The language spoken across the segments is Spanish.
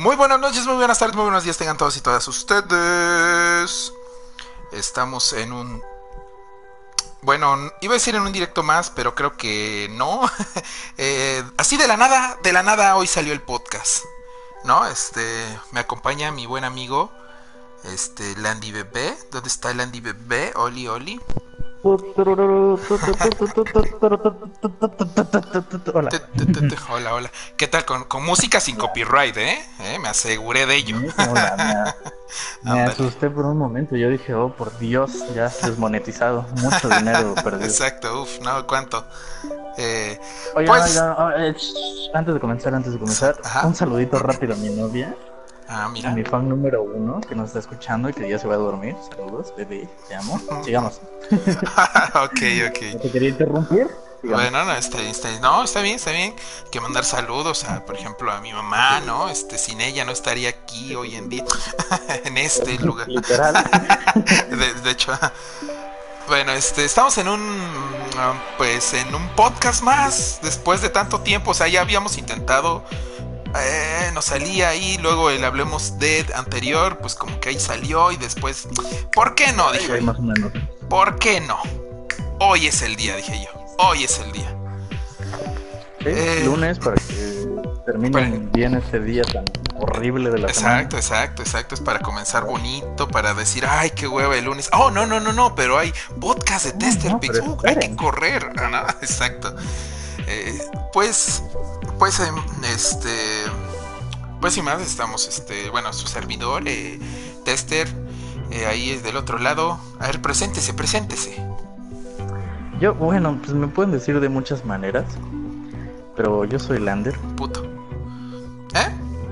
Muy buenas noches, muy buenas tardes, muy buenos días tengan todos y todas ustedes. Estamos en un... Bueno, iba a decir en un directo más, pero creo que no. Eh, así de la nada, de la nada hoy salió el podcast. ¿No? Este, me acompaña mi buen amigo, este, Landy Bebé. ¿Dónde está Landy Bebé? Oli, Oli. Hola. Hola, hola. ¿Qué tal? Con, con música sin copyright, ¿eh? ¿Eh? Me aseguré de ello. Hola, me, me asusté por un momento. Yo dije, oh, por Dios, ya desmonetizado. Mucho dinero perdido. Exacto, uff, no, ¿cuánto? Eh, Oye, pues- no, no, eh, antes de comenzar, antes de comenzar, Ajá. un saludito rápido a mi novia, ah, a mira. mi fan número uno que nos está escuchando y que ya se va a dormir. Saludos, bebé, te amo. Sigamos. ok, ok. ¿No te quería interrumpir? Bueno, no, está, está- no, está bien, está bien. Que mandar saludos a, por ejemplo, a mi mamá, ¿no? Este, sin ella no estaría aquí hoy en día, en este lugar. Literal. De, de hecho, bueno, este, estamos en un, um, pues, en un podcast más después de tanto tiempo. O sea, ya habíamos intentado, eh, nos salía ahí, luego el hablemos de anterior, pues como que ahí salió y después, ¿por qué no? Dije, Ahí más o menos. ¿por qué no? Hoy es el día, dije yo. Hoy es el día. Sí, Eh, lunes para que terminen para- bien este día tan horrible de la Exacto, exacto, exacto. Es para comenzar bonito, para decir, ay, qué hueva el lunes. Oh, no, no, no, no, pero hay podcast de No, Tester no, Pix. Uh, hay que correr. Ah, no, exacto. Eh, pues, pues, em, este, pues sin más, estamos, este, bueno, su servidor, eh, Tester, eh, ahí es del otro lado. A ver, preséntese, preséntese. Yo, bueno, pues me pueden decir de muchas maneras, pero yo soy Lander Puto. ¿Eh?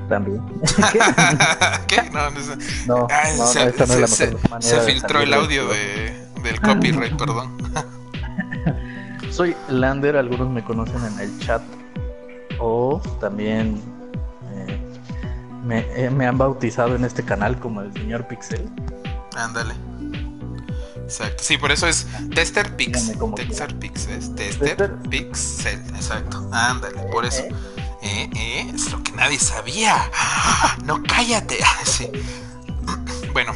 también. ¿Qué? No, no, Ah, no, se, no, se- se- filtró el audio de, del copyright, perdón. Soy Lander, algunos me conocen en el chat o también eh, me, eh, me han bautizado en este canal como el señor Pixel. Ándale. Exacto. Sí, por eso es Tester Pix. Tester Pix es Tester Tester. Pixel. Exacto. Ándale, por eso. ¿Eh? Es lo que nadie sabía. ¡Ah! No cállate. Sí. Bueno,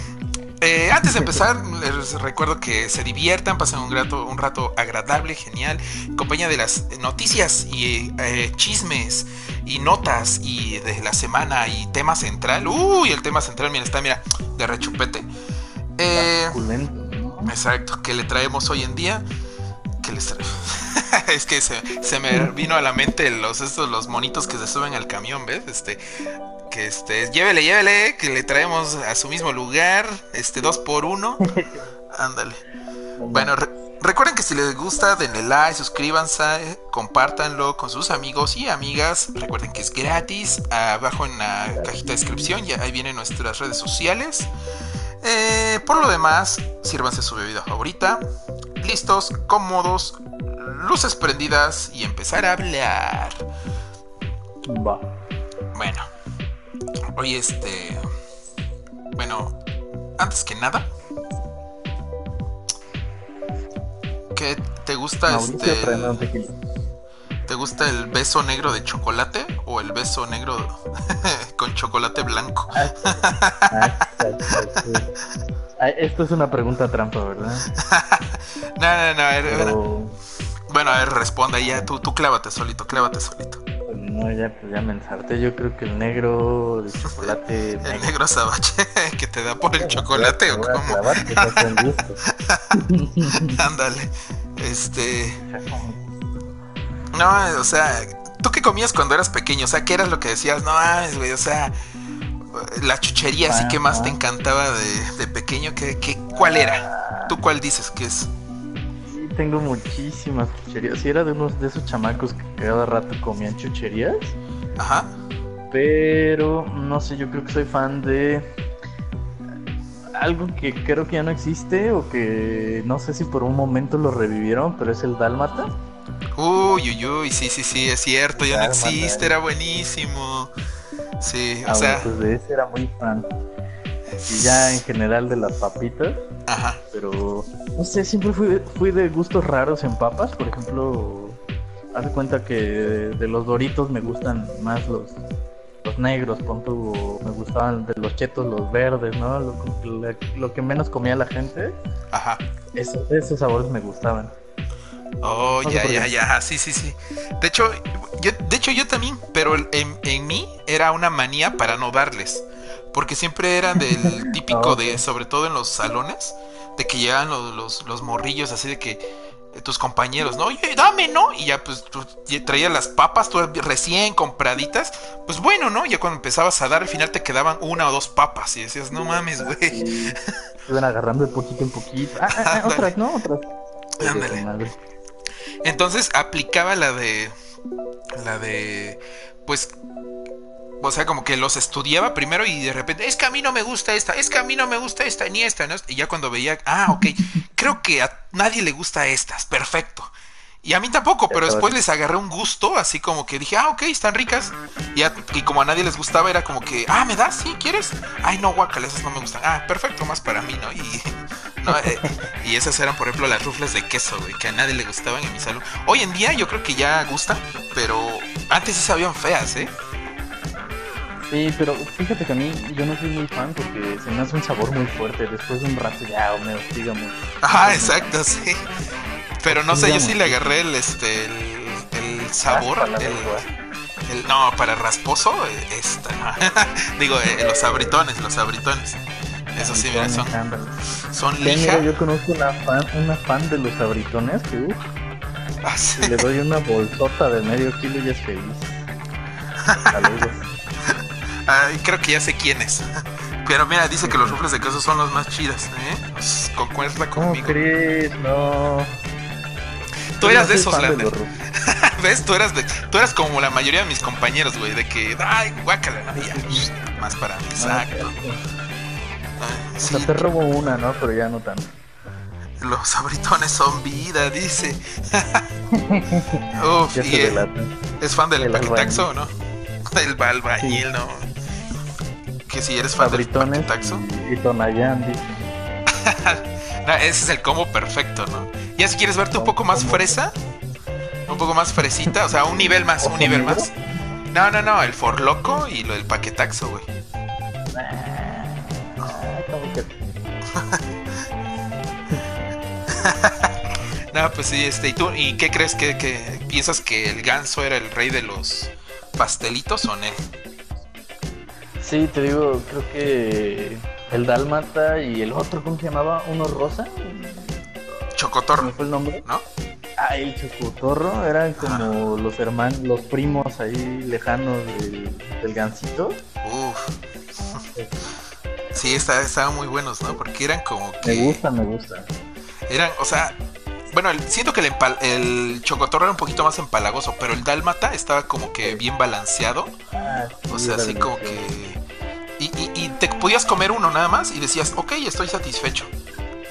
eh, antes de empezar, les recuerdo que se diviertan, pasen un rato, un rato agradable, genial, en compañía de las noticias y eh, chismes y notas y de la semana y tema central. Uy, el tema central, mira, está, mira, de rechupete. Eh. Exacto, que le traemos hoy en día. Que les tra- es que se, se me vino a la mente los estos los monitos que se suben al camión, ¿ves? Este que este llévele, llévele, que le traemos a su mismo lugar, este dos por uno. Ándale. Bueno, re- recuerden que si les gusta, denle like, suscríbanse, compártanlo con sus amigos y amigas. Recuerden que es gratis. Abajo en la cajita de descripción, ya ahí vienen nuestras redes sociales. Eh, por lo demás, sírvanse su bebida favorita. Listos, cómodos, luces prendidas y empezar a hablar. Va. Bueno, hoy este. Bueno, antes que nada, ¿qué te gusta Mauricio, este? ¿Te gusta el beso negro de chocolate o el beso negro con chocolate blanco? Ah, sí. Ah, Esto es una pregunta trampa, ¿verdad? No, no, no. a ver, a ver. Pero Bueno, a ver, responde ya. Tú, tú clávate solito, clávate solito. no, ya, pues ya me ensarté. Yo creo que el negro de chocolate. El negro azabache que te da por el chocolate o cómo. Ándale. Este. No, o sea, ¿tú qué comías cuando eras pequeño? O sea, ¿qué eras lo que decías? No mames, güey, o sea, la chuchería así que más te encantaba de, de pequeño, ¿qué, qué, ¿cuál era? ¿Tú cuál dices que es? Sí, tengo muchísimas chucherías. Sí, era de unos de esos chamacos que cada rato comían chucherías. Ajá. Pero no sé, yo creo que soy fan de algo que creo que ya no existe o que no sé si por un momento lo revivieron, pero es el dálmata. Uy, uy, uy, sí, sí, sí, es cierto, ya no existe, era buenísimo. Sí, Ah, o sea, pues de ese era muy fan. Y ya en general de las papitas, ajá. pero no sé, siempre fui, fui de gustos raros en papas. Por ejemplo, haz de cuenta que de los doritos me gustan más los, los negros, pon tu, me gustaban de los chetos los verdes, ¿no? Lo, lo- lo que menos comía la gente, Ajá. esos sabores me gustaban. Oh, ya, ya, ya, sí, sí, sí. De hecho, yo, de hecho yo también, pero en, en mí era una manía para no darles. Porque siempre eran del típico Ah, ok. de, sobre todo en los salones, de que llegaban los, los, los morrillos así de que eh, tus compañeros, ¿no? Oye, dame, ¿no? Y ya pues tú traías las papas, tú recién compraditas. Pues bueno, ¿no? Ya cuando empezabas a dar, al final te quedaban una o dos papas y decías, no mames, güey. Iban agarrando de poquito en poquito. Ah, ah, ah, otras, ¿no? Otras. Ándale. Entonces aplicaba la de. La de. Pues. O sea, como que los estudiaba primero y de repente, es que a mí no me gusta esta, es que a mí no me gusta esta, ni esta, ¿no? Y ya cuando veía, ah, ok, creo que a nadie le gusta estas, perfecto. Y a mí tampoco, pero después les agarré un gusto, así como que dije, ah, ok, están ricas. Y, y como a nadie les gustaba, era como que, ah, ¿me das? ¿Sí? ¿Quieres? Ay, no, guacala, esas no me gustan. Ah, perfecto, más para mí, ¿no? Y, no, eh, y esas eran, por ejemplo, las rufles de queso, güey, que a nadie le gustaban en mi salón. Hoy en día yo creo que ya gustan, pero antes sí sabían feas, ¿eh? Sí, pero fíjate que a mí yo no soy muy fan porque se me hace un sabor muy fuerte. Después de un rato ya me hostiga mucho. Ajá, exacto, sí. Pero no sé, yo sí le agarré el, este, el, el sabor, el- no, para rasposo, eh, esta, digo, eh, los abritones, los abritones. Eso sí, mira, son, son mira, yo conozco una fan, una fan de los abritones que Ah, sí. le doy una bolsota de medio kilo y es feliz. Saludos. Ay, creo que ya sé quién es. Pero mira, dice que los rufles de queso son los más chidas, ¿eh? Pues, concuerda ¿Cómo conmigo. crees? No. Tú eras de esos, Lander. ¿Ves? Tú eras, de, tú eras como la mayoría de mis compañeros, güey, de que, ay, guácala, ¿no? Ya, más para mí, exacto. Ay, O sí, sea, te robo una, ¿no? Pero ya no tanto. los abritones son vida, dice. Uf, y es fan del el paquetaxo, ¿o ¿no? Del albañil, Sí. ¿no? Que si eres fan del paquetaxo. y, y Tonayán, dice. No, ese es el combo perfecto, ¿no? Ya si quieres verte un poco más fresa, un poco más fresita, o sea, un nivel más, un ¿Ojo nivel más. No, no, no, el forloco y lo del paquetaxo, güey. No, pues sí, este, ¿y tú? ¿Y qué crees que, que piensas que el ganso era el rey de los pastelitos o no? Sí, te digo, creo que el Dálmata y el otro, ¿cómo se llamaba? ¿Uno rosa? ¿Se me Chocotorro, fue el nombre? ¿no? Ah, el Chocotorro, eran como los hermanos, los primos ahí lejanos del, del gansito. Uf. Sí, está- estaban muy buenos, ¿no? Porque eran como que... Me gusta, me gusta. Eran, o sea, bueno, el- siento que el, empal- el chocotorro era un poquito más empalagoso, pero el dálmata estaba como que bien balanceado. Ah, O sea, así como que... Y, y- y te podías comer uno nada más y decías, ok, estoy satisfecho.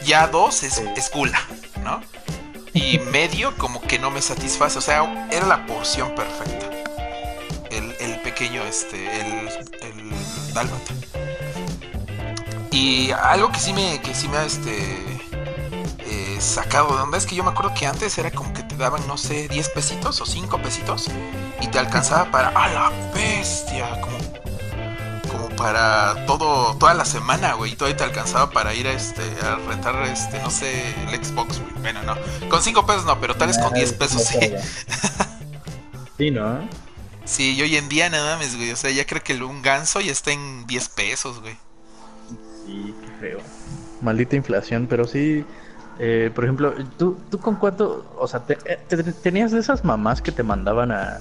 Ya dos es, Sí. es gula, ¿no? Y medio como que no me satisface, o sea, era la porción perfecta. El, el pequeño, este, el, el dálmata. Y algo que sí me, que sí me ha, este, eh, sacado de onda es que yo me acuerdo que antes era como que te daban, no sé, 10 pesitos o 5 pesitos y te alcanzaba para, ¡a la bestia! Como, como para todo, toda la semana, güey. Y todavía te alcanzaba para ir a, este, a rentar, este, no sé, el Xbox, güey. Bueno, no. Con 5 pesos no, pero tal vez con Ah, 10 pesos sí. Sí, ¿no? Sí, y hoy en día nada más, güey. O sea, ya creo que un ganso ya está en 10 pesos, güey. Sí, qué feo. Maldita inflación, pero sí. eh, por ejemplo, ¿tú, ¿tú con cuánto? O sea, te- eh, te- tenías de esas mamás que te mandaban a,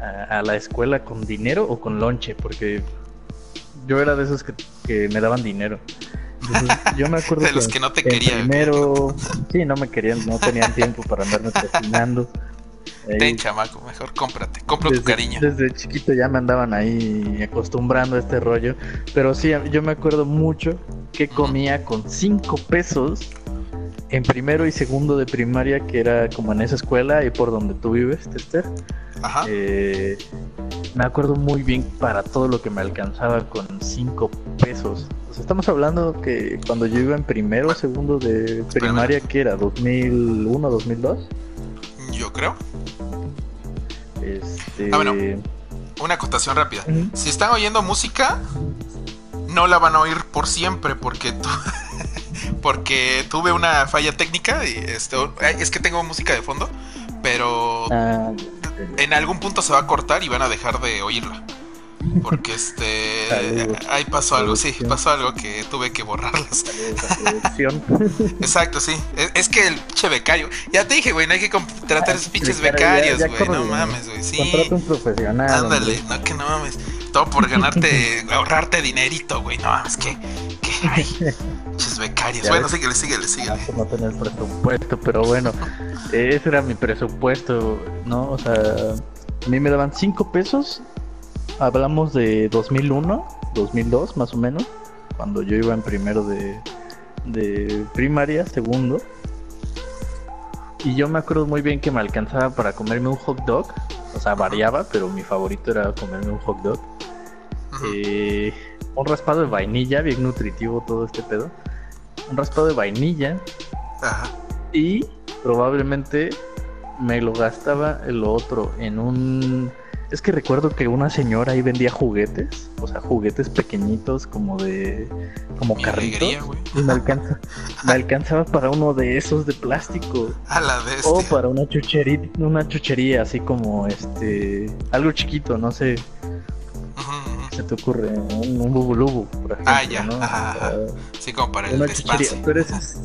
a, a la escuela con dinero o con lonche? Porque yo era de esos que, que me daban dinero. Entonces, yo me acuerdo De los que no te querían. Primero, sí, no me querían, no tenían tiempo para andarme cocinando. Ahí, Ten, chamaco, mejor cómprate. Compro tu cariño. desde chiquito ya me andaban ahí acostumbrando a este rollo. Pero sí, yo me acuerdo mucho que comía con cinco pesos en primero y segundo de primaria, que era como en esa escuela y por donde tú vives, Tester. Ajá. Eh, me acuerdo muy bien para todo lo que me alcanzaba con cinco pesos. O sea, estamos hablando que cuando yo iba en primero o segundo de primaria, que era 2001, 2002. Yo creo. Este, Ah, bueno. una acotación rápida. Si están oyendo música, no la van a oír por siempre porque porque tuve una falla técnica y esto es que tengo música de fondo, pero ah, en algún punto se va a cortar y van a dejar de oírla. Porque este. ahí pasó algo, sí, pasó algo que tuve que borrarlas. Exacto, sí. Es, que el pinche becario. Ya te dije, güey, no hay que contratar esos pinches becarios, güey. No mames, güey. Sí. Contrata un profesional. Ándale, no que no mames. Todo por ganarte, ahorrarte dinerito, güey. No mames, que. que ay, pinches becarios. Bueno, síguele, síguele, síguele. No tener presupuesto, pero bueno. Ese era mi presupuesto, ¿no? O sea, a mí me daban 5 pesos hablamos de 2001, 2002 más o menos, cuando yo iba en primero de, de primaria, segundo. Y yo me acuerdo muy bien que me alcanzaba para comerme un hot dog. O sea, variaba, pero mi favorito era comerme un hot dog. Eh, un raspado de vainilla, bien nutritivo todo este pedo. Un raspado de vainilla. Y probablemente me lo gastaba el otro en un es que recuerdo que una señora ahí vendía juguetes, o sea, juguetes pequeñitos como de como carritos. y me, alcanza, me alcanzaba para uno de esos de plástico. A la vez. O para una chuchería, una chuchería así como este algo chiquito, no sé. Se te ocurre un, un bubulubu, por ejemplo. Ah, ya. Ajá, sí, como para el chuchería, pero esas,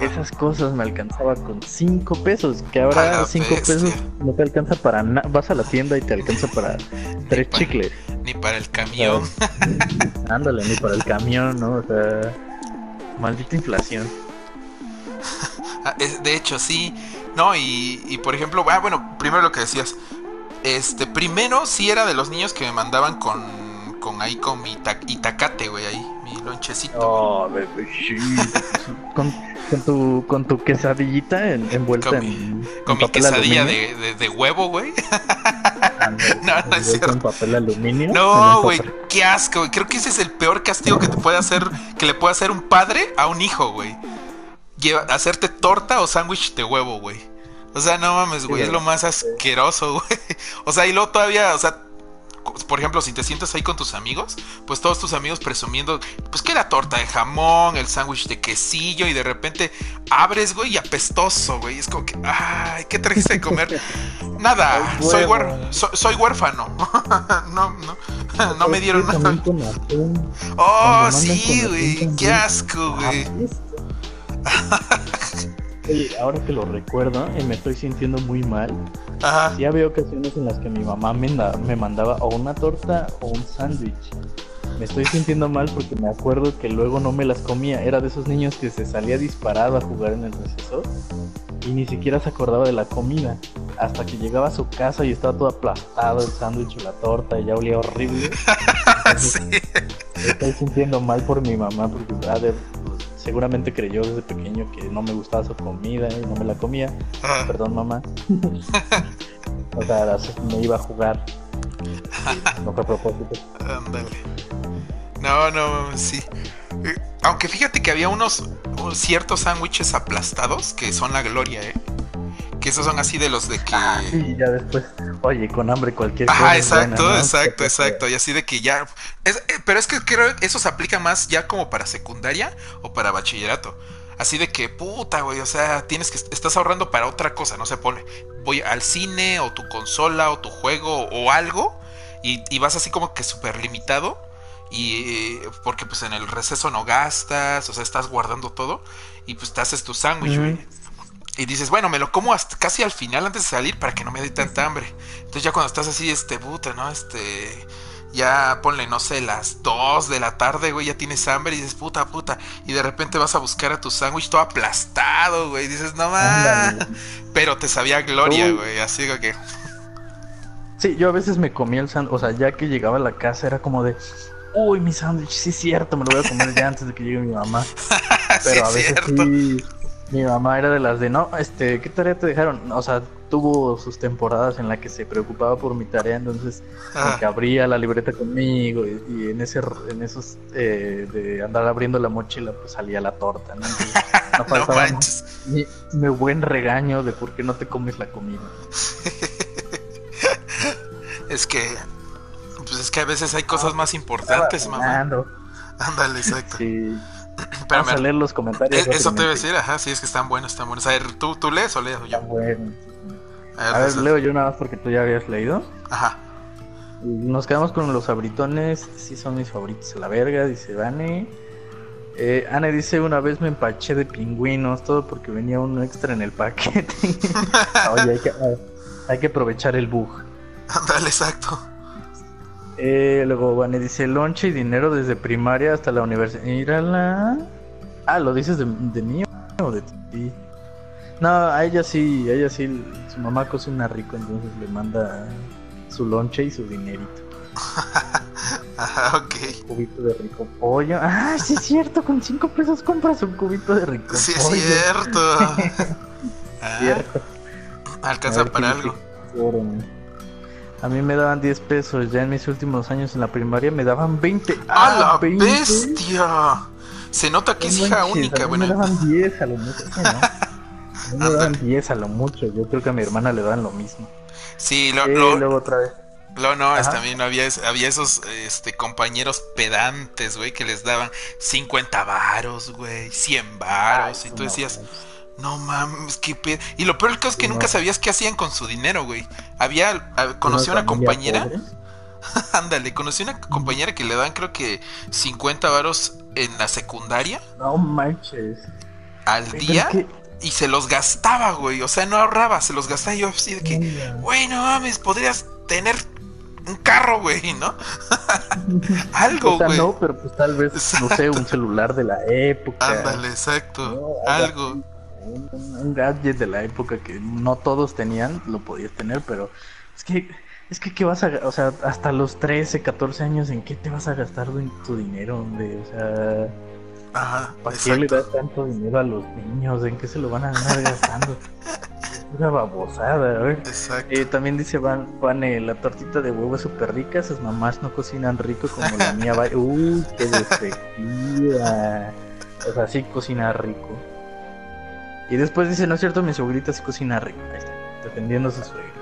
esas cosas me alcanzaba con 5 pesos. Que ahora 5 pesos no te alcanza para nada. Vas a la tienda y te alcanza para tres chicles. Ni para el camión. ándale, ni para el camión, ¿no? O sea, maldita inflación. Ah, de hecho, sí. No, y, y por ejemplo, ah, bueno, primero lo que decías. Este, primero sí era de los niños que me mandaban con, con ahí con mi itacate, güey, ahí, lonchecito. Oh, bebé, con, con tu, con tu quesadillita envuelta con en. Mi, con mi quesadilla de, de, huevo, güey. no, no es cierto. Con papel aluminio. No, güey, qué asco, güey. Creo que ese es el peor castigo que te puede hacer, que le puede hacer un padre a un hijo, güey. hacerte torta o sándwich de huevo, güey. O sea, no mames, güey, es lo más asqueroso, güey. O sea, y luego todavía, o sea, por ejemplo, si te sientes ahí con tus amigos, pues todos tus amigos presumiendo, pues que la torta de jamón, el sándwich de quesillo, y de repente abres, güey, y apestoso, güey. Es como que, ay, ¿qué trajiste de comer? Nada, soy, soy, huérfano. no, no, no me dieron nada. Oh, sí, güey, qué asco, güey. Oye, ahora que lo recuerdo, y me estoy sintiendo muy mal. Ajá. Sí había ocasiones en las que mi mamá me, me mandaba o una torta o un sándwich. Me estoy sintiendo mal porque me acuerdo que luego no me las comía. Era de esos niños que se salía disparado a jugar en el receso y ni siquiera se acordaba de la comida. Hasta que llegaba a su casa y estaba todo aplastado el sándwich o la torta y ya olía horrible. sí. Me estoy sintiendo mal por mi mamá porque de seguramente creyó desde pequeño que no me gustaba su comida y no me la comía. Perdón, mamá. o sea, me iba a jugar. no fue a propósito. Ándale. No, no, sí. Eh, aunque fíjate que había unos ciertos sándwiches aplastados que son la gloria, ¿eh? Que esos son así de los de que. Ah, sí, ya después. Oye, con hambre cualquier cosa. Ah, exacto, exacto, exacto. Y así de que ya. Eh, pero es que creo que eso se aplica más ya como para secundaria o para bachillerato. Así de que, puta, güey, o sea, tienes que. Estás ahorrando para otra cosa, no se pone. Voy al cine o tu consola o tu juego o algo. Y, y vas así como que súper limitado. Y porque pues en el receso no gastas, o sea, estás guardando todo. Y pues te haces tu sándwich, güey. Y dices, bueno, me lo como hasta casi al final antes de salir para que no me dé tanta hambre. Entonces ya cuando estás así, este, puta, ¿no? Este, ya ponle, no sé, las 2 de la tarde, güey, ya tienes hambre y dices, puta, puta. Y de repente vas a buscar a tu sándwich todo aplastado, güey. Y dices, no más. Pero te sabía gloria, güey. Así que... Sí, yo a veces me comía el sándwich, o sea, ya que llegaba a la casa era como de, uy, mi sándwich, sí es cierto, me lo voy a comer ya antes de que llegue mi mamá. Pero a veces sí mi mamá era de las de, no, este, ¿qué tarea te dejaron? O sea, tuvo sus temporadas en las que se preocupaba por mi tarea, entonces abría la libreta conmigo y, en ese en esos eh, de andar abriendo la mochila pues salía la torta, ¿no? no faltaba mi, mi, buen regaño de por qué no te comes la comida. es que Pues es que a veces hay cosas más importantes, mamá. Ándale, exacto. Sí. Vamos a leer los comentarios. Eh, eso te iba a decir, ajá, sí, es que están buenos, están buenos. A ver, ¿tú, tú lees o leo yo? Bueno. A ver, leo yo nada más porque tú ya habías leído. Ajá. Nos quedamos con los abritones, sí son mis favoritos a la verga, dice Vane. Eh, Anne dice, una vez me empaché de pingüinos, todo porque venía uno extra en el paquete. Oye, hay que, hay que aprovechar el bug. Dale, exacto. Eh, luego Vane dice lonche y dinero desde primaria hasta la universidad. la Ah, ¿lo dices de, de mí o de ti? No, a ella sí, a ella sí, su mamá cocina rico, entonces le manda su lonche y su dinerito. Ajá, ok. Cubito de rico pollo. Ah, sí es cierto, con cinco pesos compras un cubito de rico sí, pollo. Sí es cierto. ah, cierto. Alcanza para algo. A mí me daban 10 pesos, ya en mis últimos años en la primaria me daban 20. ¡Ah, la 20? bestia! Se nota que es hija única, bueno. Me daban 10 a lo mucho, ¿no? me daban 10 a lo mucho, yo creo que a mi hermana le dan lo mismo. Sí, lo, luego otra vez. Lo no, es, también había, había esos este, compañeros pedantes, güey, que les daban 50 varos, güey, 100 varos, y tú decías, no mames, qué pedo. Y lo peor es que nunca sabías qué hacían con su dinero, güey. Había, conocí a una compañera. Ándale, conocí una compañera que le dan creo que 50 varos en la secundaria. No manches. Al día. Y se los gastaba, güey. O sea, no ahorraba, se los gastaba. yo así de que, güey, no mames, podrías tener un carro, güey, ¿no? Algo, o sea, güey. No, pero pues tal vez, no sé, un celular de la época. Ándale, exacto. Algo un, gadget de la época que no todos tenían, lo podías tener, pero es que, es que, ¿qué vas a, o sea, hasta los 13, 14 años, ¿en qué te vas a gastar tu dinero, hombre? O sea, Ajá, ¿para qué le das tanto dinero a los niños? ¿En qué se lo van a andar gastando? Una babosada, Exacto. Eh, también dice Van, Van la tortita de huevo es súper rica, sus mamás no cocinan rico como la mía. Uy, qué despectiva. O sea, sí cocina rico. Y después dice, no es cierto, mi suegrita sí cocina rico. Ahí está, defendiendo a su suegrita.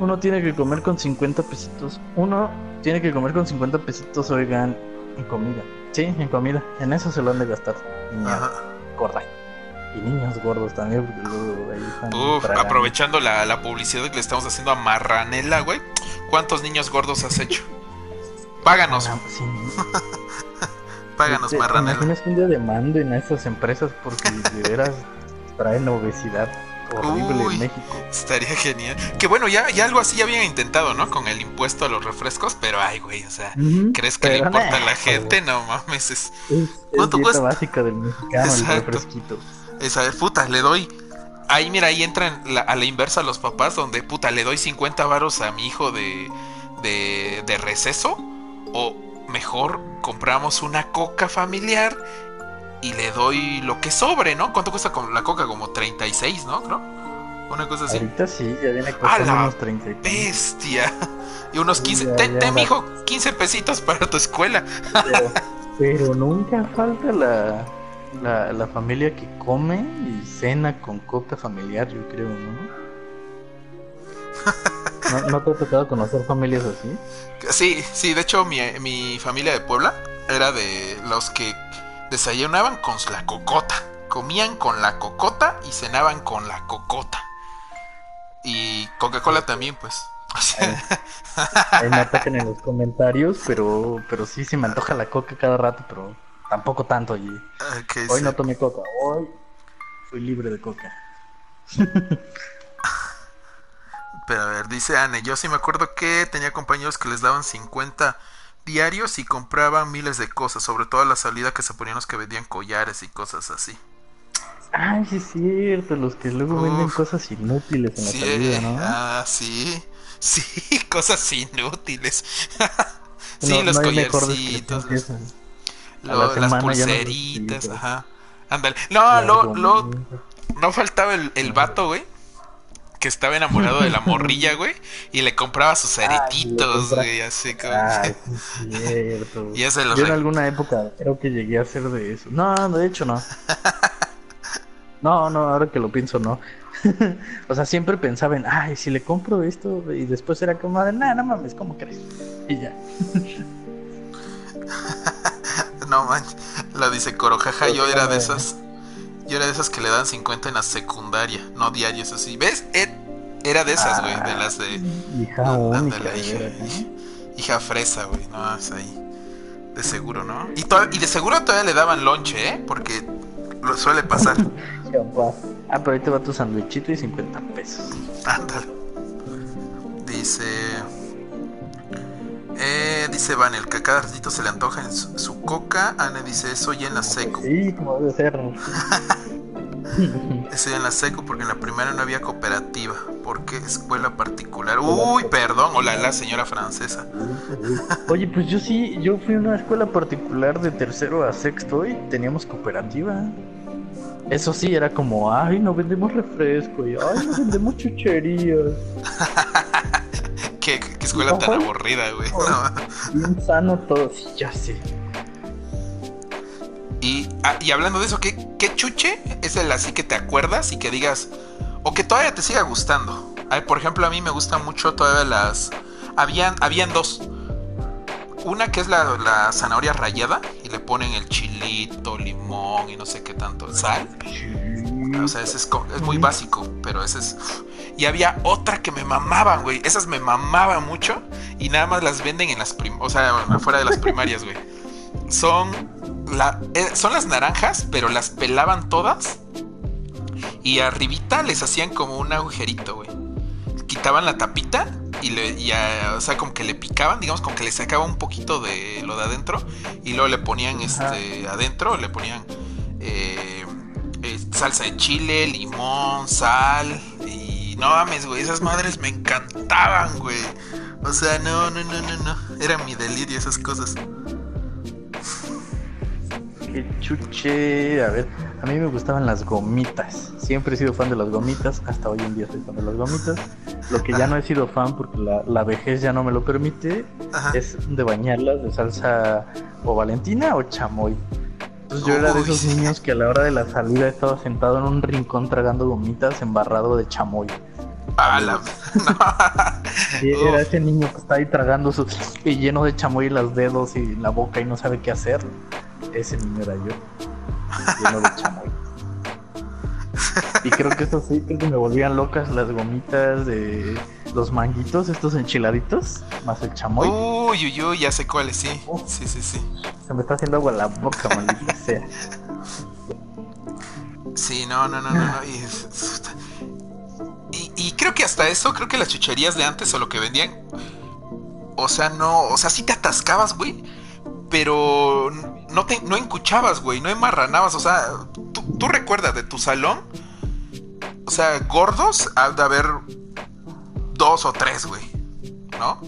Uno tiene que comer con 50 pesitos. Uno tiene que comer con 50 pesitos, oigan, en comida. Sí, en comida. En eso se lo han de gastar. Niña gorda. Y niños gordos también, porque luego ahí están Uf, aprovechando la, la, publicidad que le estamos haciendo a Marranela, güey. ¿Cuántos niños gordos has hecho? Páganos. Ah, sí. Páganos, Marranela. Tienes que un día demanden a esas empresas porque de veras traen obesidad horrible en México. Estaría genial. Que bueno, ya, ya algo así ya habían intentado, ¿no? Con el impuesto a los refrescos, pero ay, güey, o sea, ¿crees que le importa a la gente? No mames, es. ¿Cuánto es cuesta? básica del mexicano, el refresquito. Esa, puta, le doy. Ahí, mira, ahí entran a la inversa los papás, donde, puta, le doy 50 varos a mi hijo de, de, de receso. O mejor compramos una coca familiar y le doy lo que sobre, ¿no? ¿Cuánto cuesta con la coca? Como 36, ¿no? Creo. Una cosa así. Ahorita sí, ya viene costando unos 30. Bestia. Y unos 15. ten, ten hijo, 15 pesitos para tu escuela. Pero, pero nunca falta la, la, la, familia que come y cena con coca familiar, yo creo, ¿no? ¿No, ¿No, te ha tocado conocer familias así? Sí, sí, de hecho mi, mi familia de Puebla era de los que desayunaban con la cocota, comían con la cocota y cenaban con la cocota. Y Coca-Cola también, pues. Ahí me atacan en los comentarios, pero pero sí se me antoja la coca cada rato, pero tampoco tanto allí. hoy no tomé coca, hoy fui libre de coca. Pero a ver, dice Anne, yo sí me acuerdo que tenía compañeros que les daban 50 diarios y compraban miles de cosas, sobre todo a la salida que se ponían los que vendían collares y cosas así. Ay, sí es cierto, los que luego venden cosas inútiles en la salida, ¿no? Ah, sí, sí, cosas inútiles. sí, los collarcitos, las pulseritas, ajá. Ándale. No, lo, lo, no faltaba el, el vato, güey que estaba enamorado de la morrilla, güey, y le compraba sus aretitos, güey, así como. Ah, cierto. y ese los Yo en alguna época creo que llegué a hacer de eso. No, de hecho no. No, no, ahora que lo pienso, no. o sea, siempre pensaba en, ay, si le compro esto, y después era como, nada, no mames, ¿cómo crees? Y ya. no manches, lo dice Corojaja, yo era de esas. Yo era de esas que le dan 50 en la secundaria, no diarios así. ¿Ves? Era de esas, güey, de las de. Hija única, hija, fresa, güey, no, es ahí. De seguro, ¿no? Y, y de seguro todavía le daban lonche, ¿eh? Porque lo suele pasar. ah, pero ahí te va tu sandwichito y 50 pesos. Ándale. Dice. Eh, dice Vanel que a cada ratito se le antoja en su, coca. Ana dice eso ya en la seco. Sí, como debe ser. eso ya en la seco porque en la primera no había cooperativa. Porque escuela particular. Uy, perdón. Hola, la señora francesa. Oye, pues yo sí, yo fui a una escuela particular de tercero a sexto y teníamos cooperativa. Eso sí, era como, ay, no vendemos refresco y ay, no vendemos chucherías. qué, escuela tan aburrida, güey. Bien sano todo, sí, ya sé. Y, ah, y hablando de eso, ¿qué, ¿qué, chuche es el así que te acuerdas y que digas, o que todavía te siga gustando? por ejemplo, a mí me gustan mucho todavía las... Habían, habían dos. Una que es la, la zanahoria rayada y le ponen el chilito, limón y no sé qué tanto, sal. O sea, ese es, es muy básico, pero ese es... Y había otra que me mamaban, güey. Esas me mamaban mucho y nada más las venden en las prim o sea, afuera de las primarias, güey. Son la eh, son las naranjas, pero las pelaban todas y arribita les hacían como un agujerito, güey. Quitaban la tapita y le o sea, como que le picaban, digamos como que le sacaba un poquito de lo de adentro y luego le ponían este adentro, le ponían eh, salsa de chile, limón, sal y no mames, güey, esas madres me encantaban, güey. O sea, no, no, no, no, no, era mi delirio esas cosas. Qué chuche, a ver, a mí me gustaban las gomitas. Siempre he sido fan de las gomitas, hasta hoy en día soy fan de las gomitas. Lo que ya no he sido fan porque la, vejez ya no me lo permite es de bañarlas de salsa o valentina o chamoy. Entonces yo era de esos niños que a la hora de la salida estaba sentado en un rincón tragando gomitas embarrado de chamoy. era ese niño que está ahí tragando su, y lleno de chamoy en los dedos y la boca y no sabe qué hacer. Ese niño era yo, lleno de chamoy. Y creo que esto sí, creo que me volvían locas las gomitas de los manguitos, estos enchiladitos, más el chamoy. Uy, uy, uy, ya sé cuáles, sí. sí, sí, sí. Se me está haciendo agua la boca, maldita sea. Sí, no, no, no, no, no. Y, y, creo que hasta eso, creo que las chucherías de antes o lo que vendían, o sea, no, o sea, sí te atascabas, güey, pero no te, no encuchabas, güey, no enmarranabas, o sea, tú, tú recuerdas de tu salón, o sea, gordos ha de haber dos o tres, güey. ¿No?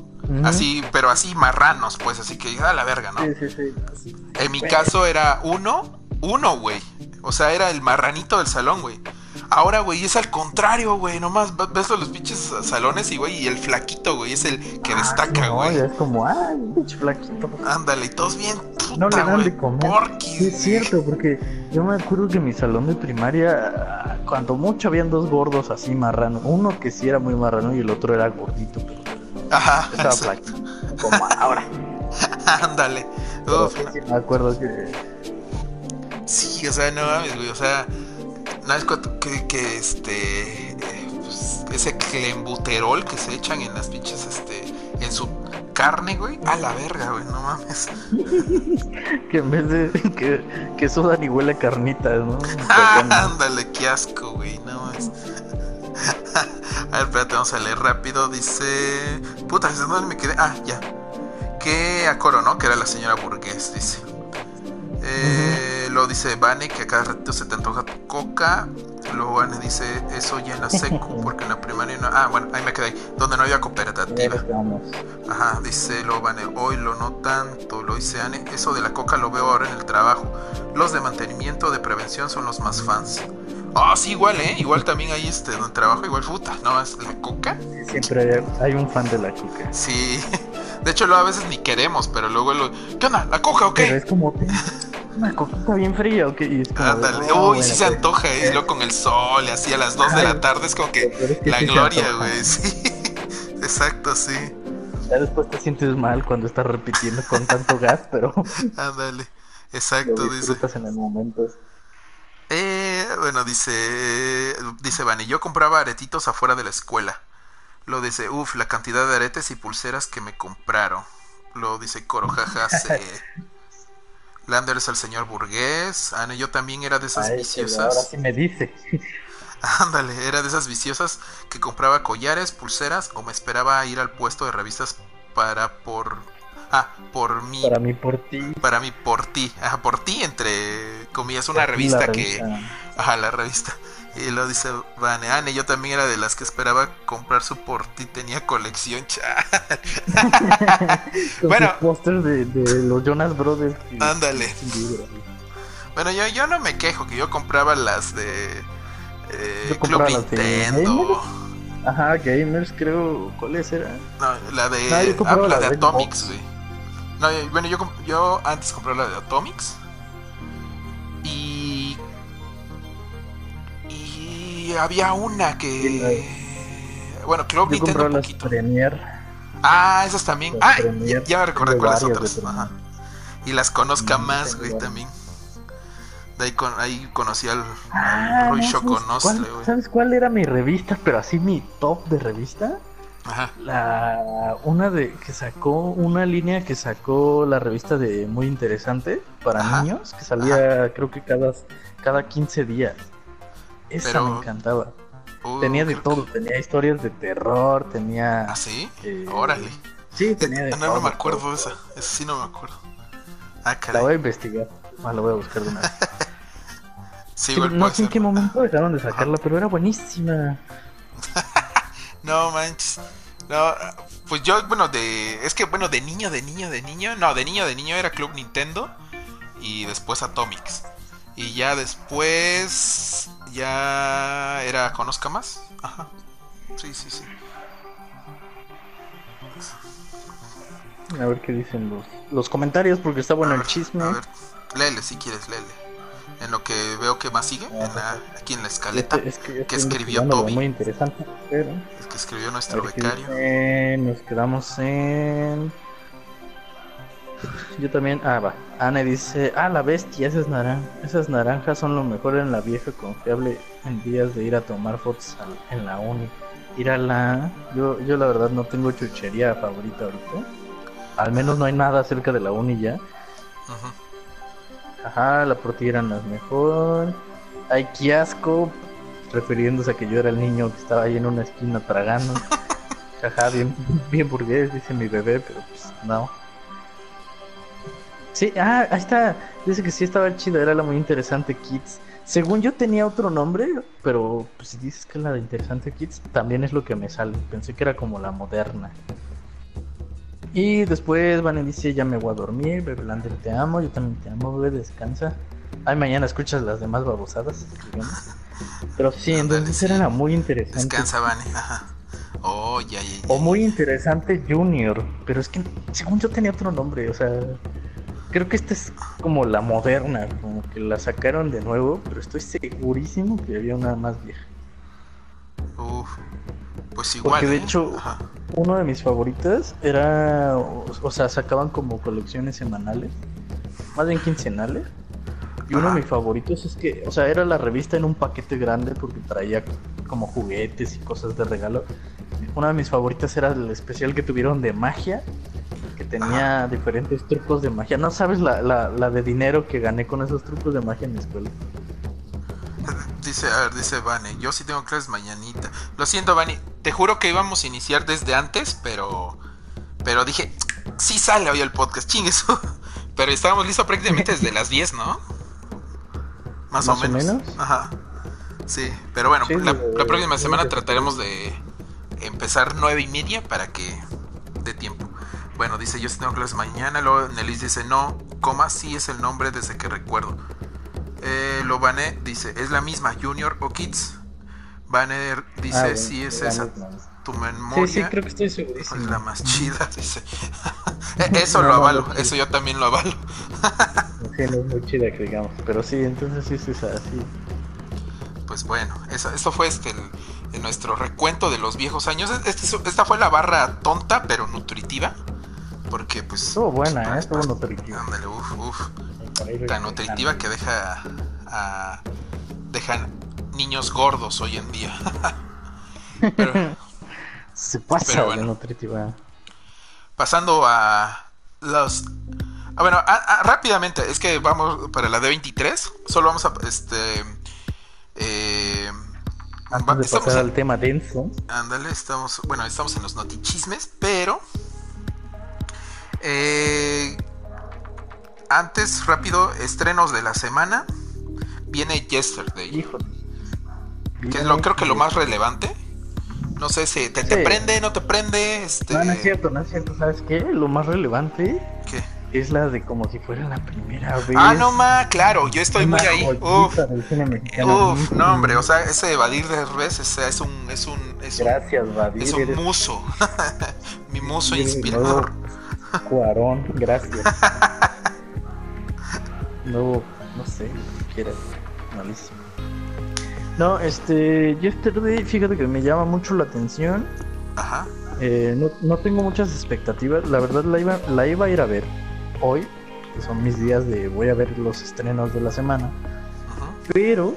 Así, pero así marranos, pues, así que da la verga, ¿no? Sí, sí, sí. En mi caso era uno, uno, güey. O sea, era el marranito del salón, güey. Ahora, güey, es al contrario, güey. Nomás ves los pinches salones y, güey, y el flaquito, güey, es el que destaca, güey. es como, ah, pinche flaquito. Ándale, y todos bien. no le dan de comer. es cierto, porque yo me acuerdo que en mi salón de primaria, cuando mucho habían dos gordos así marranos. Uno que sí era muy marrano y el otro era gordito, pero. Ajá. Estaba flaquito. Como ahora. Ándale. Sí, me acuerdo que. Sí, o sea, no mames, güey, o sea no es que, que este pues, ese clembuterol que se echan en las pinches este en su carne, güey, a la verga, güey, no mames. que en vez de que, que sudan y huele carnitas, ¿no? Ándale, qué asco, güey, no mames. a ver, espérate, vamos a leer rápido. Dice. Puta, ¿dónde me quedé? Ah, ya. Que a coro, ¿no? Que era la señora Burgués, dice. Eh, Lo dice Vane que a cada ratito se te antoja tu coca. Luego Vane dice eso ya en la secu, porque en la primaria no. Ah, bueno, ahí me quedé donde no había cooperativa. Ajá, dice lo Vane, hoy lo no tanto, lo dice Ane. Eso de la coca lo veo ahora en el trabajo. Los de mantenimiento de prevención son los más fans. Ah, sí, igual, ¿eh? Igual también hay este, donde trabajo, igual puta, ¿no? Es la coca. Siempre hay, un fan de la coca. Sí. De hecho, luego a veces ni queremos, pero luego lo. ¿Qué onda? ¿La coca o qué? Pero es como. una coquita bien fría, ¿ok? Y es como "Oh, uy, bueno, sí se pues". antoja, y luego con el sol, así a las 2 de la tarde es como que pero es que la sí gloria, güey, sí. Exacto, sí. Ya después te sientes mal cuando estás repitiendo con tanto gas, pero Ándale, lo exacto, dice. en el momento. Eh, bueno, dice, dice Vani, yo compraba aretitos afuera de la escuela. Lo dice, uff, la cantidad de aretes y pulseras que me compraron. Lo dice Coro, jaja, se... Lander es el señor burgués. Ah, no, yo también era de esas Ay, pero ahora viciosas. sí me dice. Ándale, era de esas viciosas que compraba collares, pulseras o me esperaba a ir al puesto de revistas para por... Ah, por mí, Para mí, por ti. para mí, por ti. Ajá, por ti, entre comillas, una revista que... Ajá, la revista. Y lo dice Vane, Ane, yo también era de las que esperaba comprar su por ti, tenía colección, Bueno. sus pósters de, de los Jonas Brothers. Ándale. Bueno, yo, yo no me quejo, que yo compraba las de eh, Yo Club compraba las de Nintendo. Ajá, gamers, creo. ¿Cuáles eran? No, la de, Ah, yo ah, la de de Atomics, güey. No, bueno, yo, yo antes compré la de Atomics. Y. Y había una que. Bueno, Club Yo Nintendo un poquito. Premier. Ah, esas también. Las Ah, ya, Premier. ya recordé cuáles otras. Ajá. Y las conozca Mm, más, güey, también. De ahí, con, ahí conocí al, Ah, al Rui no, ¿sabes cuál- güey. ¿Sabes cuál era mi revista? Pero así mi top de revista. Ajá. La una de que sacó una línea que sacó la revista de muy interesante para Ajá. niños que salía creo que cada cada 15 días. Esa Pero- me encantaba. Uh, Tenía de todo, tenía historias de terror, tenía ¿Ah, sí? eh, Órale. Sí, tenía de Ah, no, todo. no me acuerdo esa. Esa sí no me acuerdo. Ah, La caray. voy a investigar. Ah, la voy a buscar de una vez. Sí, Sí, igual no sé en qué momento dejaron de sacarla, pero era buenísima. No manches. No, pues yo, bueno, de. Es que, bueno, de niño, de niño, de niño. No, de niño, de niño era Club Nintendo. Y después Atomics. Y ya después. Ya era Conozca Más. Ajá. Sí, sí, sí. A ver qué dicen los, los comentarios, porque está bueno A el ver, chisme. A ver, léele si quieres, léele. En lo que veo que más sigue, en la- aquí en la escaleta, Este- es que, escribió Toby. muy interesante, pero el que escribió nuestro becario. dice. nos quedamos en. Yo también. Ah, va. Ana dice: Ah, la bestia, esas, naran esas naranjas son lo mejor en la vieja confiable en días de ir a tomar fotos al- en la uni. Ir a la. Yo, yo, la verdad, no tengo chuchería favorita ahorita. Al menos no hay nada cerca de la uni ya. Ujú. Ajá, la portilla las mejor. Ay, qué asco. Refiriéndose a que yo era el niño que estaba ahí en una esquina tragando. Ajá, bien, bien burgués, dice mi bebé, pero pues no. Sí, ah, ahí está. Dice que sí estaba chida, era la muy interesante Kids. Según yo tenía otro nombre, pero pues, si dices que la de interesante Kids, también es lo que me sale. Pensé que era como la moderna. Y después Van dice, ya me voy a dormir, bebé Lander, te amo, yo también te amo, bebé, descansa. Ay, mañana escuchas las demás babosadas. Pero sí, Ándale, entonces era la muy interesante. Descansa, Vane. Ajá. Oh, ya, ya, ya. O muy interesante Junior, pero es que según yo tenía otro nombre, o sea, creo que esta es como la moderna, como que la sacaron de nuevo, pero estoy segurísimo que había una más vieja. Uf. Pues igual. Porque de ¿eh? hecho, Ajá. Uno de mis favoritas era, o, o sea, sacaban como colecciones semanales, más bien quincenales. Y uno Ajá. de mis favoritos es que, o sea, era la revista en un paquete grande porque traía como juguetes y cosas de regalo. Una de mis favoritas era el especial que tuvieron de magia, que tenía diferentes trucos de magia. No sabes la, la, la de dinero que gané con esos trucos de magia en mi escuela. Dice, a ver, dice Vane, yo sí tengo clases mañanita. Lo siento, Vane, te juro que íbamos a iniciar desde antes, pero pero dije, sí sale hoy el podcast, chingue eso. Pero estábamos listos prácticamente desde las 10, ¿no? Más, o, Más o menos. menos. Ajá. Sí, pero bueno, Sí, la, de- la próxima de- semana de- trataremos de empezar nueve y media para que dé tiempo. Bueno, dice, yo sí tengo clases mañana. Luego Nelis dice, no, coma, sí es el nombre desde que recuerdo. Eh, lo Vané dice, es la misma, Junior o Kids. Banner dice, Ah, bueno, sí es esa. Tu Sí, memoria sí, creo que estoy es segurísimo. la más chida, dice. Eh, eso No, lo no, avalo, lo- eso yo también lo avalo. Sí, sí, no es muy chida que digamos. Pero sí, entonces sí, sí, así. Pues bueno, eso, eso fue este el, nuestro recuento de los viejos años. Este, esta fue la barra tonta pero nutritiva. Porque pues. Estuvo buena, ¿eh? Estuvo nutritiva. Ándale, uff, uff. Tan nutritiva que deja a. dejan niños gordos hoy en día. pero, Se pasa de nutritiva. Pasando a los Ah, bueno, rápidamente, es que vamos para la D23. Solo vamos a. Este. Eh, Antes de pasar al tema denso. Ándale, estamos. Bueno, estamos en los notichismes, pero. Eh, antes, rápido, estrenos de la semana. Viene Yesterday. Híjole. Que es lo, creo que lo más relevante. No sé si te, te prende, no te prende. Este... No, no es cierto, no es cierto. ¿Sabes qué? Lo más relevante. ¿Qué? es la de como si fuera la primera vez. Ah, no ma, claro, yo estoy muy ahí. Uf, uf no hombre, o sea, ese de revés es, es un, es un, es Gracias, un, Es un muso, mi muso inspirador. Cuarón, gracias. no, no sé, quieres, malísimo. No, este, yesterday, fíjate que me llama mucho la atención. Ajá. Eh, no, no, tengo muchas expectativas. La verdad la iba, la iba a ir a ver hoy, que son mis días de voy a ver los estrenos de la semana. Pero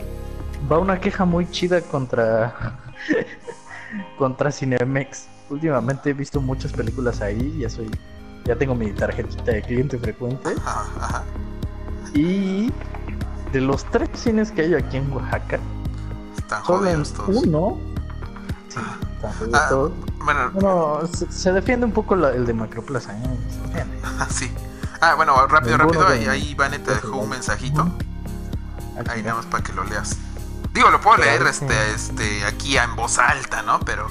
va una queja muy chida contra contra Cinemex. Últimamente he visto muchas películas ahí, ya soy ya tengo mi tarjetita de cliente frecuente. Y de los tres cines que hay aquí en Oaxaca, solo en uno sí, ah, bueno, se, defiende un poco el de Macroplaza. ¿eh? sí. Ah, bueno, rápido, rápido. Ahí, ahí Vane te dejó un mensajito. Ahí nada más para que lo leas. Digo, lo puedo leer este, este, aquí en voz alta, ¿no? Pero.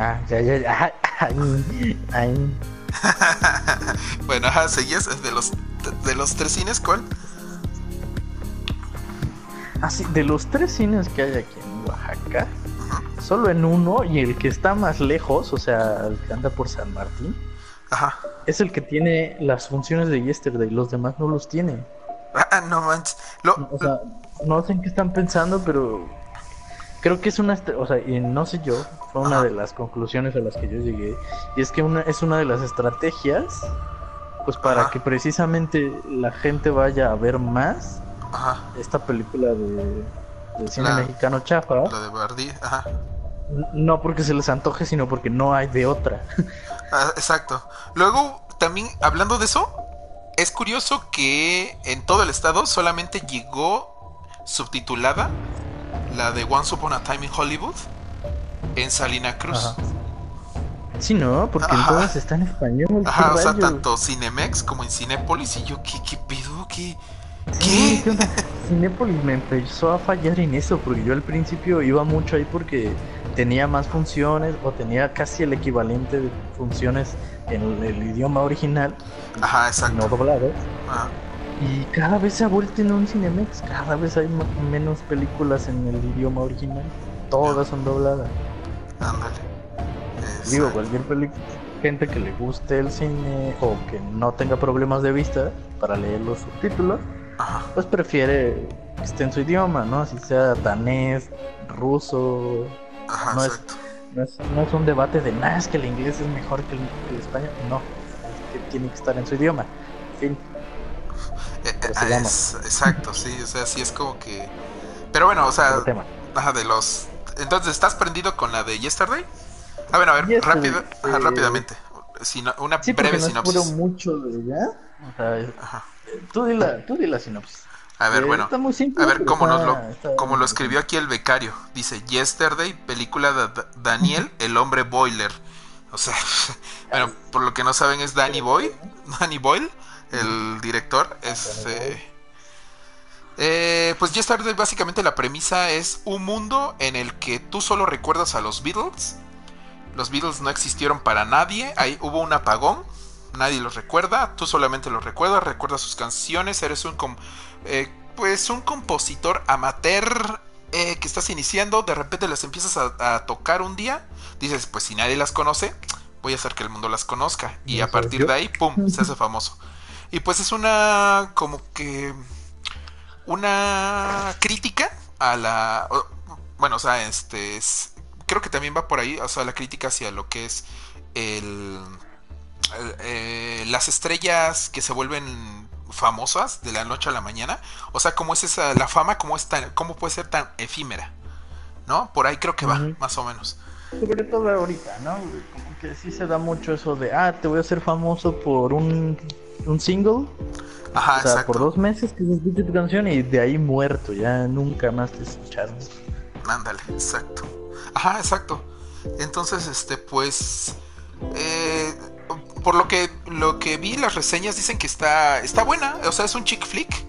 Ah, ya, ya, ya. Ay, bueno, ajá, seguías de los de los tres cines, ¿cuál? Ah, sí, de los tres cines que hay aquí en Oaxaca, solo en uno y el que está más lejos, o sea, el que anda por San Martín, es el que tiene las funciones de Yesterday, los demás no los tienen. Ah, no manches. O sea, no sé en qué están pensando, pero creo que es una, o sea, y no sé yo, fue una de las conclusiones a las que yo llegué, y es que una, es una de las estrategias, pues para que precisamente la gente vaya a ver más esta película de cine mexicano chafa. La de Bardí, ajá. No porque se les antoje, sino porque no hay de otra. Ah, exacto. Luego, también hablando de eso, es curioso que en todo el estado solamente llegó subtitulada la de Once Upon a Time in Hollywood en Salina Cruz. Sí, no, porque en todas está en español. Ajá, o sea, tanto Cinemex como en Cinépolis. Y yo, ¿qué, qué pedo? ¿Qué? Cinepolis me empezó a fallar en eso, porque yo al principio iba mucho ahí porque tenía más funciones o tenía casi el equivalente de funciones en el, idioma original. Ajá, exacto. No doblado. Y cada vez se ha vuelto en un Cinemex, cada vez hay menos películas en el idioma original. Todas son dobladas. Ándale. Digo, cualquier película, gente que le guste el cine o que no tenga problemas de vista para leer los subtítulos, pues prefiere que esté en su idioma, ¿no? Así sea danés, ruso. no, es, no, es, un debate de nada, es que el inglés es mejor que el, español. No, es que tiene que estar en su idioma. Fin. Eh, eh, exacto, sí, o sea, sí es como que. Pero bueno, o sea, ajá, de los. Entonces, ¿estás prendido con la de Yesterday? A ver, a ver, rápido, eh, rápidamente. una breve no sinopsis. mucho de ella. O sea, ajá. Tú di la, tú di la sinopsis. A ver, eh, bueno. a ver cómo, nos lo, como lo escribió aquí el becario. Dice, Yesterday, película de Daniel, el hombre boiler. O sea, bueno, por lo que no saben es Danny Boy, Danny Boyle, el director. Es, eh, eh, pues Yesterday básicamente la premisa es un mundo en el que tú solo recuerdas a los Beatles. Los Beatles no existieron para nadie. Ahí hubo un apagón nadie los recuerda, tú solamente los recuerdas, recuerdas sus canciones, eres un eh, pues un compositor amateur eh, que estás iniciando, de repente las empiezas a, tocar un día, dices, pues si nadie las conoce, voy a hacer que el mundo las conozca. Y a partir de ahí, ¡pum!, se hace famoso. Y pues es una, como que, una crítica a la, bueno, o sea, este, es, creo que también va por ahí, o sea, la crítica hacia lo que es el, eh, las estrellas que se vuelven famosas de la noche a la mañana. O sea, cómo es esa, la fama, cómo, es tan, cómo puede ser tan efímera. ¿No? Por ahí creo que va, más o menos. Sobre todo ahorita, ¿no? Como que sí se da mucho eso de, ah, te voy a hacer famoso por un, un single. Ajá, o sea, por dos meses que se escuche tu canción y de ahí muerto, ya nunca más te escucharon. Ándale, exacto. Ajá, exacto. Entonces, este, pues... Eh, por lo que lo que vi las reseñas dicen que está está buena, o sea, es un chick flick.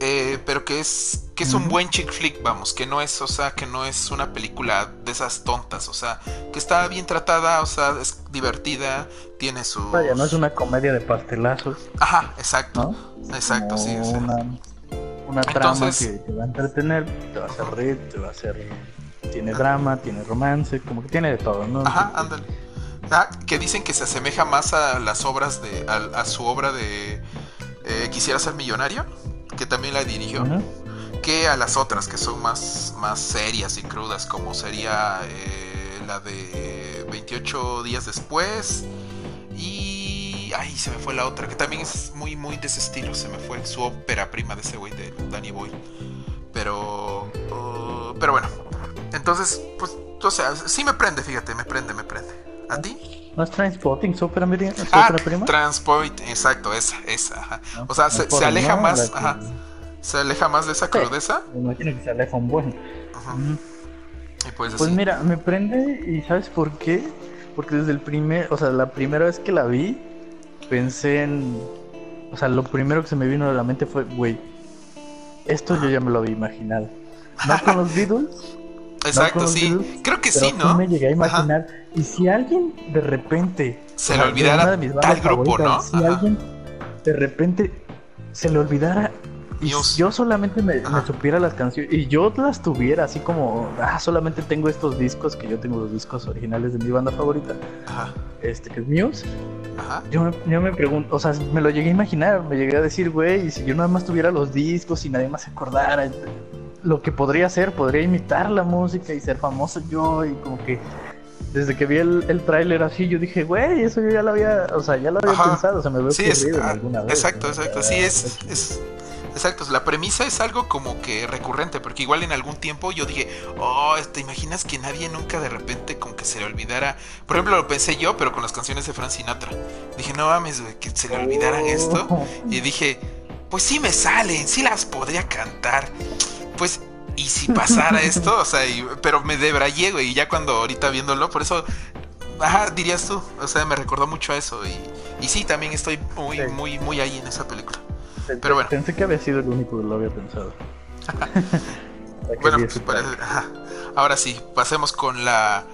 Eh, pero que es que es un buen chick flick, vamos, que no es, o sea, que no es una película de esas tontas, o sea, que está bien tratada, o sea, es divertida, tiene su Vaya, no es una comedia de pastelazos. Ajá, exacto. Exacto, sí, una, una trama que te va a entretener, te va a hacer reír, te va a hacer tiene drama, tiene romance, como que tiene de todo, ¿no? Ajá, ándale. Ah, que dicen que se asemeja más a las obras de. a, su obra de. Eh, Quisiera ser millonario, que también la dirigió. Que a las otras, que son más, más serias y crudas, como sería eh, la de 28 días después. Y. Ay, se me fue la otra, que también es muy, muy de ese estilo. Se me fue su ópera prima de ese güey, de Danny Boy. Pero. Uh, pero bueno. Entonces, pues, o sea, sí me prende, fíjate, me prende, me prende. ¿A ti? ¿No es Transporting su ópera, ah, prima? Transport, exacto, esa, esa. Ajá. O sea, se, aleja más, ajá, se aleja más de esa crudeza. me imagino que se aleja un buen. Ajá. pues, pues mira, me prende y ¿sabes por qué? Porque desde el primer, o sea, la primera vez que la vi, pensé en, o sea, lo primero que se me vino a la mente fue, güey, esto yo ya me lo había imaginado. No con los Beatles, Exacto, sí. Creo que sí, ¿no? me llegué a imaginar. Y si alguien de repente. Se le olvidara tal grupo, ¿no? Si alguien de repente se le olvidara. Y yo solamente me, supiera las canciones y yo las tuviera así como, ah, solamente tengo estos discos, que yo tengo los discos originales de mi banda favorita, Ajá. este que es Muse. Ajá. Yo, me, yo me pregunto, o sea, me lo llegué a imaginar, me llegué a decir, güey, y si yo nada más tuviera los discos y nadie más se acordara, lo que podría hacer, podría imitar la música y ser famoso yo y como que desde que vi el, el tráiler así, yo dije, güey, eso yo ya lo había, o sea, ya lo había pensado, o sea, me veo sí, es, ah, alguna vez. Exacto, exacto, sí, es, es, exacto, la premisa es algo como que recurrente, porque igual en algún tiempo yo dije, oh, ¿te imaginas que nadie nunca de repente como que se le olvidara? Por ejemplo, lo pensé yo, pero con las canciones de Frank Sinatra. Dije, no mames, güey, que se le olvidaran esto. Oh. Y dije, pues sí me salen, sí las podría cantar pues, ¿y si pasara esto? O sea, pero me debrayé, güey, y ya cuando ahorita viéndolo, por eso, ajá, dirías tú, o sea, me recordó mucho a eso, y, y sí, también estoy muy, muy, muy ahí en esa película. Pero bueno. Pensé que había sido el único que lo había pensado. bueno, pues parece, ajá. Ahora sí, pasemos con la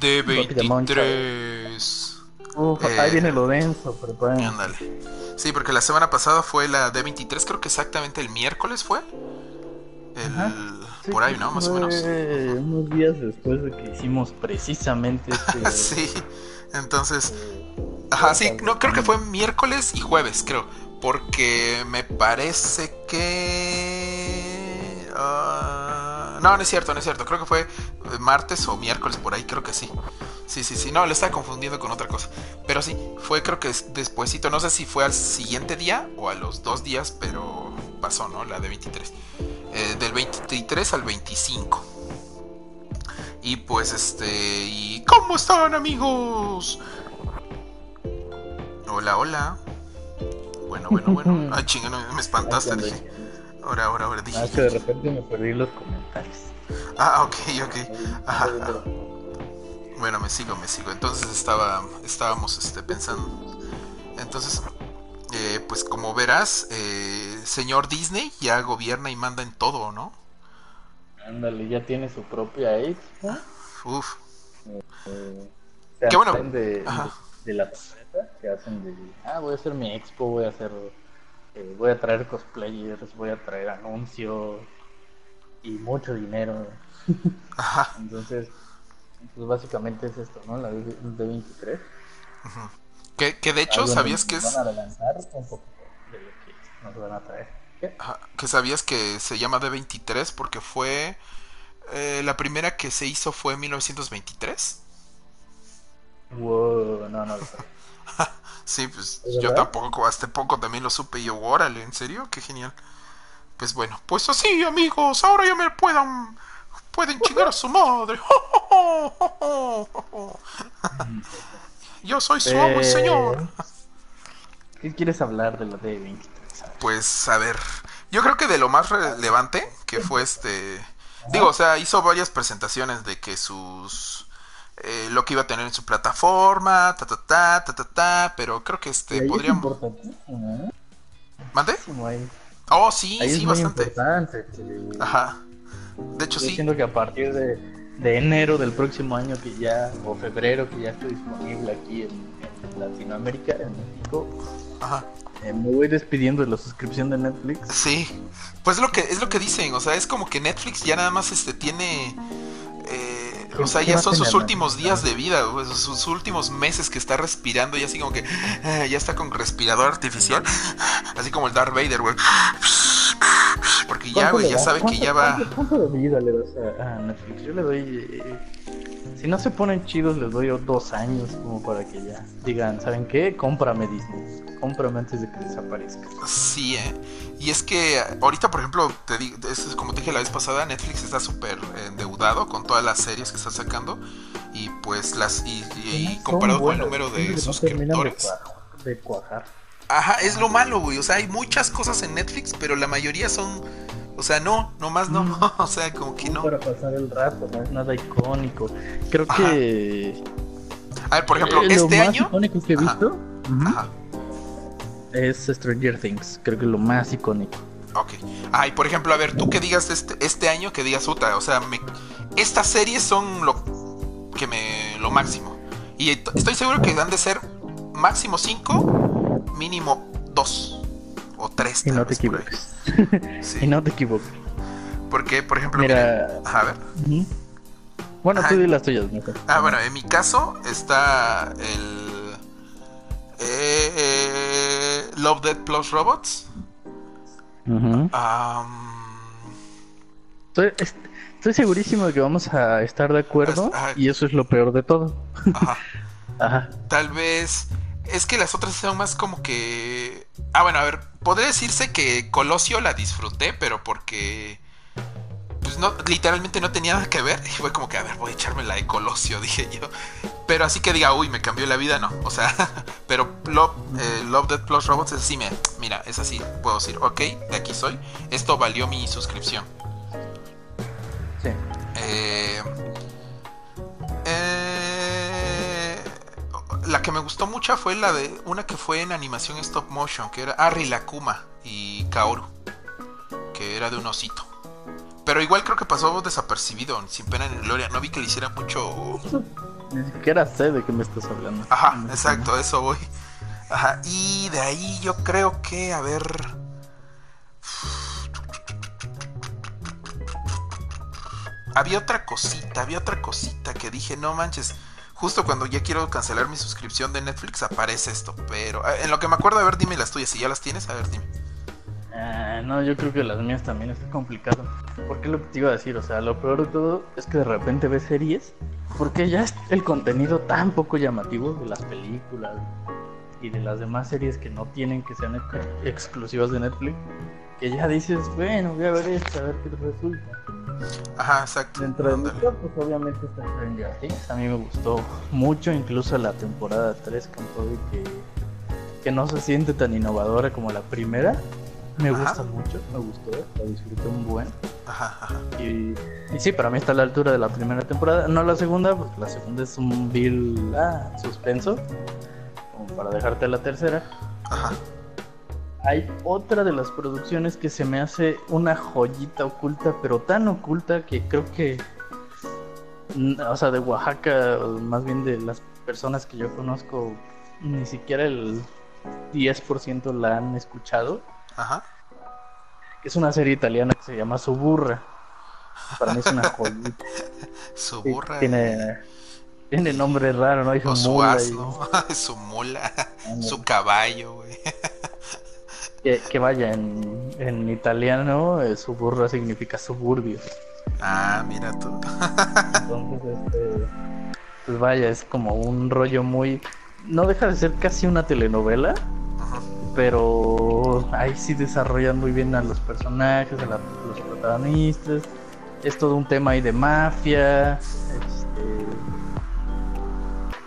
D23. Uf, ahí viene lo denso, pero Ándale. Sí, porque la semana pasada fue la D23, creo que exactamente el miércoles fue. El, por ahí, ¿no? Más o menos. Unos días después de que hicimos precisamente este... sí, entonces... Ajá, sí, no, creo que fue miércoles y jueves, creo. Porque me parece que... Ah, no, no es cierto, no es cierto. Creo que fue martes o miércoles por ahí, creo que sí. Sí, sí, sí. No, lo estaba confundiendo con otra cosa. Pero sí, fue creo que despuésito. No sé si fue al siguiente día o a los dos días, pero pasó, ¿no? La de 23. Eh, del 23 al 25. Y pues este... ¿Y cómo están amigos? Hola, hola. Bueno, bueno, bueno. Ay, chinga, me espantaste. Dije. Ahora, ahora, ahora dije. Ah, que de repente me perdí los comentarios. Ah, ok, ok. Ajá. Bueno, me sigo, me sigo. Entonces estaba, estábamos este, pensando. Entonces, eh, pues como verás, eh, señor Disney ya gobierna y manda en todo, ¿no? Ándale, ya tiene su propia expo. Uf. Eh, Qué bueno. De, de, la tarjeta que hacen de, ah, voy a hacer mi expo, voy a hacer, eh, voy a traer cosplayers, voy a traer anuncios y mucho dinero. Ajá. Entonces, Pues básicamente es esto, ¿no? La de, de 23. Ujú. Que, que de hecho, ¿sabías que es... Van a adelantar un poco de lo que nos van a traer. ¿Qué? Ajá, que sabías que se llama D23 porque fue... eh, la primera que se hizo fue en 1923. Wow, no, no lo sé. Sí, pues ¿Es yo verdad? tampoco, hasta poco también lo supe y yo, órale, ¿en serio? Qué genial. Pues bueno, pues así amigos, ahora ya me puedan, pueden chingar a su madre. Yo soy su amo y señor. ¿Qué quieres hablar de la D23? Pues a ver, yo creo que de lo más relevante que fue este, digo, o sea, hizo varias presentaciones de que sus eh, lo que iba a tener en su plataforma, ta ta ta ta ta ta, pero creo que este podríamos, ¿eh? ¿mande? Oh, sí, ahí es sí, muy bastante. importante. Ajá. De hecho Yo sí. siento que a partir de, de enero del próximo año que ya, o febrero que ya estoy disponible aquí en, en Latinoamérica, en México, Ajá. eh, me voy despidiendo de la suscripción de Netflix. Sí. Pues lo que es lo que dicen, o sea, es como que Netflix ya nada más este tiene eh, o sea, ¿Qué ya son sus últimos días de vida, sus últimos meses que está respirando y así como que eh, ya está con respirador artificial, así como el Darth Vader, güey. Porque ya, ¿Cuánto güey, ya que ¿Cuánto- ya va. ¿Cuánto, cuánto de vida le das a, a Netflix? Yo le doy. eh, si no se ponen chidos, les doy dos años como para que ya digan, ¿saben qué? Cómprame Disney. Cómprame antes de que desaparezca. Sí, eh. Y es que ahorita, por ejemplo, te digo, es como te dije la vez pasada, Netflix está súper endeudado con todas las series que está sacando. Y pues las. Y, comparado con el número de de suscriptores. cuajar- De cuajar. Ajá, es lo malo, güey. O sea, hay muchas cosas en Netflix, pero la mayoría son. O sea, no, nomás no. Mm. o sea, como que no. Para pasar el rato, no es nada icónico. Creo Ajá. que. A ver, por ejemplo, eh, lo este más año. icónico que he Ajá. visto Ajá, es Stranger Things. Creo que lo más icónico. ok. Ay, por ejemplo, a ver, tú que digas este, este año, que digas, puta, o sea, me, estas series son lo que me. lo máximo. Y estoy seguro que han de ser máximo 5, mínimo 2 o 3. Y no te equivoques. Sí. Y no te equivoques. Porque, por ejemplo, mira. A ver. Bueno, Ajá. tú di las tuyas, mejor. Ah, bueno, en mi caso está el. eh, eh, Love Dead Plus Robots. Am, Estoy, est- estoy segurísimo de que vamos a estar de acuerdo. Y eso es lo peor de todo. ajá. Ajá. Tal vez. Es que las otras son más como que. Ah, bueno, a ver. Podría decirse que Colosio la disfruté, pero porque. Pues no, literalmente no tenía nada que ver. Y fue como que, a ver, voy a echarme la de Colosio, dije yo. Pero así que diga, uy, me cambió la vida, no. O sea, pero Love, eh, Love Dead Plus Robots es así, me, mira, es así. Puedo decir, ok, de aquí soy. Esto valió mi suscripción. Sí. Eh, eh, la que me gustó mucho fue la de una que fue en animación stop motion, que era Arri la Kuma y Kaoru, que era de un osito. Pero igual creo que pasó desapercibido, sin pena ni gloria. No vi que le hiciera mucho. Ni siquiera sé de qué me estás hablando. Ajá, exacto, eso voy. Ajá, y de ahí yo creo que, a ver. Había otra cosita, había otra cosita que dije, no manches. Justo cuando ya quiero cancelar mi suscripción de Netflix aparece esto. Pero eh, en lo que me acuerdo, a ver, dime las tuyas. Si ya las tienes, a ver, dime. Ah, no, yo creo que las mías también está complicado. Porque lo que te iba a decir, o sea, lo peor de todo es que de repente ves series, porque ya es el contenido tan poco llamativo de las películas y de las demás series que no tienen que ex- exclusivas de Netflix, que ya dices, bueno, voy a ver esto, a ver qué resulta. Ajá, exacto. Dentro de mucho, pues obviamente está Stranger Things. A mí me gustó mucho, incluso la temporada 3 con todo y que, que no se siente tan innovadora como la primera. Me Ajá. gusta mucho, me gustó, la disfruté un buen. Ajá, ajá. Y, y sí, para mí está a la altura de la primera temporada. No la segunda, porque la segunda es un vil ah, suspenso, como para dejarte la tercera. Ajá. Hay otra de las producciones que se me hace una joyita oculta, pero tan oculta que creo que, o sea, de Oaxaca, más bien de las personas que yo conozco, ni siquiera el 10% la han escuchado. Ajá. Es una serie italiana que se llama Suburra. Para mí es una joyita. su burra. tiene, tiene nombre raro, ¿no? Hay su, su asno, su mula, su caballo, güey. Que, que, vaya, en, en italiano eh, su burra significa suburbio. Ah, mira tú. Entonces, este, pues vaya, es como un rollo muy... No deja de ser casi una telenovela, pero ahí sí desarrollan muy bien a los personajes, a, la, los protagonistas. Es todo un tema ahí de mafia. Este...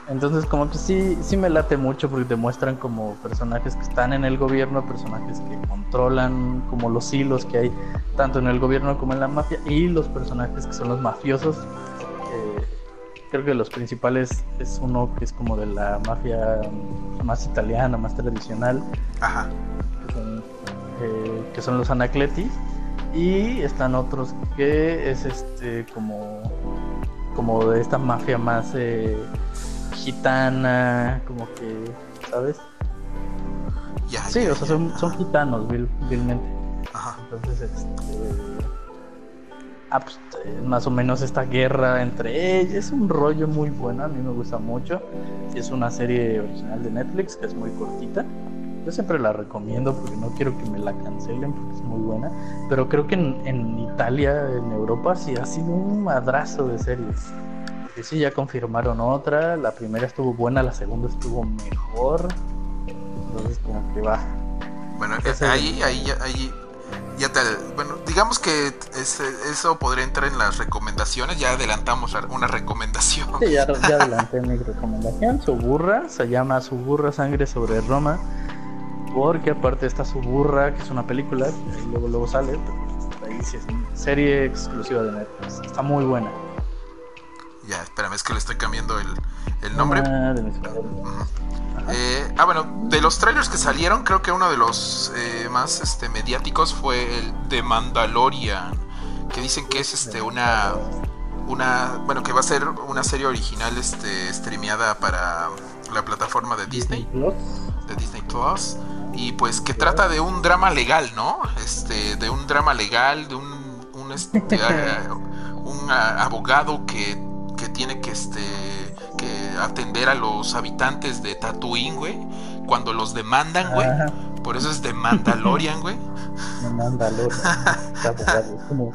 Entonces como que sí, sí me late mucho porque te muestran como personajes que están en el gobierno, personajes que controlan como los hilos que hay tanto en el gobierno como en la mafia y los personajes que son los mafiosos. Eh, creo que los principales es uno que es como de la mafia más italiana, más tradicional. Ajá. Que son, eh, que son los Anacletis. Y están otros que es este como como de esta mafia más eh, gitana, como que, ¿sabes? Ya, sí, ya, o sea, son, son gitanos, vil, vilmente. Ajá. Entonces, este. Ah, pues, eh, más o menos esta guerra entre ellos es un rollo muy bueno, a mí me gusta mucho. Es una serie original de Netflix que es muy cortita. Yo siempre la recomiendo porque no quiero que me la cancelen porque es muy buena. Pero creo que en, en Italia, en Europa, sí ha sido un madrazo de series. Que sí, ya confirmaron otra. La primera estuvo buena, la segunda estuvo mejor. Entonces, como que va. Bueno, ahí, ahí, ya- ahí, ya te, bueno, digamos que ese- eso podría entrar en las recomendaciones, ya adelantamos la- una recomendación. Sí, ya, ya adelanté mi recomendación. Suburra, se llama Suburra Sangre sobre Roma. Porque aparte está Suburra, que es una película, que ahí luego, luego sale. Pero ahí sí es una serie exclusiva de Netflix. Está muy buena. Ya, espérame, es que le estoy cambiando el, el nombre. Una de. Eh, ah, bueno, de los trailers que salieron, creo que uno de los eh, más este, mediáticos fue el de Mandalorian, que dicen que es este una una bueno que va a ser una serie original este streameada para la plataforma de Disney, Plus. de Disney Plus y pues que trata de un drama legal, ¿no? Este, de un drama legal, de un un, este, a- un a- abogado que, que tiene que este que atender a los habitantes de Tatooine, güey, cuando los demandan, güey. Ajá, Por eso es de Mandalorian, güey. me manda loco. Está abogado. Es como,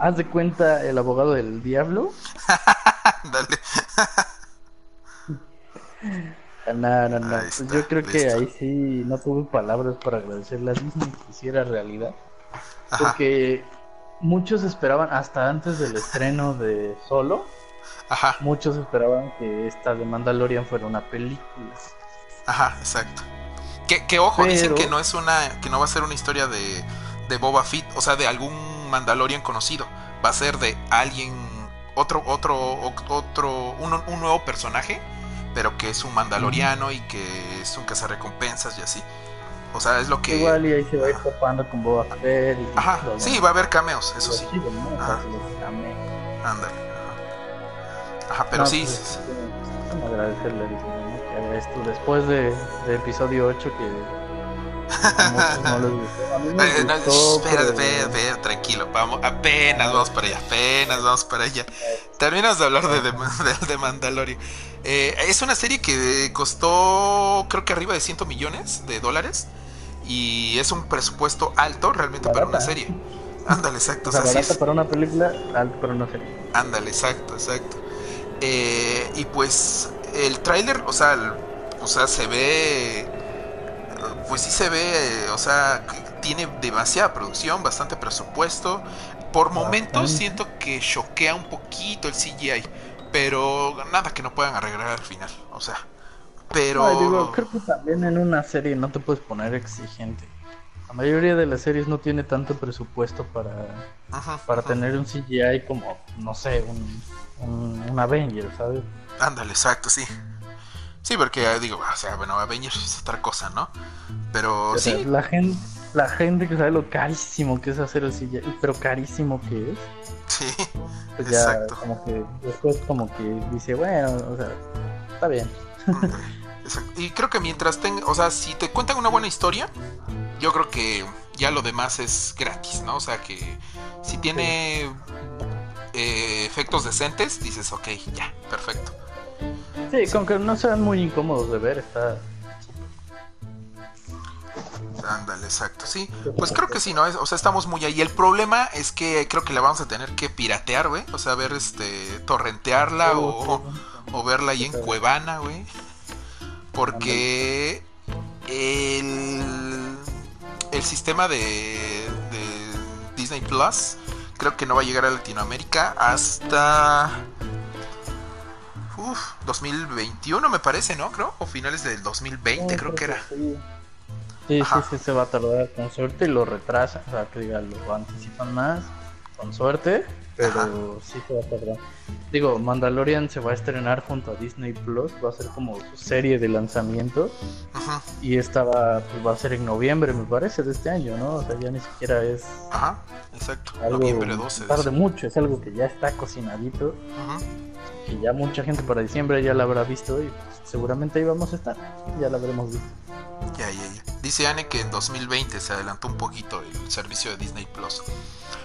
haz de cuenta el abogado del diablo. Dale. No, no, no. Pues está, yo creo que ahí sí no tuve palabras para agradecerle a Disney que hiciera realidad. Ajá. Porque muchos esperaban, hasta antes del estreno de Solo, Ajá. muchos esperaban que esta de Mandalorian fuera una película. Ajá, exacto. Que, que ojo, dicen Pero- que no es una, que no va a ser una historia de, de Boba Fett, o sea, de algún Mandalorian conocido. Va a ser de alguien, otro, otro, otro, un, un nuevo personaje, pero que es un mandaloriano y que es un cazarrecompensas y así. O sea, es lo que. Igual y ahí se va a ir topando con Boba Fett. y Ajá, sí, va a haber cameos, eso sí. Ándale. Ajá. Pero No, sí. pues, agradecerle que esto después de, de episodio 8 que no les gustó. A mí me no, gustó, espera, pero- espera, espera, tranquilo, vamos, apenas vamos para allá, apenas vamos para allá. Terminas de hablar de, de, de- de Mandalorian. Eh, es una serie que costó, creo que arriba de 100 millones de dólares. Y es un presupuesto alto realmente para una serie. Ándale, exacto. O sea, es- para una película, alto para una serie. Ándale, exacto, exacto. Eh, y pues el tráiler, o sea, el- o sea, se ve, pues sí se ve, o sea, tiene demasiada producción, bastante presupuesto. Por momentos siento que choquea un poquito el CGI, pero nada que no puedan arreglar al final, o sea. Pero Ay, digo, creo que también en una serie no te puedes poner exigente. La mayoría de las series no tiene tanto presupuesto para, Ujú, para tener un CGI como, no sé, un, un, un Avenger, ¿sabes? Ándale, exacto, sí. Sí, porque eh, digo, o sea, bueno, Avengers es otra cosa, ¿no? Pero O sea, sí, la gente, la gente que sabe lo carísimo que es hacer el CGI, pero carísimo que es, sí, pues ya Exacto. como que después como que dice, bueno, o sea, está bien. Exacto. Y creo que mientras tenga, o sea, si te cuentan una buena historia, yo creo que ya lo demás es gratis, ¿no? O sea, que si tiene eh, efectos decentes, dices, ok, ya, perfecto. Sí, con que no sean muy incómodos de ver, está. Ándale, exacto, sí. Pues creo que sí, ¿no? O sea, estamos muy ahí. El problema es que creo que la vamos a tener que piratear, güey. O sea, ver, este, torrentearla o, o verla ahí en Cuevana, güey. Porque el, el sistema de, de Disney Plus creo que no va a llegar a Latinoamérica hasta uf, 2021 me parece, ¿no? Creo, o finales del 2020 creo que era. Sí, sí, sí, se va a tardar con suerte y lo retrasan, o sea, que diga, lo anticipan más, con suerte, pero sí se va a tardar. Digo, Mandalorian se va a estrenar junto a Disney Plus, va a ser como su serie de lanzamientos, Ajá, y esta va, pues, va a ser en noviembre, me parece, de este año, ¿no? O sea, ya ni siquiera es ajá, exacto. algo Noviembre 12. tarde mucho, es algo que ya está cocinadito, Ajá. Que ya mucha gente para diciembre ya la habrá visto y pues, seguramente ahí vamos a estar, ya la habremos visto. Ya, ya, ya. Dice Anne que en 2020 se adelantó un poquito el servicio de Disney Plus.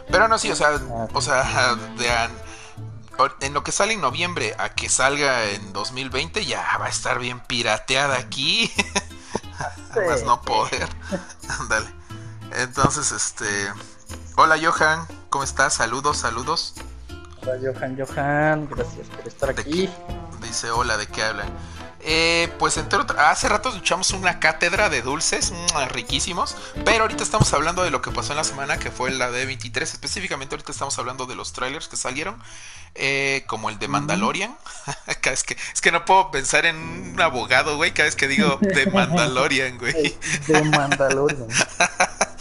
Pero no, sí, o sea, o sea, de en lo que sale en noviembre a que salga en 2020 ya va a estar bien pirateada aquí. Además no poder. Ándale. Entonces, este... Hola Johan, ¿cómo estás? Saludos, saludos. Hola Johan, Johan, gracias por estar ¿De aquí. Dice, hola, ¿de qué hablan? Eh, pues entre otra- hace rato escuchamos una cátedra de dulces mm, riquísimos, pero ahorita estamos hablando de lo que pasó en la semana, que fue la de 23 específicamente ahorita estamos hablando de los trailers que salieron, eh, como el de Mandalorian. Cada vez que, es que no puedo pensar en un abogado, güey, cada vez que digo de Mandalorian, güey. De Mandalorian.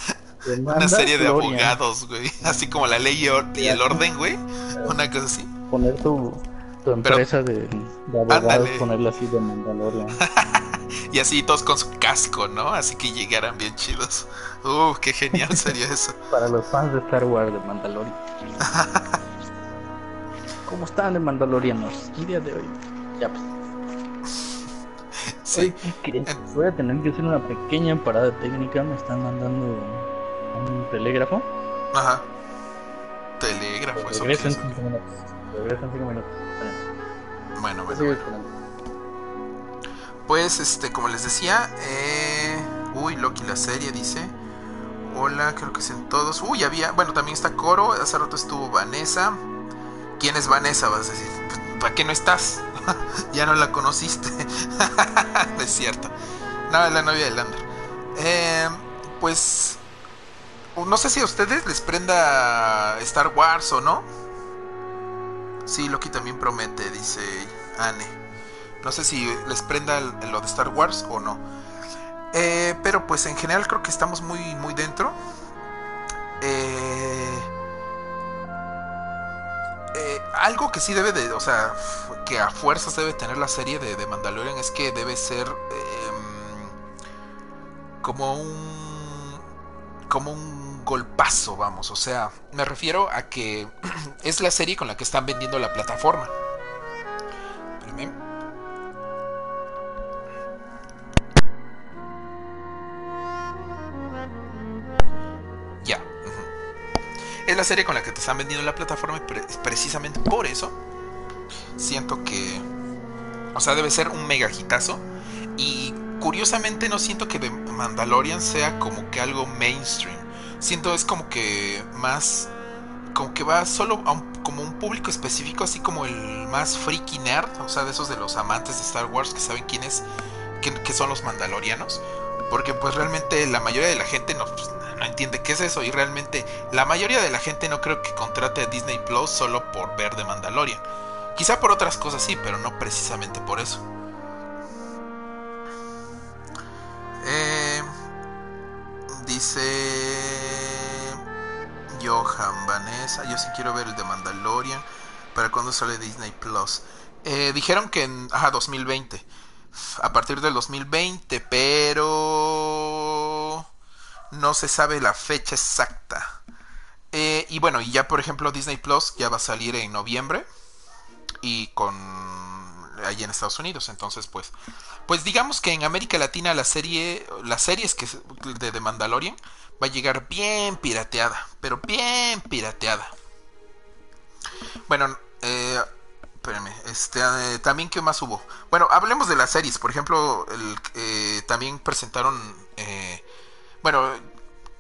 Una serie de abogados, güey. Así como la ley y el orden, güey. Una cosa así. Poner tu, tu empresa de, de abogados, Ándale. ponerla así de Mandalorian. Y así todos con su casco, ¿no? Así que llegaran bien chidos. Uh, qué genial sería eso. Para los fans de Star Wars de Mandalorian. ¿Cómo están de Mandalorianos? El día de hoy. Ya pues. Sí. Oye, ¿qué crees? En- Voy a tener que hacer una pequeña parada técnica. Me están mandando un telégrafo. Ajá. Telégrafo, eso qué Regreso en es. 5 minutos. Regreso en 5 minutos. Bueno, bueno. Pues, este, como les decía, eh... Uy, Loki la serie dice. Hola, creo que es en todos. Uy, había. Bueno, también está Coro. Hace rato estuvo Vanessa. ¿Quién es Vanessa? Vas a decir. ¿Para qué no estás? ya no la conociste. no es cierto. No, es la novia de Lander. Eh, pues. No sé si a ustedes les prenda Star Wars o no. Sí, Loki también promete, dice Anne. No sé si les prenda lo de Star Wars o no. Eh, pero pues en general creo que estamos muy, muy dentro. Eh, eh, algo que sí debe de, o sea, que a fuerzas debe tener la serie de, de Mandalorian es que debe ser em, como un como un golpazo, vamos. O sea, me refiero a que es la serie con la que están vendiendo la plataforma. Espérame. Ya. Es la serie con la que te están vendiendo la plataforma y pre- precisamente por eso siento que... O sea, debe ser un mega hitazo. Y curiosamente no siento que Mandalorian sea como que algo mainstream. Siento es como que más... Como que va solo a un, como un público específico, así como el más freaky nerd, o sea, de esos de los amantes de Star Wars que saben quién es, que, son los mandalorianos. Porque pues realmente la mayoría de la gente no, pues, no entiende qué es eso y realmente la mayoría de la gente no creo que contrate a Disney Plus solo por ver de Mandalorian. Quizá por otras cosas sí, pero no precisamente por eso. Eh, dice Johan Vanessa, yo sí quiero ver el de Mandalorian. ¿Para cuándo sale Disney Plus? Eh, dijeron que en ajá, 2020. A partir del 2020, pero no se sabe la fecha exacta. Eh, y bueno, ya por ejemplo Disney Plus ya va a salir en noviembre y con allí en Estados Unidos. Entonces, pues, pues digamos que en América Latina la serie, las series que de The Mandalorian va a llegar bien pirateada, pero bien pirateada. Bueno, eh, espérame, este, eh, también qué más hubo. Bueno, hablemos de las series. Por ejemplo, el, eh, también presentaron, eh, bueno,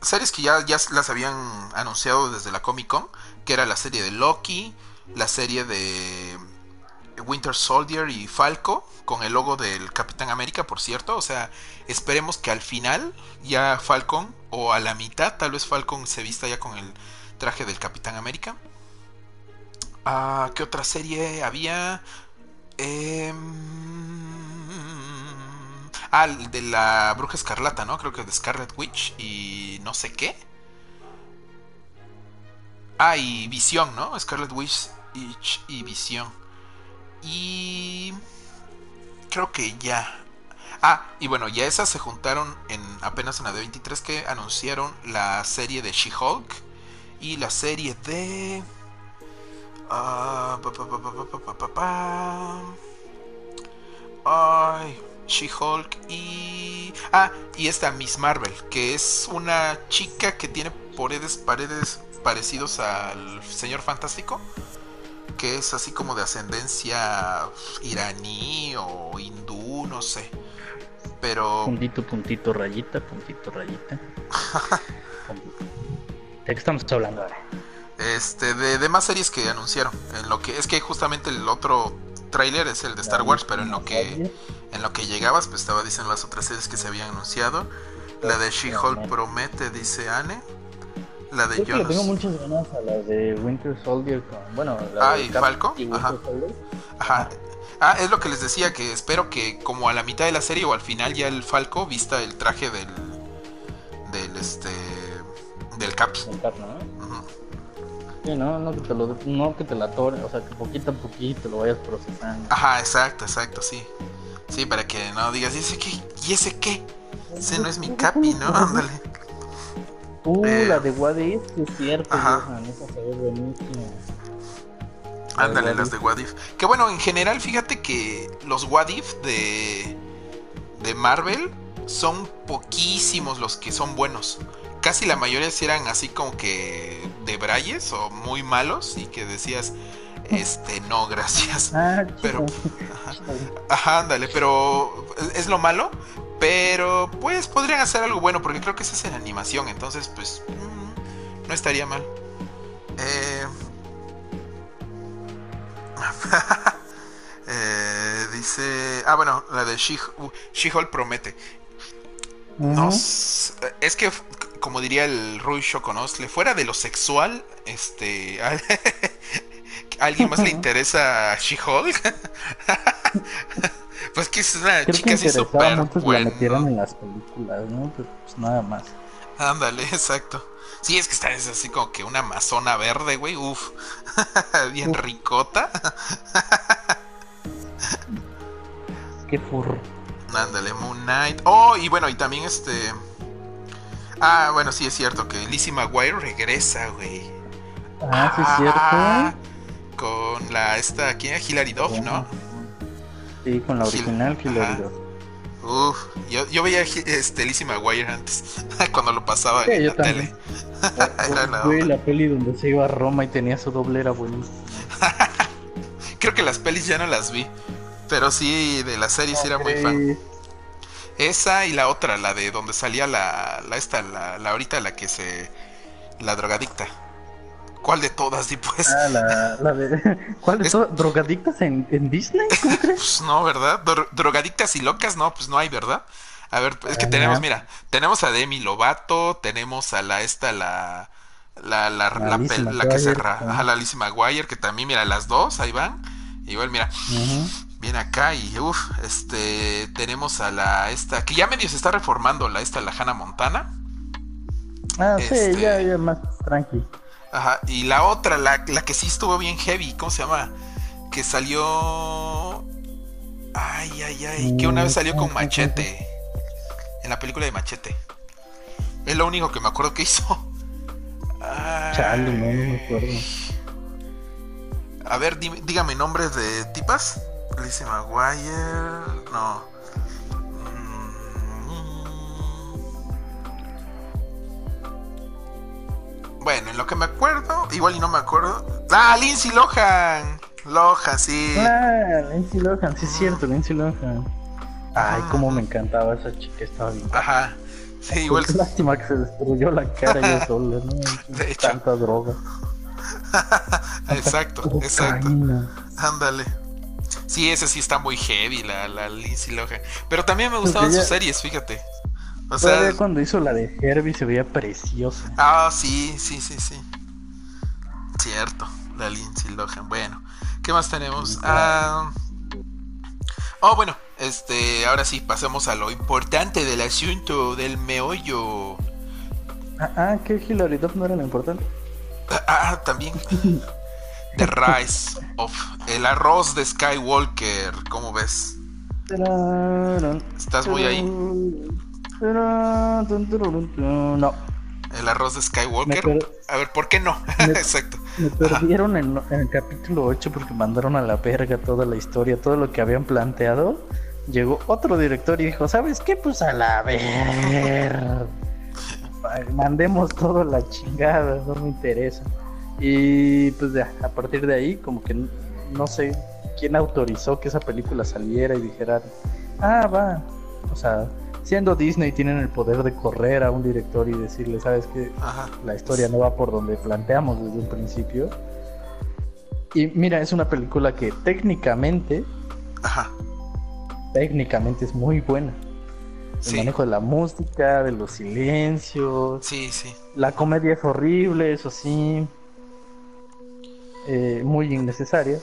series que ya, ya las habían anunciado desde la Comic Con, que era la serie de Loki, la serie de Winter Soldier y Falco, con el logo del Capitán América, por cierto. O sea, esperemos que al final ya Falcon, o a la mitad, tal vez Falcon se vista ya con el traje del Capitán América. Ah, ¿Qué otra serie había? Eh... Ah, de la Bruja Escarlata, ¿no? Creo que de Scarlet Witch y no sé qué. Ah, y Visión, ¿no? Scarlet Witch y Visión. Y... Creo que ya. Ah, y bueno, ya esas se juntaron en apenas en la de 23 que anunciaron la serie de She-Hulk y la serie de... Ay, She-Hulk y... Ah, y esta Miss Marvel, que es una chica que tiene paredes, paredes parecidos al Señor Fantástico, que es así como de ascendencia iraní o hindú, no sé. Pero... Puntito, puntito, rayita, puntito, rayita. ¿De qué estamos hablando ahora? Este, de, más series que anunciaron. En lo que es que justamente el otro tráiler es el de Star Wars, pero en lo que en lo que llegabas, pues estaba diciendo las otras series que se habían anunciado. La de She-Hulk promete, dice Anne. La de tengo muchas ganas a la de Winter Soldier bueno, la ah, y Falco. Ajá. Ajá. Ah, es lo que les decía, que espero que como a la mitad de la serie o al final ya el Falco vista el traje del del este del Cap. Sí, no, no que te lo, no que te la tore, o sea, que poquito a poquito lo vayas procesando. Ajá, exacto, exacto, sí. Sí, para que no digas, ¿y ese qué? ¿Y ese qué? Ese no es mi capi, ¿no? Ándale. Uh, eh, la de What If, es cierto, Ajá. esa se ve buenísima. Ándale, las de What If. Que bueno, en general, fíjate que los What If de, de Marvel son poquísimos los que son buenos casi la mayoría eran así como que de brayes o muy malos y que decías, este, no, gracias. Ah, pero, ajá, ándale, pero es lo malo, pero pues podrían hacer algo bueno porque creo que eso es en animación, entonces pues mm, no estaría mal. Eh... eh, dice, ah bueno, la de She-Hulk promete. No, es que como diría el Rui Shokonosle, fuera de lo sexual, este. ¿A alguien más le interesa a She-Hulk? Pues que es una chica así súper buena. la metieron en las películas, ¿no? pues nada más. Ándale, exacto. Sí, es que está es así como que una amazona verde, güey. Uf. Bien ricota. Qué furro. Ándale, Moon Knight. Oh, y bueno, y también este. Ah, bueno, sí es cierto que Lizzie McGuire regresa, güey. Ah, sí es cierto. Ah, con la esta, ¿quién? Hilary Duff, ¿no? Sí, con la original Hilary Duff. Uf, yo, yo veía este Lizzie McGuire antes, cuando lo pasaba en la tele. era la, la peli donde se iba a Roma y tenía su doble era buenísimo. Creo que las pelis ya no las vi, pero sí de la serie sí era muy fan. Esa y la otra, la de donde salía la, la esta, la, la ahorita la que se, la drogadicta. ¿Cuál de todas, y pues? Ah, la, la de, ¿Cuál de todas? ¿Drogadictas en, en Disney? ¿Cómo crees? Pues no, ¿verdad? drogadictas y locas, no, pues no hay, ¿verdad? A ver, es que ah, tenemos, mira, tenemos a Demi Lovato, tenemos a la esta, la, la, la, la, la, que cerra, a la Lizzie McGuire, que también, mira, las dos, ahí van. Igual, mira, Viene acá y uff, este tenemos a la esta que ya medio se está reformando la esta la Hannah Montana. Ah, sí, este, ya, ya más tranqui. Ajá, y la otra, la, la que sí estuvo bien heavy, ¿cómo se llama? Que salió Ay, ay, ay, que una vez salió con Machete. En la película de Machete. Es lo único que me acuerdo que hizo. Chale, no, me acuerdo. A ver, dígame nombres de tipas. Lizzie McGuire. No. Bueno, en lo que me acuerdo, igual y no me acuerdo. Ah, Lindsay Lohan. Lohan, sí. Ah, Lindsay Lohan, sí es cierto, Lindsay Lohan. Ay, cómo me encantaba esa chica, estaba bien. Ajá. Sí, igual. Qué lástima que se destruyó la cara yo sola, ¿no? De hecho. Tanta droga. exacto, Tanta exacto. Ándale. Sí, ese sí está muy heavy, la, la Lindsay Lohan. Pero también me gustaban ella- sus series, fíjate. O sea, Todavía cuando hizo la de Herbie se veía preciosa. ah, sí, sí, sí, sí. Cierto, la Lindsay Lohan. Bueno, ¿qué más tenemos? Ah, oh, bueno, este, ahora sí, pasemos a lo importante del asunto, del meollo. Ah, ah, que Hilary Duff no era lo importante. Ah, ah, también. The Rise of el arroz de Skywalker, ¿cómo ves? ¿Estás muy ahí? No, El arroz de Skywalker. per- A ver, ¿por qué no? Me- Exacto. me perdieron en, en el capítulo 8 porque mandaron a la verga toda la historia, todo lo que habían planteado. Llegó otro director y dijo, ¿sabes qué? Pues a la verga. Mandemos todo la chingada, no me interesa. Y pues ya, a partir de ahí, como que no sé quién autorizó que esa película saliera y dijeran, ah, va. O sea, siendo Disney tienen el poder de correr a un director y decirle, ¿sabes? Ajá. la historia no va por donde planteamos desde un principio. Y mira, es una película que técnicamente, Ajá. técnicamente es muy buena. El Sí. manejo de la música, de los silencios, Sí, sí. la comedia es horrible, eso sí, eh, muy innecesaria.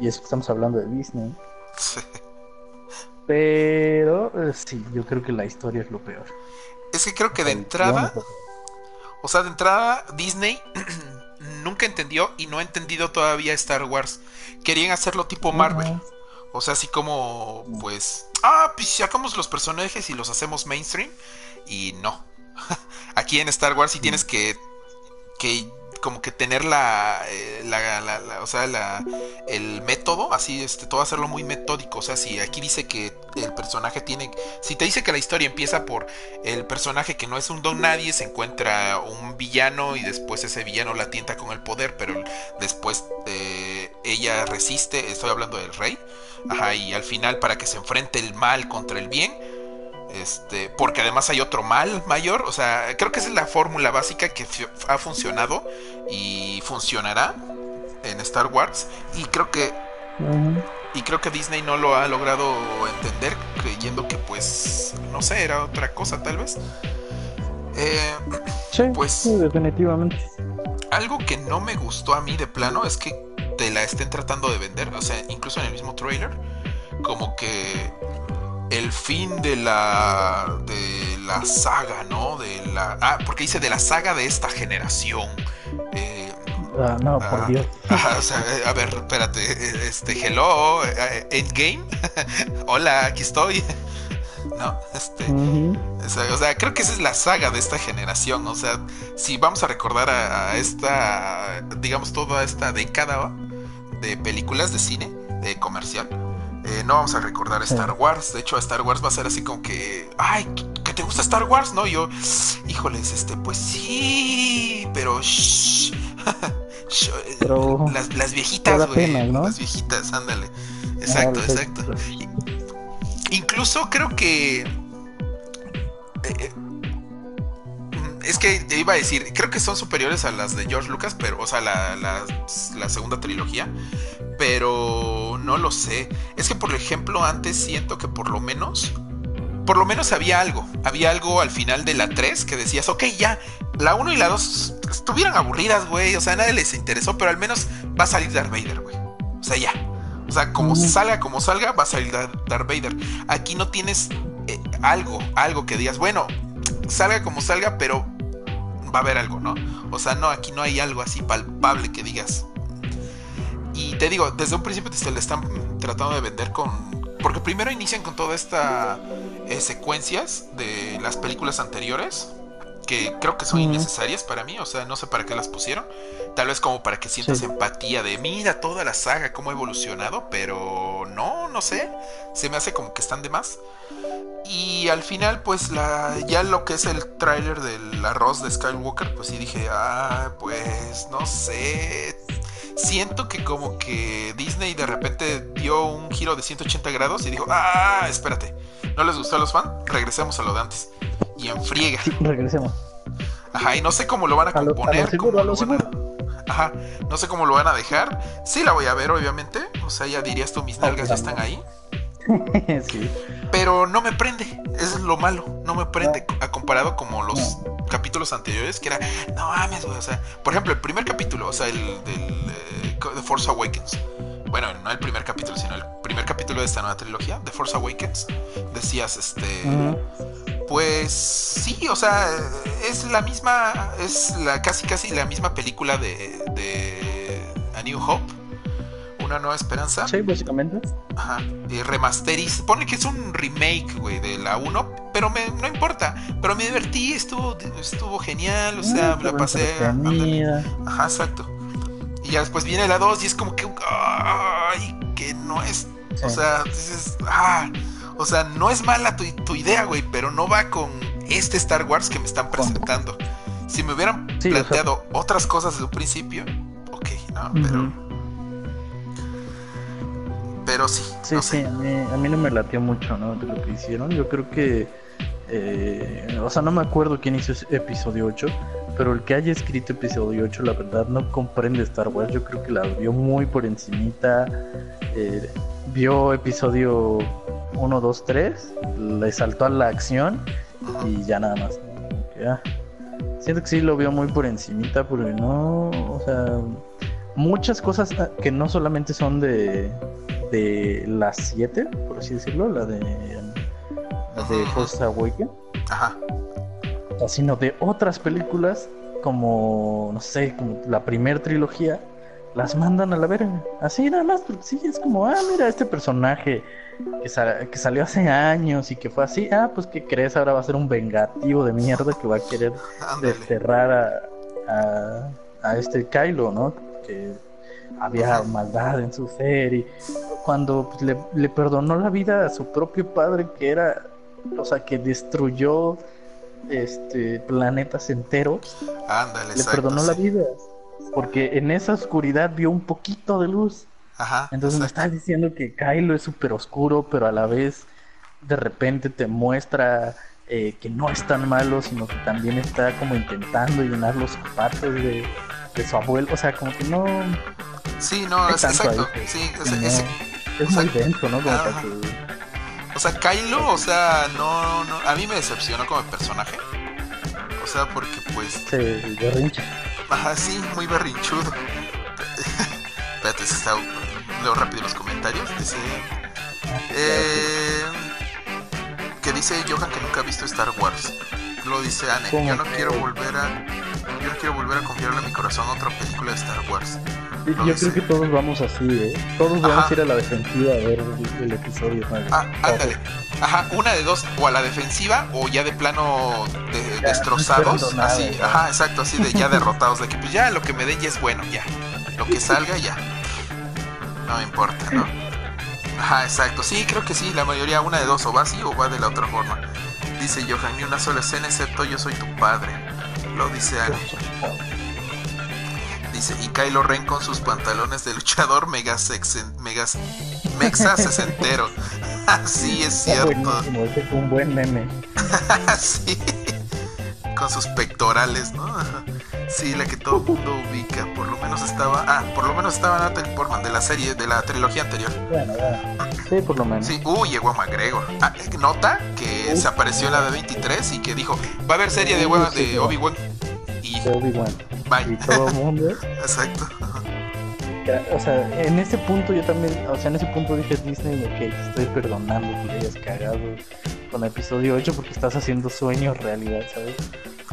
Y eso que estamos hablando de Disney. Sí. Pero eh, sí, yo creo que la historia es lo peor. Es que creo que de entrada, o sea, de entrada, Disney nunca entendió y no ha entendido todavía Star Wars. Querían hacerlo tipo Marvel. O sea, así como, pues, ah, pues sacamos los personajes y los hacemos mainstream. Y no. Aquí en Star Wars sí tienes que, que como que tener la, eh, la, la- la- o sea, la, el método, así, este, todo hacerlo muy metódico. O sea, si aquí dice que el personaje tiene, si te dice que la historia empieza por el personaje que no es un don nadie, se encuentra un villano y después ese villano la tienta con el poder, pero después eh, ella resiste, estoy hablando del rey, ajá, y al final para que se enfrente el mal contra el bien, este, porque además hay otro mal mayor, o sea, creo que esa es la fórmula básica que ha funcionado y funcionará en Star Wars y creo que y creo que Disney no lo ha logrado entender, creyendo que pues, no sé, era otra cosa tal vez. Eh, Sí, Pues- sí, definitivamente. algo que no me gustó a mí de plano es que te la estén tratando de vender, o sea, incluso en el mismo trailer, como que el fin de la de la saga, ¿no? De la ah, porque dice de la saga de esta generación. Eh, Ah, no, por Ah. Dios. Ajá, o sea, eh, a ver, espérate, eh, este, hello, eh, Endgame, hola, aquí estoy. No, este, o sea, o sea, creo que esa es la saga de esta generación, o sea, si vamos a recordar a, a esta, digamos, toda esta década de películas de cine, de comercial, eh, no vamos a recordar. Star Wars, de hecho a Star Wars va a ser así como que, ay, ¿que te gusta Star Wars? No, yo, híjoles, este, pues sí, pero... shh. Shh, eh, Pero las, las viejitas, güey. Las viejitas, ándale. Exacto, Ah, exacto. Incluso creo que. eh, es que te iba a decir, creo que son superiores a las de George Lucas, pero, o sea, la, la- la segunda trilogía. Pero no lo sé. Es que, por ejemplo, antes siento que por lo menos. Por lo menos había algo. Había algo al final de la 3 que decías, ok, ya. La 1 y la 2 estuvieran aburridas, güey. O sea, a nadie les interesó, pero al menos va a salir Darth Vader, güey. O sea, ya. O sea, como salga como salga, va a salir Dar- Darth Vader. Aquí no tienes eh, algo, algo que digas, bueno, salga como salga, pero va a haber algo, ¿no? O sea, no, aquí no hay algo así palpable que digas. Y te digo, desde un principio te le están tratando de vender con... Porque primero inician con toda esta eh, secuencias de las películas anteriores. Que creo que son innecesarias para mí, o sea, no sé para qué las pusieron. Tal vez como para que sientas empatía de mira toda la saga, cómo ha evolucionado, pero no, no sé, se me hace como que están de más. Y al final, pues la, ya lo que es el tráiler del arroz de Skywalker, pues sí dije, ah, pues no sé. Siento que como que Disney de repente dio un giro de 180 grados y dijo, ah, espérate, ¿no les gustó a los fans? Regresemos a lo de antes. Y enfriega. regresemos. Ajá, y no sé cómo lo van a, componer. Ajá, no sé cómo lo van a dejar. Sí la voy a ver, obviamente. O sea, ya dirías tú, mis nalgas ya están ahí. sí. Pero no me prende, eso es lo malo, no me prende a comparado como los capítulos anteriores que era, no mames, güey, o sea, por ejemplo, el primer capítulo, o sea, el del eh, The Force Awakens. Bueno, no el primer capítulo, sino el primer capítulo de esta nueva trilogía, The Force Awakens. Decías, este, pues sí, o sea, es la misma, es la casi casi la misma película de, de A New Hope una nueva esperanza. Sí, básicamente. Ajá. Y remasteriz. Pone que es un remake, güey, de la 1, pero me, no importa. Pero me divertí, estuvo, estuvo genial, o sea, la pasé. Ajá, exacto. Y ya después viene la 2 y es como que. ¡Ay! Que no es. O sea, dices. ¡Ah! O sea, no es mala tu, tu idea, güey, pero no va con este Star Wars que me están presentando. Si me hubieran planteado otras cosas desde un principio, ok, ¿no? Pero. Pero sí. Sí, sí, a mí, no me latió mucho, ¿no? De lo que hicieron. Yo creo que. Eh, o sea, no me acuerdo quién hizo episodio 8, pero el que haya escrito episodio 8, la verdad, no comprende Star Wars. Yo creo que la vio muy por encimita. Eh, vio episodio 1, 2, 3, le saltó a la acción y ya nada más. Siento que sí lo vio muy por encimita, porque no, o sea, muchas cosas ah, que no solamente son de, de las 7, por así decirlo, la de, la de Force Awakens. Ajá. Sino de otras películas, como, no sé, como la primera trilogía, las mandan a la verga. Así nada más, porque sí, es como, ah, mira, este personaje que, que, salió hace años y que fue así, ah, pues que crees ahora va a ser un vengativo de mierda que va a querer desterrar a, a, a, este Kylo, ¿no? Que había maldad en su ser y cuando pues, le, perdonó la vida a su propio padre que era, o sea, que destruyó este planetas enteros, Ándale, le perdonó la vida porque en esa oscuridad vio un poquito de luz. Ajá, Entonces me está diciendo que Kylo es súper oscuro, pero a la vez de repente te muestra eh, que no es tan malo, sino que también está como intentando llenar los zapatos de, de su abuelo. O sea, como que no, Sí, no, es, exacto. sí, es, es muy denso, ¿no? O sea, Kylo, o sea, no, no, a mí me decepcionó como personaje. O sea, porque pues... Sí, berrinche. Ajá, sí, muy berrinchudo. Espérate, se está... Leo rápido los comentarios. Dice... Eh, que dice Johan que nunca ha visto Star Wars. Lo dice Anne. Yo no quiero volver a... Yo no quiero volver a confiarle a mi corazón otra película de Star Wars. Yo creo que todos vamos así, ¿eh? Todos vamos a ir a la defensiva a ver el, episodio. Ah, ándale. Ajá, una de dos, o a la defensiva o ya de plano destrozados. así, ajá, exacto, así de ya derrotados. De que pues ya lo que me den ya es bueno, ya. Lo que salga ya. No me importa, ¿no? Ajá, exacto. Sí, creo que sí, la mayoría, una de dos, o va así o va de la otra forma. Dice Johan, ni una sola escena excepto yo soy tu padre. Lo dice Annie. Dice, y Kylo Ren con sus pantalones de luchador mega, sexen, mega mexa sesentero. Así es cierto. Ese fue un buen meme. sí. Con sus pectorales, ¿no? Sí, la que todo el mundo ubica. Por lo menos estaba. Ah, por lo menos estaba Natalie Portman de la serie, de la trilogía anterior. Bueno, Sí, por lo menos. Sí, uy, llegó a McGregor. Ah, nota que se apareció la de 23 y que dijo: Va a haber serie de, de Obi-Wan. Y. Obi-Wan y todo el mundo. Exacto. O sea, en ese punto yo también, o sea, en ese punto dije Disney, ok, te estoy perdonando que hayas cagado con episodio 8 porque estás haciendo sueños realidad, ¿sabes?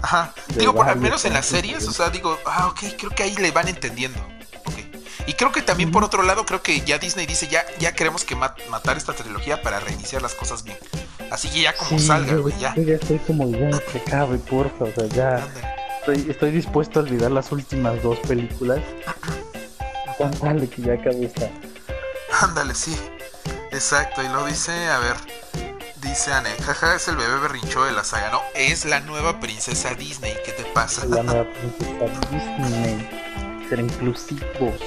Ajá. digo, por al menos en las series, o sea, digo, ah, ok, creo que ahí le van entendiendo. Y creo que también por otro lado, creo que ya Disney dice, ya, ya queremos que matar esta trilogía para reiniciar las cosas bien. Así que ya como salga, güey, ya. Yo ya estoy como ya que cabe, porfa, o sea, ya. Estoy, estoy dispuesto a olvidar las últimas dos películas. Dale, que ya acabe esta. Ándale, sí. Exacto, y lo dice, a ver, dice Anne, jaja, es el bebé berrincho de la saga, ¿no? Es la nueva princesa Disney, ¿qué te pasa? La nueva princesa Disney. Ser inclusivos.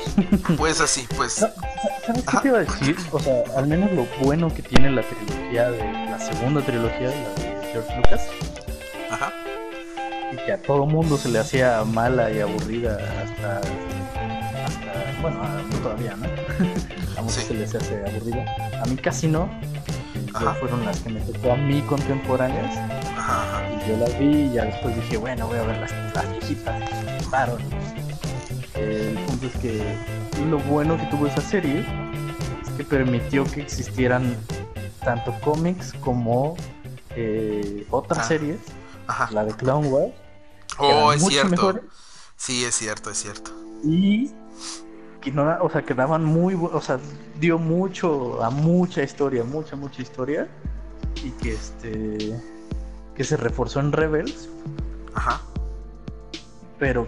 Pues así, pues. ¿Sabes qué te iba a decir? O sea, al menos lo bueno que tiene la trilogía de la segunda trilogía de, la de George Lucas. Ajá. Y que a todo mundo se le hacía mala y aburrida hasta. hasta bueno, a- todavía, ¿no? a muchos Sí. se les hace aburrida. A mí casi no. Fueron las que me tocó a mí contemporáneas. Ajá. Y yo las vi y ya después dije, bueno, voy a ver las, las viejitas. Claro. El punto es que lo bueno que tuvo esa serie es que permitió que existieran tanto cómics como eh, otras Ah. series, Ajá. la de Clone Wars, Oh, es cierto. mejores, Sí, es cierto, es cierto. y que no, o sea, que daban muy, o sea, dio mucho a mucha historia, mucha, mucha historia, y que este, que se reforzó en Rebels, Ajá. pero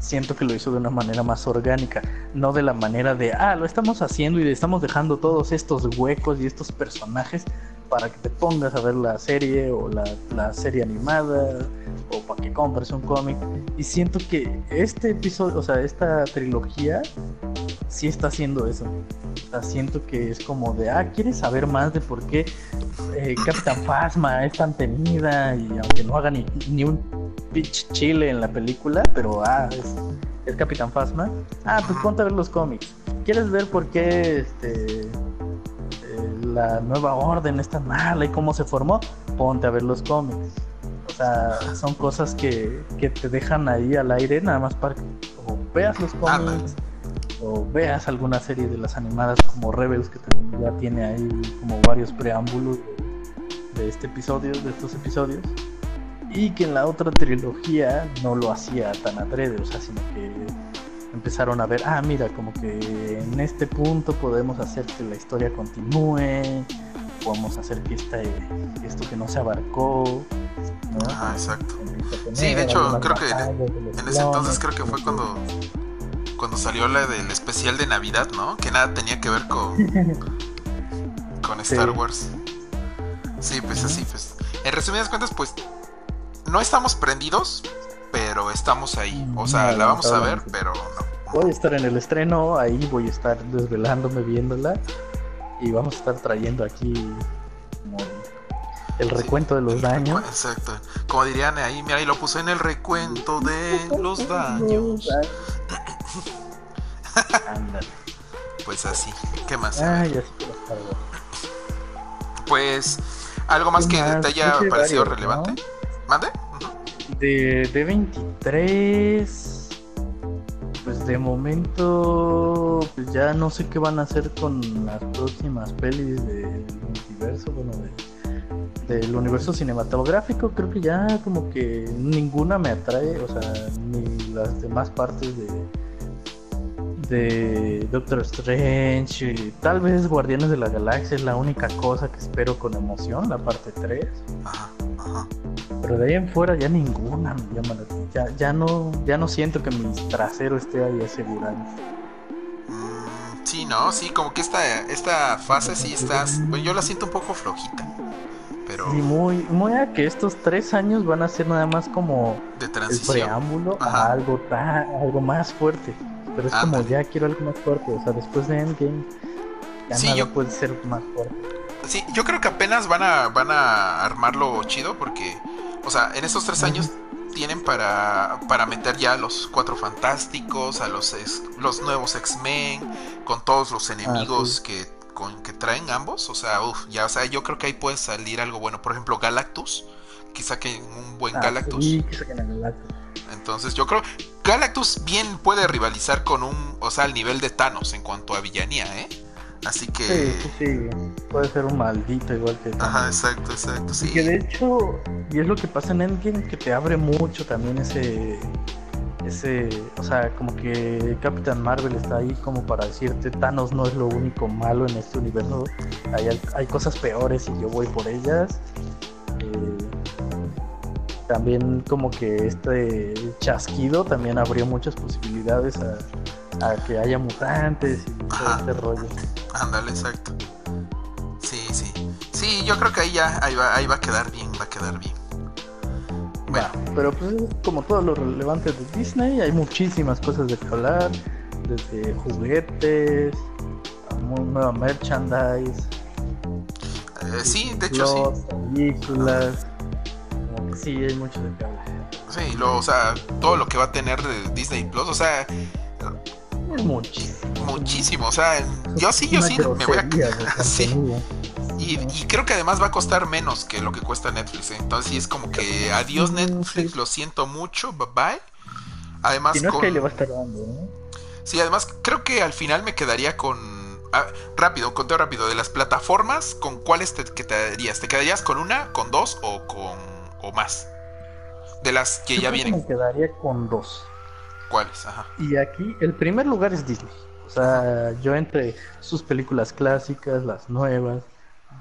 siento que lo hizo de una manera más orgánica, no de la manera de, ah, lo estamos haciendo y estamos dejando todos estos huecos y estos personajes para que te pongas a ver la serie o la, la serie animada o para que compres un cómic. Y siento que este episodio, o sea, esta trilogía sí está haciendo eso. O sea, siento que es como de, ah, ¿quieres saber más de por qué eh, Capitán Phasma es tan temida? Y aunque no haga ni, ni un pitch chile en la película, pero ah, es, es Capitán Phasma. Ah, pues ponte a ver los cómics. ¿Quieres ver por qué este, la nueva orden es tan mala y cómo se formó? Ponte a ver los cómics. O sea, son cosas que, que te dejan ahí al aire nada más para que o veas los Ándale. cómics o veas alguna serie de las animadas como Rebels que también ya tiene ahí como varios preámbulos de, de este episodio, de estos episodios y que en la otra trilogía no lo hacía tan adrede, o sea, sino que empezaron a ver, ah, mira, como que en este punto podemos hacer que la historia continúe, podemos hacer que esta, esto que no se abarcó, ¿no? Ajá, exacto. Sí, de hecho, creo que En ese entonces creo que fue cuando cuando salió la del especial de Navidad, ¿no? Que nada tenía que ver con con Star Sí. Wars. Sí, pues así, pues. En resumidas cuentas, pues no estamos prendidos, pero estamos ahí. O sea, la vamos a ver, pero no. Voy a estar en el estreno, ahí voy a estar desvelándome viéndola y vamos a estar trayendo aquí como el recuento de los daños. Exacto. Como dirían ahí, mira, ahí lo puso en el recuento de los daños. Ándale. Pues así. ¿Qué más? Ay, así que. Pues algo más ¿Qué que más? te haya parecido varios, relevante. ¿no? ¿Mande? De, de 23, pues de momento pues ya no sé qué van a hacer con las próximas pelis del multiverso, bueno, de- del universo cinematográfico. Creo que ya como que ninguna me atrae, o sea, ni las demás partes de de Doctor Strange, y tal vez Guardianes de la Galaxia es la única cosa que espero con emoción, la parte 3. Ajá, ajá. Pero de ahí en fuera ya ninguna me llama la atención. Ya, ya no, ya no siento que mi trasero esté ahí asegurado. Mm, sí, no, sí, como que esta, esta fase sí está. Bueno, yo la siento un poco flojita. Pero Y muy, muy a que estos tres años van a ser nada más como de el transición. preámbulo Ajá. a algo ta- algo más fuerte. Pero es como ya quiero algo más fuerte. O sea, después de Endgame ya Sí, nada yo- puede ser más fuerte. Sí, yo creo que apenas van a, van a armarlo chido porque, o sea, en estos tres años tienen para, para meter ya a los cuatro fantásticos, a los, ex- los nuevos X-Men, con todos los enemigos que, con, que traen ambos. O sea, uf, ya, o sea, yo creo que ahí puede salir algo bueno. Por ejemplo, Galactus, que saquen un buen Ah, Galactus. sí, que Galactus. Entonces yo creo Galactus bien puede rivalizar con un, o sea, al nivel de Thanos en cuanto a villanía, ¿eh? Así que... Sí, sí. Puede ser un maldito igual que Ajá, exacto, exacto, sí. Y que de hecho, y es lo que pasa en Endgame, que te abre mucho también ese ese, o sea, como que Capitán Marvel está ahí como para decirte Thanos no es lo único malo en este universo, hay, hay cosas peores y yo voy por ellas. Eh, también como que este chasquido también abrió muchas posibilidades a, que haya mutantes y todo este rollo. Ándale, exacto. Sí, sí. Sí, yo creo que ahí ya ahí va, ahí va a quedar bien, va a quedar bien. Bueno. pero pues como todo lo relevante de Disney, hay muchísimas cosas de que hablar, desde juguetes, nueva merchandise. Eh, sí, de hecho sí. Películas. sí, hay mucho de que hablar. Sí, lo, o sea, todo lo que va a tener Disney Plus, o sea, muchísimo. Muchísimo, o sea, yo sí, yo sí me voy a. sí. Y, creo que además va a costar menos que lo que cuesta Netflix. ¿eh? Entonces sí es como que adiós Netflix, lo siento mucho, bye bye. Además, le va a estar dando, ¿no? Sí, además creo que al final me quedaría con... Ah, rápido, conteo rápido. De las plataformas, ¿con cuáles te, que quedarías? ¿Te quedarías con una, con dos o con o más? De las que ya vienen. me quedaría con dos. ¿Cuáles? Ajá. Y aquí el primer lugar es Disney. O sea, yo entre sus películas clásicas, las nuevas,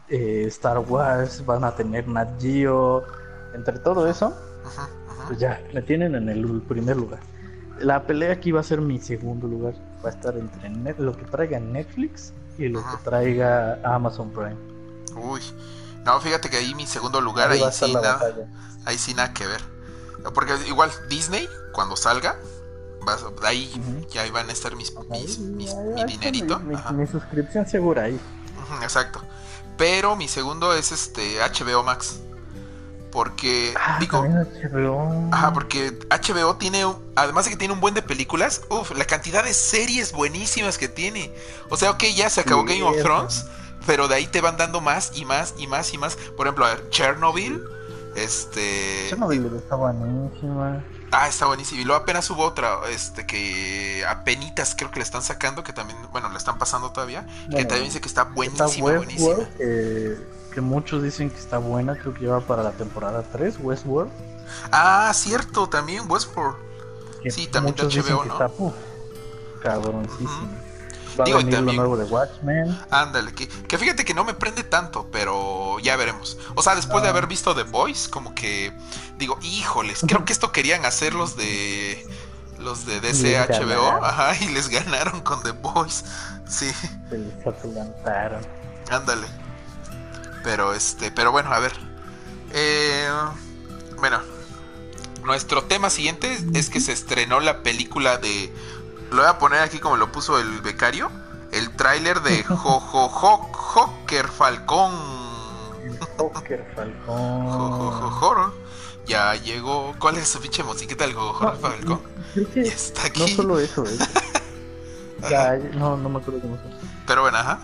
eh, Star Wars, van a tener Nat Geo, entre todo eso, pues ya, me tienen en el primer lugar. La pelea aquí va a ser mi segundo lugar, va a estar entre lo que traiga Netflix y lo que traiga Amazon Prime. Uy, no, fíjate que ahí mi segundo lugar, ahí, sí, nada, ahí sí nada que ver. Porque igual Disney, cuando salga, ahí ya van a estar mis, mis, mi dinerito. Mi, suscripción segura ahí. exacto. Pero mi segundo es este HBO Max. Porque ah, digo, HBO. Ajá, porque HBO tiene además de que tiene un buen de películas, uff, la cantidad de series buenísimas que tiene. O sea, ok, ya se acabó Game of Thrones, pero de ahí te van dando más y más y más y más. Por ejemplo, a ver, Chernobyl, este Chernobyl está buenísima. Ah, está buenísimo. Y luego apenas hubo otra, este, que apenitas creo que le están sacando, que también, bueno, le están pasando todavía, que también dice que está buenísima, buenísima. que muchos dicen que está buena, creo que lleva para la temporada 3, Westworld. Ah, cierto, también Westworld. sí, también de HBO, ¿no? Está, cabroncísimo. Digo, también, lo nuevo de Watchmen. Ándale, que, que, fíjate que no me prende tanto, pero ya veremos. O sea, después de ah. haber visto The Voice, como que digo, híjoles, creo que esto querían hacer los de los de DC HBO, ajá, y les ganaron con The Voice. Sí. Se les Ándale. Pero este, pero bueno, a ver. Eh, bueno, nuestro tema siguiente es que se estrenó la película de lo voy a poner aquí como lo puso el becario. El tráiler de Jojo Joker Falcón. Joker Falcón. Ya llegó. ¿Cuál es esa pinche musiquita del Jojo Falcón? está aquí. No solo eso, ¿eh? ya, no, no me acuerdo cómo se Pero bueno, ajá.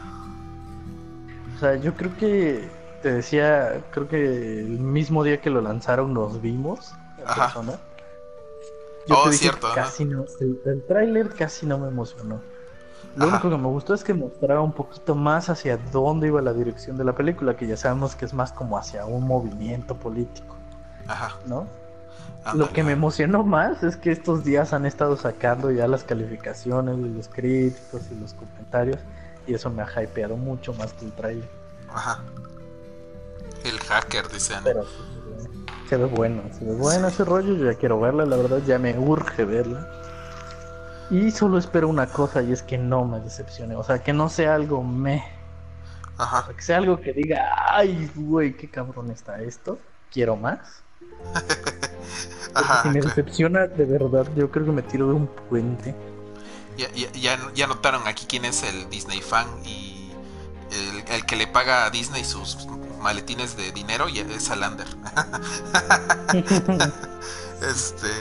O sea, yo creo que te decía, creo que el mismo día que lo lanzaron nos vimos. Ajá. Persona. Yo oh, cierto. Casi no, el, el tráiler casi no me emocionó. Lo único que me gustó es que mostraba un poquito más hacia dónde iba la dirección de la película, que ya sabemos que es más como hacia un movimiento político. Ajá. ¿No? Lo que me emocionó más es que estos días han estado sacando ya las calificaciones de los críticos y los comentarios, y eso me ha hypeado mucho más que el tráiler. Ajá. El hacker, dicen. Pero se ve bueno, se ve bueno ese rollo, yo ya quiero verla, la verdad ya me urge verla. Y solo espero una cosa y es que no me decepcione, o sea, que no sea algo me. Ajá. que sea algo que diga, ay, güey, qué cabrón está esto, quiero más. Ajá, si me decepciona de verdad, yo creo que me tiro de un puente. Ya, ya, ya, notaron aquí quién es el Disney fan y el, el que le paga a Disney sus maletines de dinero y es Alander. este,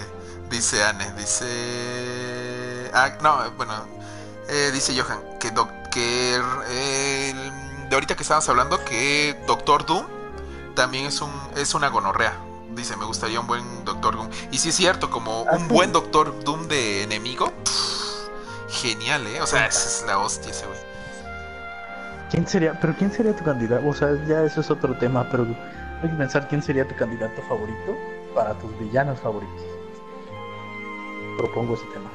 dice Anne, dice... Ah, no, bueno, eh, dice Johan, que, que de ahorita que estábamos hablando, que Doctor Doom también es, un, es una gonorrea. Dice, me gustaría un buen Doctor Doom. Y sí es cierto, como un buen Doctor Doom de enemigo. genial, ¿eh? O sea, es la hostia ese güey. ¿Quién sería, pero quién sería tu candidato? O sea, ya eso es otro tema, pero hay que pensar quién sería tu candidato favorito para tus villanos favoritos. propongo ese tema.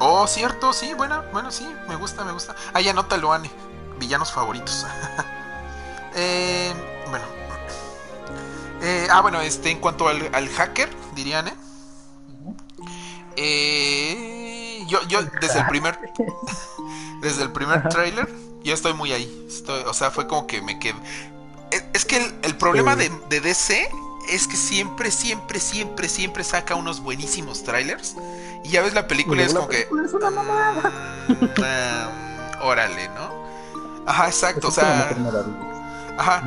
Oh, cierto, sí, bueno, bueno, sí, me gusta, me gusta. Ah, ya anótalo, Anne. Villanos favoritos. eh, bueno. Eh, ah, bueno, este, en cuanto al, al hacker, dirían, ¿eh? Eh, yo, yo desde el primer desde el primer tráiler yo estoy muy ahí. Estoy, o sea, fue como que me quedé. Es, es que el, el problema de, de, DC es que siempre, siempre, siempre, siempre saca unos buenísimos trailers. Y ya ves la película y es como que. Es una mamada. Um, órale, ¿no? Ajá, exacto. O sea. Ajá.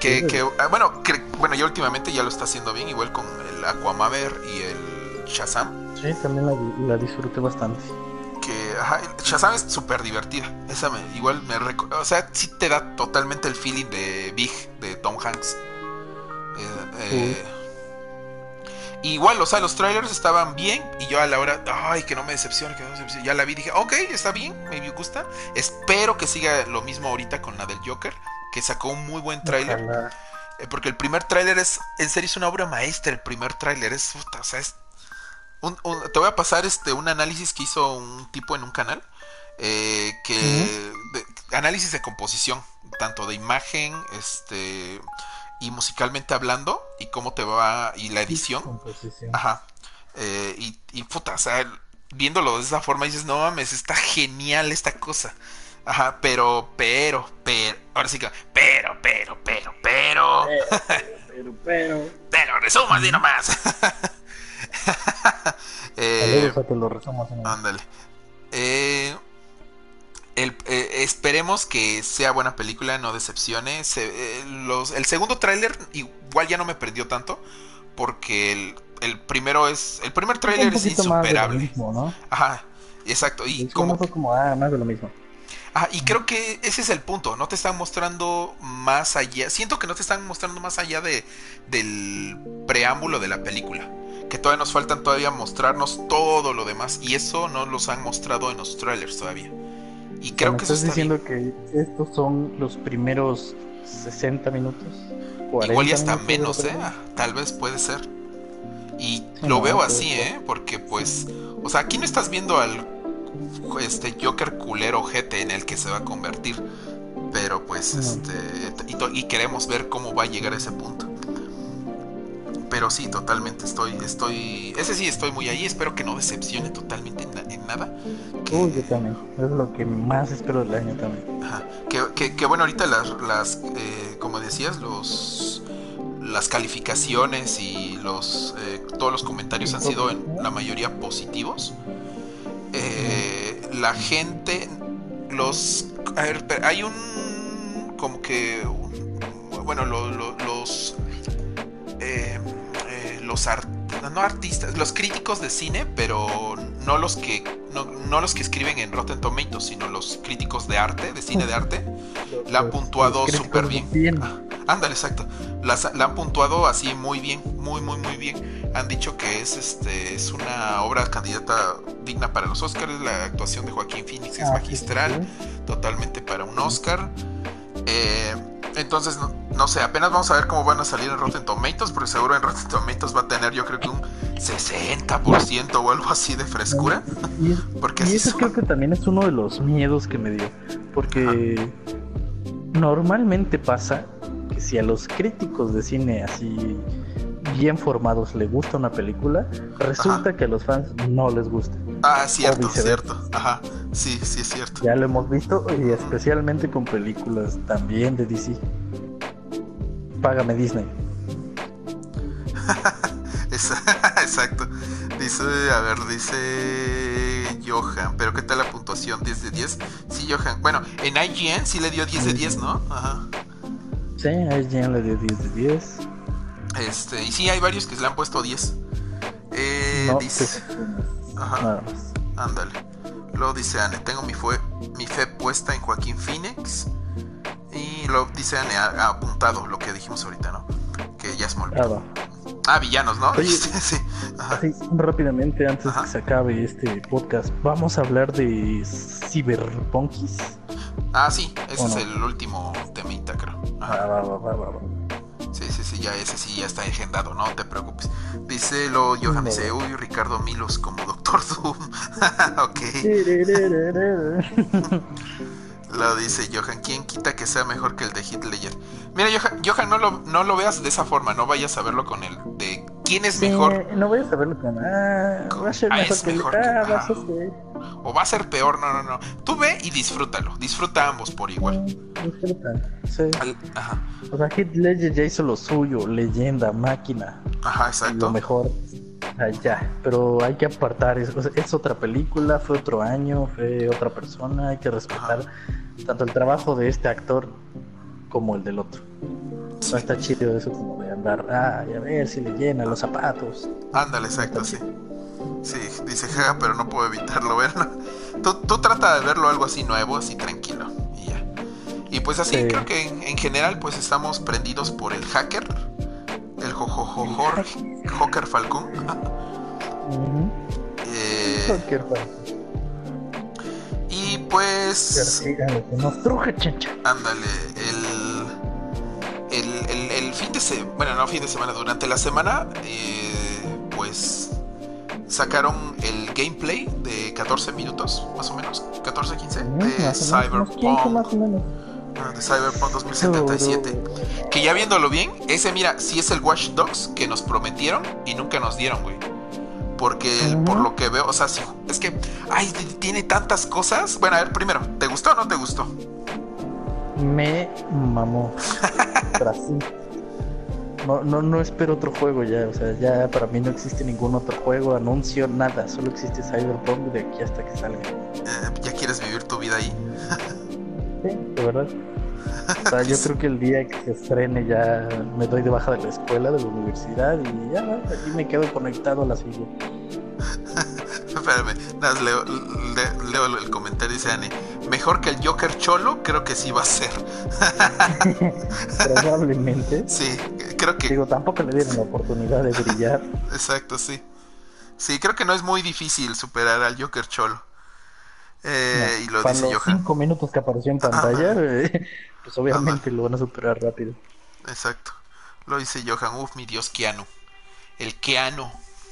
Que, que bueno, que, bueno, ya últimamente ya lo está haciendo bien, igual con el Aquamaver y el Shazam. Sí, también la, la disfruté bastante que ajá, Shazam es súper divertida. Esa me, igual me o sea, sí te da totalmente el feeling de Big de Tom Hanks. Eh, eh, igual, o sea, los trailers estaban bien y yo a la hora, ay, que no me decepcione, que no me decepcione. Ya la vi, dije, ok, está bien, me gusta. Espero que siga lo mismo ahorita con la del Joker, que sacó un muy buen trailer. Eh, porque el primer tráiler es, en serio, es una obra maestra. El primer tráiler es, o sea, es un, un, te voy a pasar este un análisis que hizo un tipo en un canal. Eh, que de, análisis de composición, tanto de imagen, este y musicalmente hablando, y cómo te va, y la edición. Ajá. Eh, y, y puta, o sea, viéndolo de esa forma dices, no mames, está genial esta cosa. Ajá, pero, pero, pero, ahora sí que, pero, pero, pero, pero. Pero, pero, pero. pero así nomás. eh, que lo ándale. Eh, el, eh, esperemos que sea buena película, no decepcione. Se, los, el segundo tráiler igual ya no me perdió tanto porque el, el primero es el primer tráiler es insuperable. Mismo, ¿no? Ajá, exacto. Y como fue como ah, más de lo mismo. Ah, y creo que ese es el punto. No te están mostrando más allá. Siento que no te están mostrando más allá de del preámbulo de la película que todavía nos faltan todavía mostrarnos todo lo demás y eso no los han mostrado en los trailers todavía. Y creo ¿Me que estás eso está diciendo bien. que estos son los primeros 60 minutos. Igual y hasta minutos menos, ¿eh? Tal vez puede ser. Y lo veo así. ¿eh? Porque pues, o sea, aquí no estás viendo al este Joker culero GT en el que se va a convertir. Pero pues, No. este, y, y queremos ver cómo va a llegar a ese punto. Pero sí, totalmente estoy, estoy, ese sí estoy muy ahí. Espero que no decepcione totalmente en, na- en nada. Que- Uy, yo también. Es lo que más espero del año también. Ajá. Que, que- que bueno, ahorita las, las eh, como decías, los las calificaciones y los eh, todos los comentarios han sido en la mayoría positivos. Eh, la gente, los, a ver, hay un como que, bueno, lo- lo- los eh, eh, los art- no artistas, los críticos de cine, pero no los que no, no los que escriben en Rotten Tomatoes, sino los críticos de arte, de cine de arte, la han puntuado súper bien. bien. Ah, ándale, exacto. La han puntuado así muy bien, muy, muy, muy bien. Han dicho que es este es una obra candidata digna para los Oscars. La actuación de Joaquín Phoenix es Ah, magistral, sí, sí. totalmente para un Oscar. Eh, entonces, no, no sé, apenas vamos a ver cómo van a salir en Rotten Tomatoes, porque seguro en Rotten Tomatoes va a tener yo creo que un 60% o algo así de frescura. Y, Porque y así eso son. creo que también es uno de los miedos que me dio. Porque normalmente pasa que si a los críticos de cine así bien formados le gusta una película, resulta Ajá. que a los fans no les gusta. Ah, cierto, cierto. Ajá, sí, sí es cierto. Ya lo hemos visto y especialmente con películas también de DC. Págame Disney. Exacto. Dice, a ver, dice Johan, pero ¿qué tal la puntuación? ¿10 de 10? Sí, Johan. Bueno, en IGN sí le dio 10 de 10, ¿no? Ajá. Sí, IGN le dio 10 de 10. Este, y sí, hay varios que le han puesto 10. Eh, no, dice, decepciones, ajá, ándale. Luego dice Anne, tengo mi, fue, mi fe puesta en Joaquín Phoenix. Y luego dice Anne, ha, apuntado lo que dijimos ahorita, ¿no? Que ya es muy Ah, va. Ah, villanos, ¿no? Oye, sí. Ajá. Así, rápidamente, antes Ajá. que se acabe este podcast, vamos a hablar de Cyberpunkies. Ah, sí, ese ¿O es no? el último temita, creo. Ah, Ajá. va, va, va, va, ya ese sí ya está agendado, no te preocupes. Dice lo Johan, dice, uy, Ricardo Milos como Doctor Doom. ok. lo dice Johan, ¿quién quita que sea mejor que el de Hitler? Mira, Johan, Johan no, lo, no lo veas de esa forma, no vayas a verlo con el de quién es mejor. No vayas a verlo con. Ah, va a ser ah, mejor, que, ah, va a ser o va a ser peor, no, no, no. Tú ve y disfrútalo. Disfruta ambos por igual. Disfruta, sí. ajá. O sea, Hit Ledger ya hizo lo suyo, leyenda, máquina. Ajá, exacto. Lo mejor. ya, pero hay que apartar, es, es, otra película, fue otro año, fue otra persona, hay que respetar tanto el trabajo de este actor como el del otro. No está chido eso como de andar, ah, a ver si le llena los zapatos. Ándale, exacto, sí. Sí, dice jaja, pero no puedo evitarlo verlo. Tú, tú trata de verlo algo así nuevo, así tranquilo. Y ya. Y pues así creo que en, general pues estamos prendidos por el hacker. El jojojojor Joker Falcón. eh, Y pues. Nos truje, chencha. Ándale, el, el, el, el, fin de semana. Bueno, no fin de semana, durante la semana. Eh, pues sacaron el gameplay de 14 minutos, más o menos, 14, 15, de Cyberpunk. Ah, de Cyberpunk 2077. Que ya viéndolo bien, ese mira, si es el Watch Dogs que nos prometieron y nunca nos dieron, güey. Porque por lo que veo, o sea, es que, ay, tiene tantas cosas. Bueno, a ver, primero, ¿te gustó o no te gustó? Me mamó. No, no, no espero otro juego ya, o sea, ya para mí no existe ningún otro juego, anuncio, nada, solo existe Cyberpunk de aquí hasta que salga. Eh, ¿Ya quieres vivir tu vida ahí? sí, de verdad. O sea, yo creo que el día que se estrene ya me doy de baja de la escuela, de la universidad y ya, aquí me quedo conectado a la silla. Espérame, leo, leo, el comentario, dice Annie. Mejor que el Joker Cholo, creo que sí va a ser. Probablemente. Sí, creo que. Digo, tampoco le dieron la oportunidad de brillar. Exacto, sí. Sí, creo que no es muy difícil superar al Joker Cholo. Eh, y lo dice los Johan. cinco minutos que apareció en pantalla, eh, pues obviamente lo van a superar rápido. Exacto. Lo dice Johan, uf, mi Dios, Keanu. El Keanu.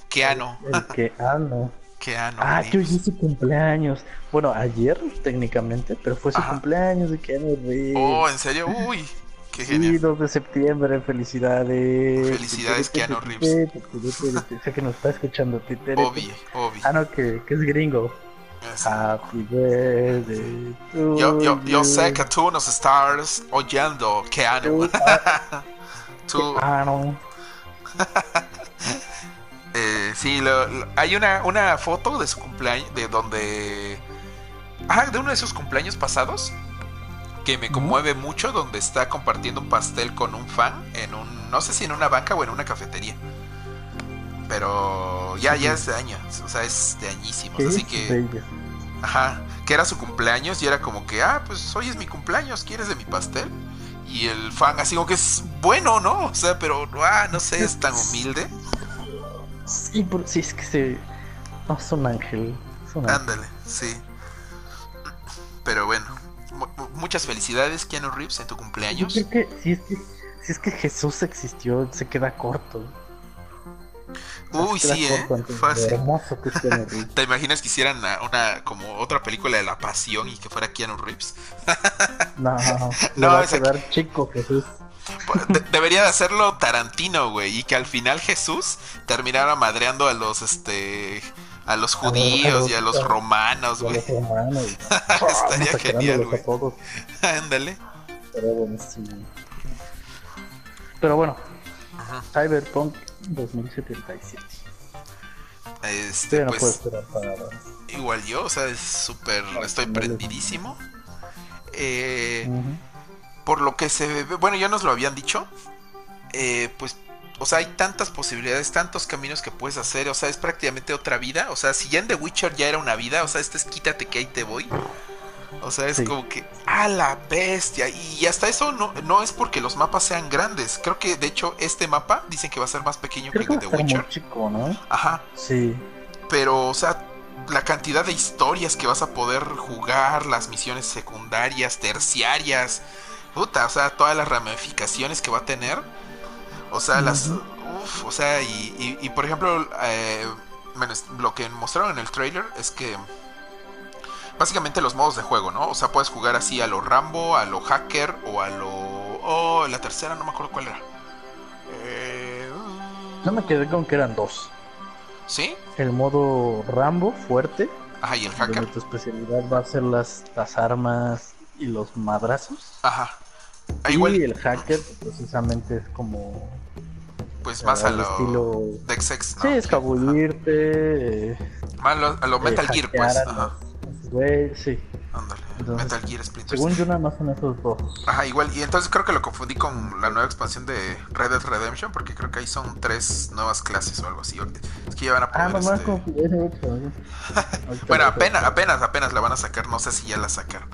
Keanu. El, Keanu. Keanu. Ah, que hoy es su cumpleaños. Bueno, ayer técnicamente, pero fue su cumpleaños de Keanu Reeves. Oh, ¿en serio? Uy. Qué sí, 2 de septiembre, felicidades. Felicidades, Keanu Reeves. Sé que nos está escuchando, Obi, Obi. Ah, no, que, que es gringo. Happy birthday to yo, yo, yo sé que tú nos estás oyendo, Keanu. tú. Keanu. eh, sí, lo, lo, hay una, una foto de su cumpleaños, de donde... Ah, de uno de sus cumpleaños pasados que me conmueve mucho donde está compartiendo un pastel con un fan en un no sé si en una banca o en una cafetería. Pero ya ya es de años o sea es de añísimos así que ajá que era su cumpleaños y era como que ah pues hoy es mi cumpleaños quieres de mi pastel y el fan así como que es bueno no o sea pero ah, no sé es tan humilde sí, sí es que se no es un ángel ándale sí pero bueno muchas felicidades, Keanu Reeves, en tu cumpleaños. si, es que, si es que Jesús existió, se queda corto. Uy, sí, eh. Fácil. ¿Te imaginas que hicieran una, como otra película de la pasión y que fuera Keanu Reeves? no, no, no. va a quedar chico Jesús. Debería de hacerlo Tarantino, güey, y que al final Jesús terminara madreando a los este a los judíos y a los romanos, güey. Estaría genial, güey. Ándale. Pero bueno, Cyberpunk 2077. Este, pues, igual yo, o sea, es súper, estoy prendidísimo. Eh, Por lo que se ve, bueno, ya nos lo habían dicho. Eh, pues o sea, hay tantas posibilidades, tantos caminos que puedes hacer, o sea, es prácticamente otra vida, o sea, si ya en The Witcher ya era una vida, o sea, este es quítate que ahí te voy. O sea, es como que, ¡ah, la bestia! Y hasta eso no, no es porque los mapas sean grandes. Creo que, de hecho, este mapa dicen que va a ser más pequeño que el de The Witcher. chico, ¿no? Ajá. Sí. Pero, o sea, la cantidad de historias que vas a poder jugar, las misiones secundarias, terciarias, puta, o sea, todas las ramificaciones que va a tener O sea, las. Uf, o sea, y, y, por ejemplo, eh, lo que mostraron en el trailer es que. Básicamente los modos de juego, ¿no? O sea, puedes jugar así a lo Rambo, a lo Hacker o a lo. Oh, la tercera no me acuerdo cuál era. Eh... No me quedé con que eran dos. ¿Sí? El modo Rambo, fuerte. Ajá, y el hacker. Tu especialidad va a ser las, las armas y los madrazos. Ajá. Ah, y el hacker precisamente es como pues más a lo estilo Dexex, ¿no? Sí, escabullirte. Eh, más a lo, Metal Gear, pues. Ajá. Güey, sí. Ándale. Metal Gear Splinter Según yo nada más son esos dos. Ajá, igual. Y entonces creo que lo confundí con la nueva expansión de Red Dead Redemption, porque creo que ahí son tres nuevas clases o algo así. Es que ya van a poner. Ah, este... bueno, apenas, apenas, apenas la van a sacar. No sé si ya la sacaron.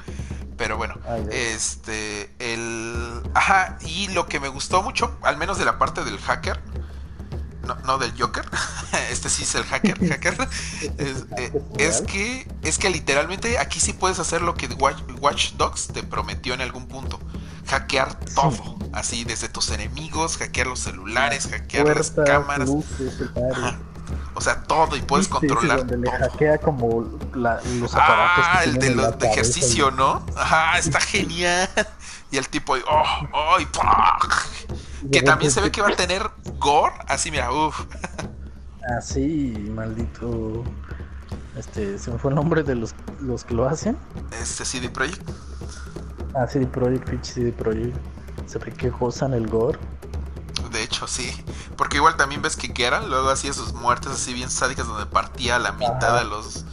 Pero bueno, este, el... Ajá, y lo que me gustó mucho, al menos de la parte del hacker, no, no del Joker, este sí es el hacker, hacker, eh, es, que, es que literalmente aquí sí puedes hacer lo que Watch, Dogs te prometió en algún punto, hackear todo, así desde tus enemigos, hackear los celulares, hackear las cámaras. O sea, todo y puedes controlar. donde le hackea como los aparatos. Ah, el de los de ejercicio, ¿no? Ajá, está genial. Y el tipo, oh, oh, que también se ve que va a tener gore. Así, mira, uff. Así, maldito. Este, se me fue el nombre de los, los que lo hacen. Este CD Projekt. Ah, CD Projekt, CD Projekt. Se ve que gozan el gore sí. Porque igual también ves que Geralt luego hacía sus muertes así bien sádicas donde partía la mitad de los...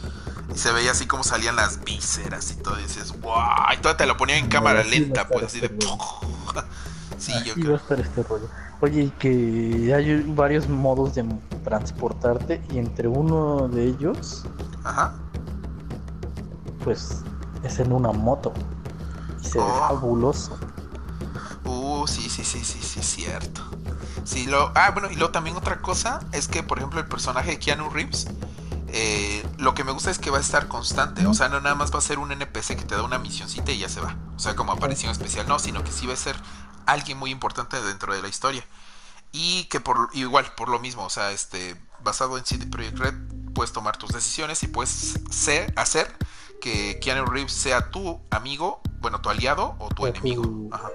Y se veía así como salían las vísceras y todo. Y dices, wow. Y todo te lo ponía en cámara lenta, pues así de... Este sí, yo creo. este rollo. Oye, y que hay varios modos de transportarte y entre uno de ellos... Ajá. Pues es en una moto. Y se ve oh. fabuloso. Uh, sí, sí, sí, sí, sí, cierto. Sí, lo, ah, bueno, y luego también otra cosa es que, por ejemplo, el personaje de Keanu Reeves, eh, lo que me gusta es que va a estar constante. O sea, no nada más va a ser un NPC que te da una misioncita y ya se va. O sea, como aparición especial, no, sino que sí va a ser alguien muy importante dentro de la historia. Y que por igual, por lo mismo, o sea, este, basado en CD Projekt Red, puedes tomar tus decisiones y puedes ser, hacer que Keanu Reeves sea tu amigo, bueno, tu aliado o tu enemigo. Ajá.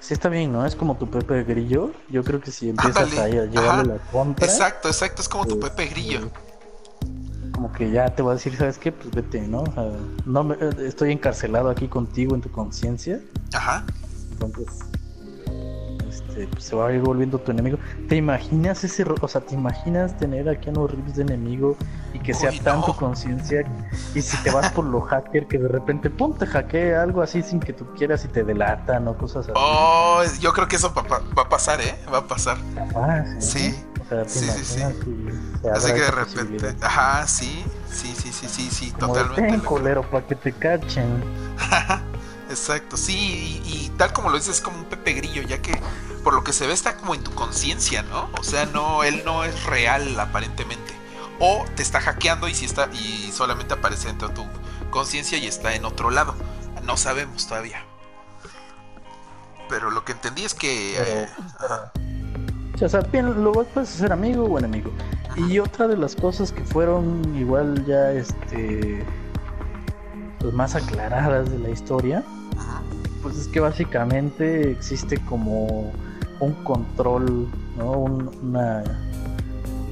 Sí, está bien, ¿no? Es como tu Pepe Grillo. Yo creo que si empiezas a llevarle la contra. Exacto, exacto, es como tu pues, Pepe Grillo. como que ya te va a decir, ¿sabes qué? Pues vete, ¿no? O sea, no me, estoy encarcelado aquí contigo en tu conciencia. Ajá. Entonces, este, pues, se va a ir volviendo tu enemigo. ¿Te imaginas ese, o sea, te imaginas tener a Keanu Reeves de enemigo y que sea tanto conciencia y si te vas por lo hacker que de repente pum te hackea algo así sin que tú quieras y te delatan o cosas así. Oh, yo creo que eso va, a pasar, ¿eh? Va a pasar. Ah, sí. sí. sí, sí, Así que de repente, ajá, sí, sí, sí, sí, sí, sí, totalmente. colero para que te cachen. Exacto, sí, y, tal como lo dices, es como un Pepe Grillo, ya que por lo que se ve está como en tu conciencia, ¿no? O sea, no, él no es real aparentemente. O te está hackeando y si está y solamente aparece dentro de tu conciencia y está en otro lado. No sabemos todavía. Pero lo que entendí es que. Eh, o sea, bien, luego puedes ser amigo o enemigo. Y otra de las cosas que fueron igual ya este pues más aclaradas de la historia pues es que básicamente existe como un control, ¿no? una,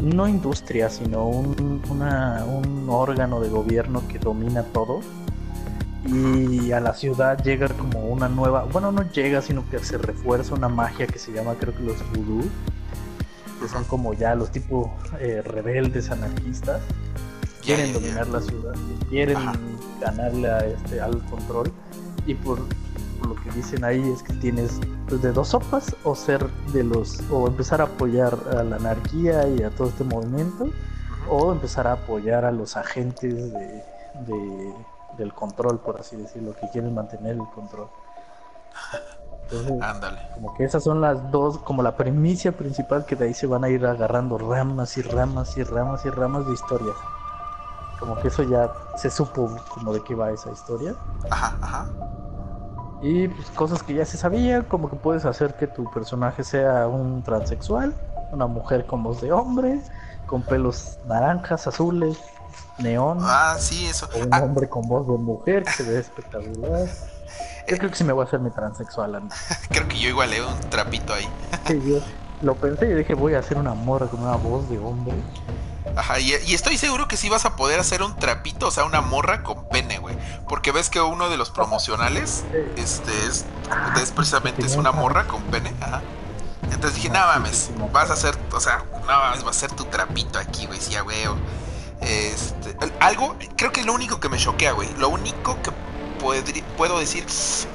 no industria, sino un, un órgano de gobierno que domina todo. Y a la ciudad llega como una nueva, bueno, no llega, sino que se refuerza una magia que se llama, creo que los vudú, que son como ya los tipos eh, rebeldes, anarquistas, quieren dominar la ciudad, quieren ganarle este, al control. Y por lo que dicen ahí es que tienes pues, de dos sopas o ser de los o empezar a apoyar a la anarquía y a todo este movimiento o empezar a apoyar a los agentes de, del control por así decirlo que quieren mantener el control. Ándale. como que esas son las dos como la premisa principal que de ahí se van a ir agarrando ramas y ramas y ramas y ramas de historias como que eso ya se supo como de qué va esa historia. Ajá ajá Y pues cosas que ya se sabía, como que puedes hacer que tu personaje sea un transexual, una mujer con voz de hombre, con pelos naranjas, azules, neón. Ah, sí, eso. O un Ah, hombre con voz de mujer que se ve espectacular. Yo creo que sí me voy a hacer mi transexual. Andy. creo que yo igual leo un trapito ahí. Sí, yo lo pensé y dije, voy a hacer una morra con una voz de hombre. Ajá, y, y estoy seguro que sí vas a poder hacer un trapito, o sea, una morra con pene, güey. Porque ves que uno de los promocionales, este, es, es precisamente es una morra con pene. Ajá. Entonces dije, no mames, vas a hacer, o sea, no mames, va a ser tu trapito aquí, güey, sí, a güey. Este, algo, creo que es lo único que me choquea, güey. Lo único que podri- puedo decir,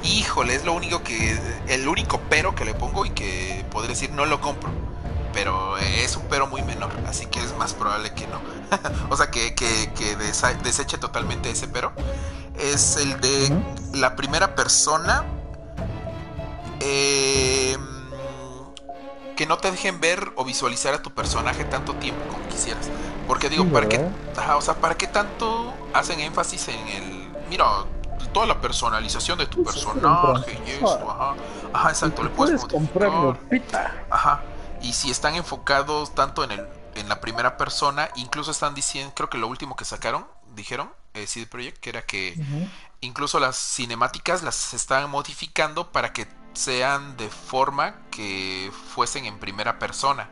híjole, es lo único que, el único pero que le pongo y que podría decir, no lo compro. Pero es un pero muy menor, así que es más probable que no. o sea, que, que, que deseche totalmente ese pero. Es el de la primera persona eh, que no te dejen ver o visualizar a tu personaje tanto tiempo como quisieras. Porque digo, ¿para qué, ajá, o sea, ¿para qué tanto hacen énfasis en el... Mira, toda la personalización de tu Pues personaje y esto, ajá. Ajá, exacto, le puedes modificar. Ajá. Y si están enfocados tanto en el en la primera persona, incluso están diciendo, creo que lo último que sacaron, dijeron, eh, CD Projekt, que era que incluso las cinemáticas las están modificando para que sean de forma que fuesen en primera persona,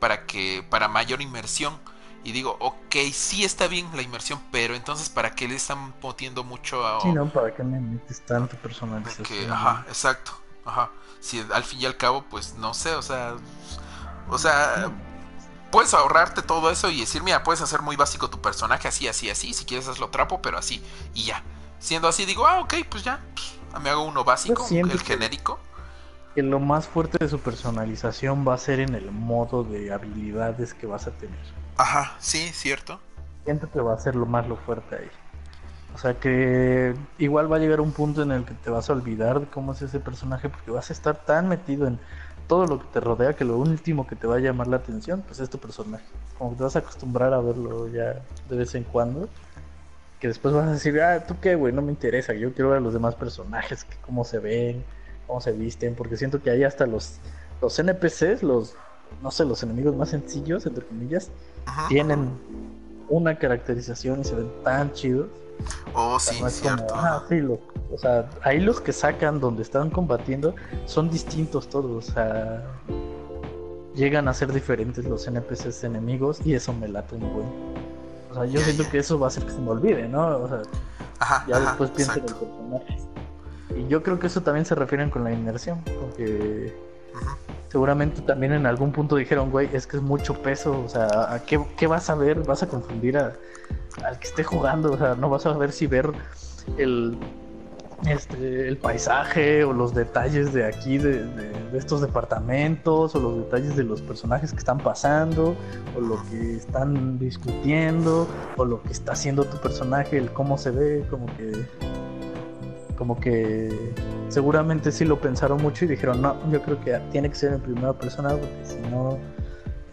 para que para mayor inmersión. Y digo, ok, sí está bien la inmersión, pero entonces ¿para qué le están metiendo mucho a... Sí, no, ¿para qué me metes tanto personalización? ajá, exacto, ajá. Si al fin y al cabo, pues no sé, o sea, o sea, puedes ahorrarte todo eso y decir, mira, puedes hacer muy básico tu personaje, así, así, así, si quieres hazlo trapo, pero así, y ya. Siendo así, digo, ah, ok, pues ya, me hago uno básico, el genérico. Que lo más fuerte de su personalización va a ser en el modo de habilidades que vas a tener. Ajá, sí, cierto. Siento que va a ser lo más lo fuerte ahí. O sea que igual va a llegar un punto en el que te vas a olvidar de cómo es ese personaje porque vas a estar tan metido en todo lo que te rodea que lo último que te va a llamar la atención pues es tu personaje. Como que te vas a acostumbrar a verlo ya de vez en cuando. Que después vas a decir, ah, tú qué, güey, no me interesa. Yo quiero ver a los demás personajes, que cómo se ven, cómo se visten. Porque siento que ahí hasta los, los NPCs, los, no sé, los enemigos más sencillos, entre comillas, Ajá. tienen una caracterización y se ven tan chidos. Oh, O sea, sí, no es como, cierto. ah, sí, lo- o sea, ahí los que sacan donde están combatiendo son distintos todos. O sea, llegan a ser diferentes los NPCs enemigos y eso me late un buen. O sea, yo siento que eso va a hacer que se me olvide, ¿no? O sea, Ajá, ya ajá, después pienso en el exacto. personaje. Y yo creo que eso también se refieren con la inmersión, porque Seguramente también en algún punto dijeron, güey, es que es mucho peso, o sea, ¿a qué, qué vas a ver? Vas a confundir a, al que esté jugando, o sea, no vas a ver si ver el, este, el paisaje o los detalles de aquí, de, de- de estos departamentos, o los detalles de los personajes que están pasando, o lo que están discutiendo, o lo que está haciendo tu personaje, el cómo se ve, como que como que seguramente sí lo pensaron mucho y dijeron, no, yo creo que tiene que ser en primera persona porque si no,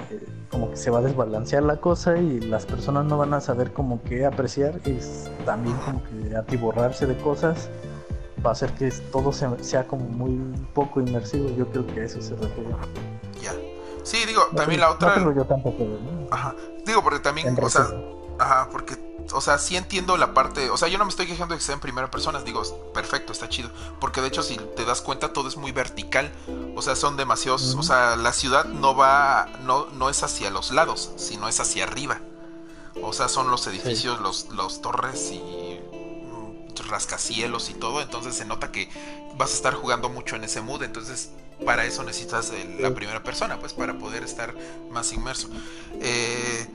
eh, como que se va a desbalancear la cosa y las personas no van a saber como que apreciar y también como que atiborrarse de cosas va a hacer que todo se- sea como muy poco inmersivo. Yo creo que a eso se refiere. Ya. Sí, digo, No también la otra. No tengo yo tampoco, ¿no? Ajá. Digo, porque también, o sea, ajá, porque, o sea, sí entiendo la parte, o sea, yo no me estoy quejando de que sea en primera persona, digo, perfecto, está chido, porque de hecho si te das cuenta todo es muy vertical, o sea, son demasiados, o sea, la ciudad no va, no, no es hacia los lados, sino es hacia arriba, o sea, son los edificios, los, los torres y mm, rascacielos y todo, entonces se nota que vas a estar jugando mucho en ese mood, entonces para eso necesitas el- la primera persona, pues para poder estar más inmerso. Eh,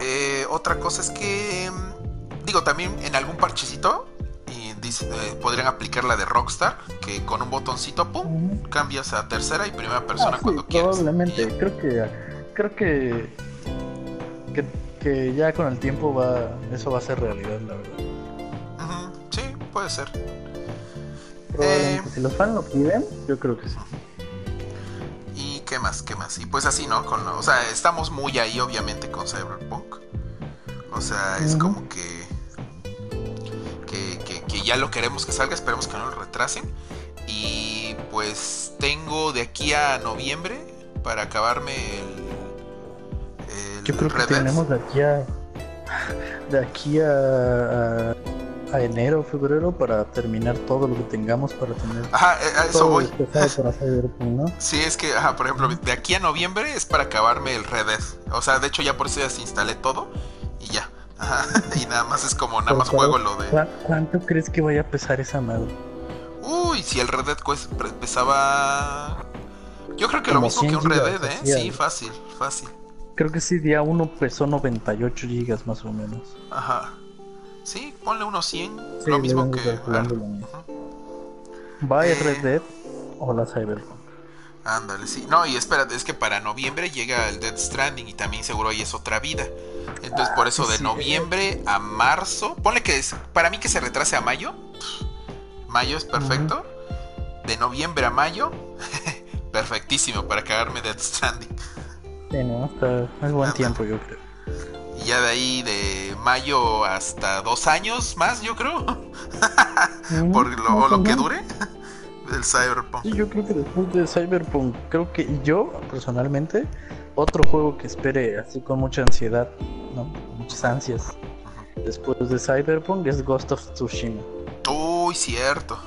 eh, otra cosa es que, mm, digo, también en algún parchecito y dice- eh, podrían aplicar la de Rockstar, que con un botoncito, pum, cambias a tercera y primera persona Ah, sí, cuando quieras. probablemente. Y. Creo que creo que, que que ya con el tiempo va eso va a ser realidad, la verdad. Ujú, sí, puede ser. Probablemente Eh. si los fans lo piden, yo creo que sí. ¿Y qué más? ¿Qué más? Y pues así, ¿no? Con, o sea, estamos muy ahí, obviamente, con Cyberpunk. O sea, es como que, que, que, que ya lo queremos que salga, esperemos que no lo retrasen. Y pues tengo de aquí a noviembre para acabarme el. Yo creo que tenemos de aquí a. De aquí a, a, enero, febrero para terminar todo lo que tengamos para tener. Ajá, eh, a eso voy. Sí, es que, ajá, por ejemplo, de aquí a noviembre es para acabarme el Red Dead. O sea, de hecho, ya por eso ya desinstalé todo y ya. Ajá, y nada más es como, nada más juego lo de. ¿Cuánto crees que vaya a pesar esa madre? Uy, si el Red Dead pesaba. Yo creo que lo mismo que un Red Dead, ¿eh? Sí, fácil, fácil. Creo que sí, día uno pesó 98 gigas más o menos. Ajá. Sí, ponle unos 100. lo mismo que. ¿Va el Red Dead o la Cyberpunk? Ándale, sí. No, y espérate, es que para noviembre llega el Dead Stranding y también seguro ahí es otra vida. Entonces, por eso de noviembre a marzo, ponle que es, para mí que se retrase a mayo. Mayo es perfecto. De noviembre a mayo, perfectísimo para cagarme Dead Stranding. Sí, no, está, es buen tiempo, yo creo. Y ya de ahí de mayo hasta dos años más, yo creo. Por lo, lo que dure del Cyberpunk. Sí, yo creo que después de Cyberpunk, creo que yo personalmente, otro juego que espere así con mucha ansiedad, ¿no? muchas ansias, después de Cyberpunk es Ghost of Tsushima. Uy, cierto.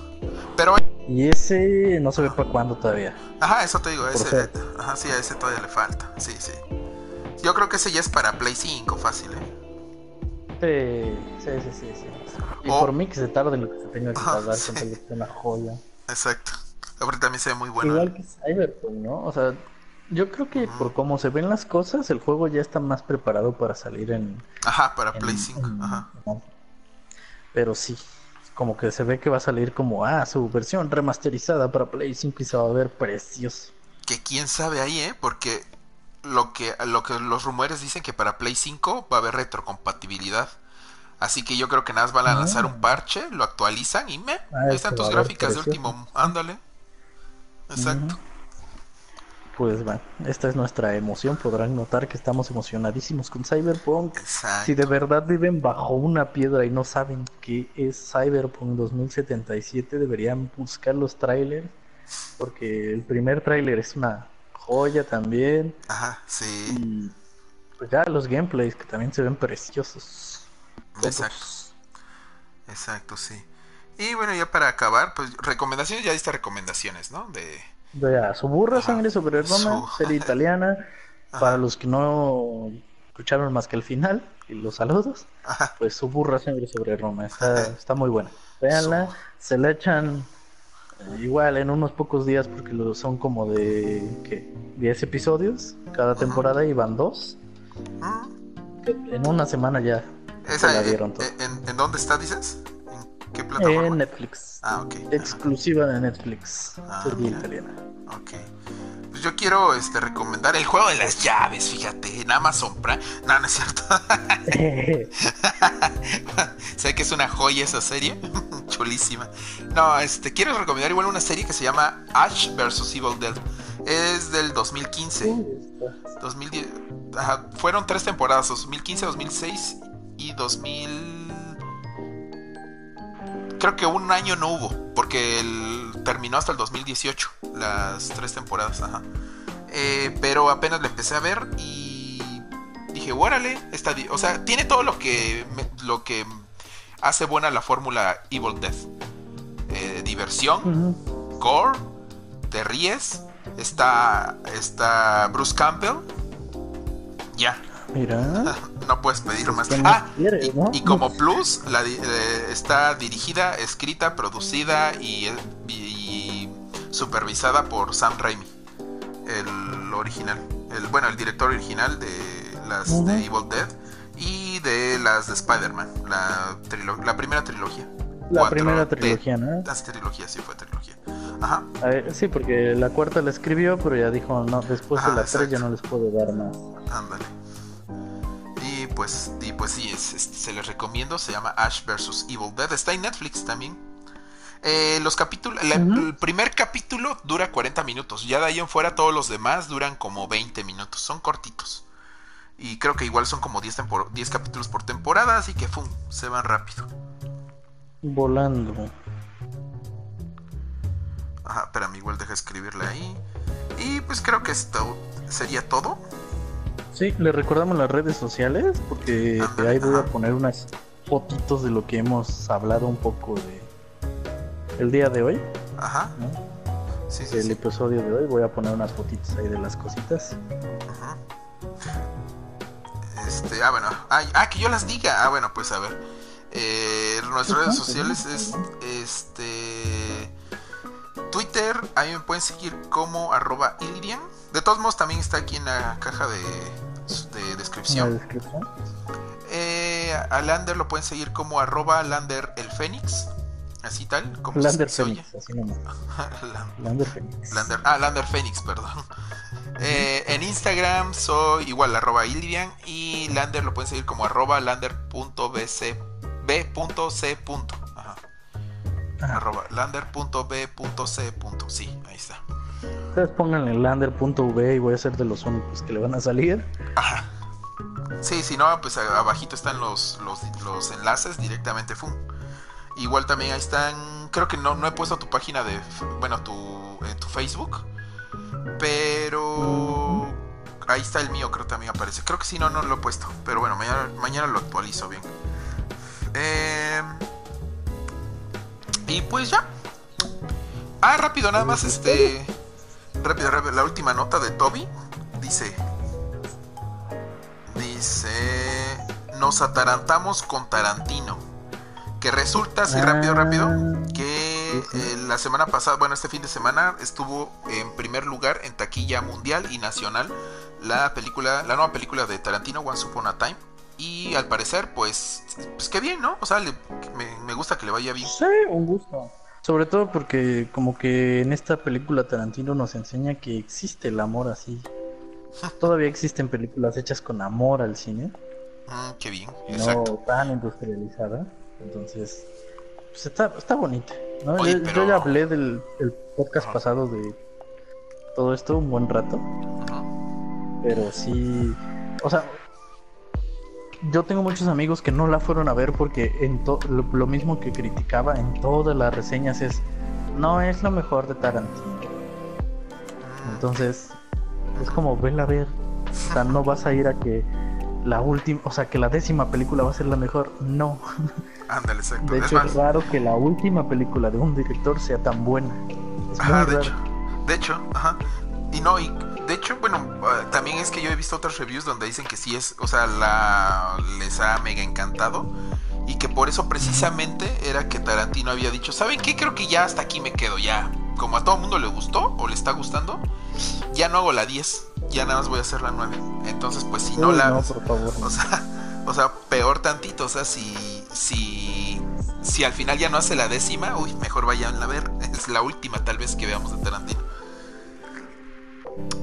Pero. Y ese no se ve para cuándo todavía. Ajá, eso te digo, ese. Ajá, sí, a ese todavía le falta. Sí, sí. Yo creo que ese ya es para Play 5, fácil, ¿eh? Sí, sí, sí, sí. Y por mí que se tarde lo que se tenga que tardar, sí. que es una joya. Exacto. Ahorita también se ve muy bueno. Igual que Cyberpunk, ¿no? O sea, yo creo que por cómo se ven las cosas, el juego ya está más preparado para salir en. Ajá, para Play 5. Ajá. Pero sí, como que se ve que va a salir como, ah, su versión remasterizada para Play 5 y se va a ver precioso. Que quién sabe ahí, ¿eh? Porque lo que, lo que los rumores dicen que para Play 5 va a haber retrocompatibilidad. Así que yo creo que nada más van a lanzar un parche, lo actualizan y me. Ah, ahí están tus gráficas de último. Ándale. Exacto. Pues bueno, esta es nuestra emoción. Podrán notar que estamos emocionadísimos con Cyberpunk. Si de verdad viven bajo una piedra y no saben qué es Cyberpunk 2077, deberían buscar los trailers. Porque el primer trailer es una joya también. Ajá, sí. Y pues ya los gameplays que también se ven preciosos. Exacto. Exacto, sí. Y bueno, ya para acabar, pues recomendaciones, ya diste recomendaciones, ¿no? De... Ya, Suburra, Sangre sobre Roma, serie italiana. Para los que no escucharon más que el final y los saludos, pues Suburra, Sangre sobre Roma. Está, está muy buena. Veanla, se le echan igual en unos pocos días porque son como de ¿qué? 10 episodios cada temporada y van dos. En una semana ya esa, eh, eh, en, dónde está, dices? ¿En qué plataforma? En Netflix. Ah, ok. Exclusiva de Netflix. Ah, italiana. Ok. Pues yo quiero este, recomendar el juego de las llaves, fíjate, en Amazon Prime. No, no es cierto. sé que es una joya esa serie. Chulísima. No, este, quiero recomendar igual una serie que se llama Ash vs. Evil Dead. Es del 2015. 2010. fueron tres temporadas, 2015, 2006 y 2000... Creo que un año no hubo, porque el... terminó hasta el 2018, las tres temporadas, ajá. Eh, pero apenas le empecé a ver y dije, órale, está, o sea, tiene todo lo que, lo que hace buena la fórmula Evil Death. Eh, diversión, gore, te ríes, está, está Bruce Campbell, ya, Mira. no puedes pedir más. Ah, y, como plus, la, eh, está dirigida, escrita, producida y, supervisada por Sam Raimi, el original. El, bueno, el director original de las de Evil Dead y de las de Spider-Man, la, la primera trilogía. La primera trilogía, ¿no? Las trilogía, sí fue trilogía. Ajá. sí, porque la cuarta la escribió, pero ya dijo, no, después de la tres ya no les puedo dar más. Ándale pues, y pues sí, se les recomiendo. Se llama Ash vs. Evil Dead. Está en Netflix también. Eh, los capítulos, el primer capítulo dura 40 minutos. Ya de ahí en fuera todos los demás duran como 20 minutos. Son cortitos. Y creo que igual son como 10, 10 capítulos por temporada. Así que ¡fum! se van rápido. Volando. Ajá, espérame, igual deja escribirle ahí. Y pues creo que esto sería todo. Sí, le recordamos las redes sociales porque ahí voy a poner unas fotitos de lo que hemos hablado un poco de el día de hoy. Ajá. Sí, sí, el episodio de hoy voy a poner unas fotitos ahí de las cositas. Ajá. Este, ah, bueno. Ah, que yo las diga. Ah, bueno, pues a ver. Eh, nuestras redes sociales es este Twitter, ahí me pueden seguir como arroba Ilirian. De todos modos también está aquí en la caja de, de descripción. Eh, a Lander lo pueden seguir como arroba Lander el Fénix. Así tal, como Lander Fénix, así nomás. Lander Fénix. ah, Lander Fénix, perdón. Eh, en Instagram soy igual arroba y Lander lo pueden seguir como arroba lander.bc b.c. Arroba lander.b.c. Sí, ahí está. Ustedes pónganle lander.v y voy a ser de los únicos que le van a salir. Ajá. Sí, si no, pues abajito están los, los, enlaces directamente. Fum. Igual también ahí están. Creo que no, no he puesto tu página de. Bueno, tu, en tu Facebook. Pero. Ahí está el mío, creo que también aparece. Creo que sí, no, no lo he puesto. Pero bueno, mañana, mañana lo actualizo bien. Eh, y pues ya. Ah, rápido, nada más este. Rápido, rápido, la última nota de Toby. Dice. Dice. Nos atarantamos con Tarantino. Que resulta, así rápido, rápido, que eh, la semana pasada, bueno, este fin de semana estuvo en primer lugar en taquilla mundial y nacional la película, la nueva película de Tarantino, Once Upon a Time. Y al parecer, pues, pues qué bien, ¿no? O sea, me, gusta que le vaya bien. Sí, un gusto. Sobre todo porque como que en esta película Tarantino nos enseña que existe el amor así. Todavía existen películas hechas con amor al cine. Mm, qué bien, No tan industrializada. Entonces, pues está, está bonita. yo, ya hablé del, podcast pasado de todo esto un buen rato. Pero sí, o sea, yo tengo muchos amigos que no la fueron a ver porque en lo, mismo que criticaba en todas las reseñas es no es lo mejor de Tarantino. Entonces, es como vela a ver. O sea, no vas a ir a que la última, o sea, que la décima película va a ser la mejor. No. Ándale, exacto. De hecho, es, raro que la última película de un director sea tan buena. Es ajá, de hecho. De hecho, ajá. Y no, y de hecho, bueno, ah, también es que yo he visto otras reviews donde dicen que sí es, o sea, la les ha mega encantado y que por eso precisamente era que Tarantino había dicho, ¿saben qué? Creo que ya hasta aquí me quedo, ya. Como a todo mundo le gustó o le está gustando, ya no hago la 10, ya nada más voy a hacer la 9. Entonces, pues si no la no, por favor, o sea, o sea, peor tantito, o sea, si si si al final ya no hace la décima, uy, mejor vayan a ver, es la última tal vez que veamos de Tarantino.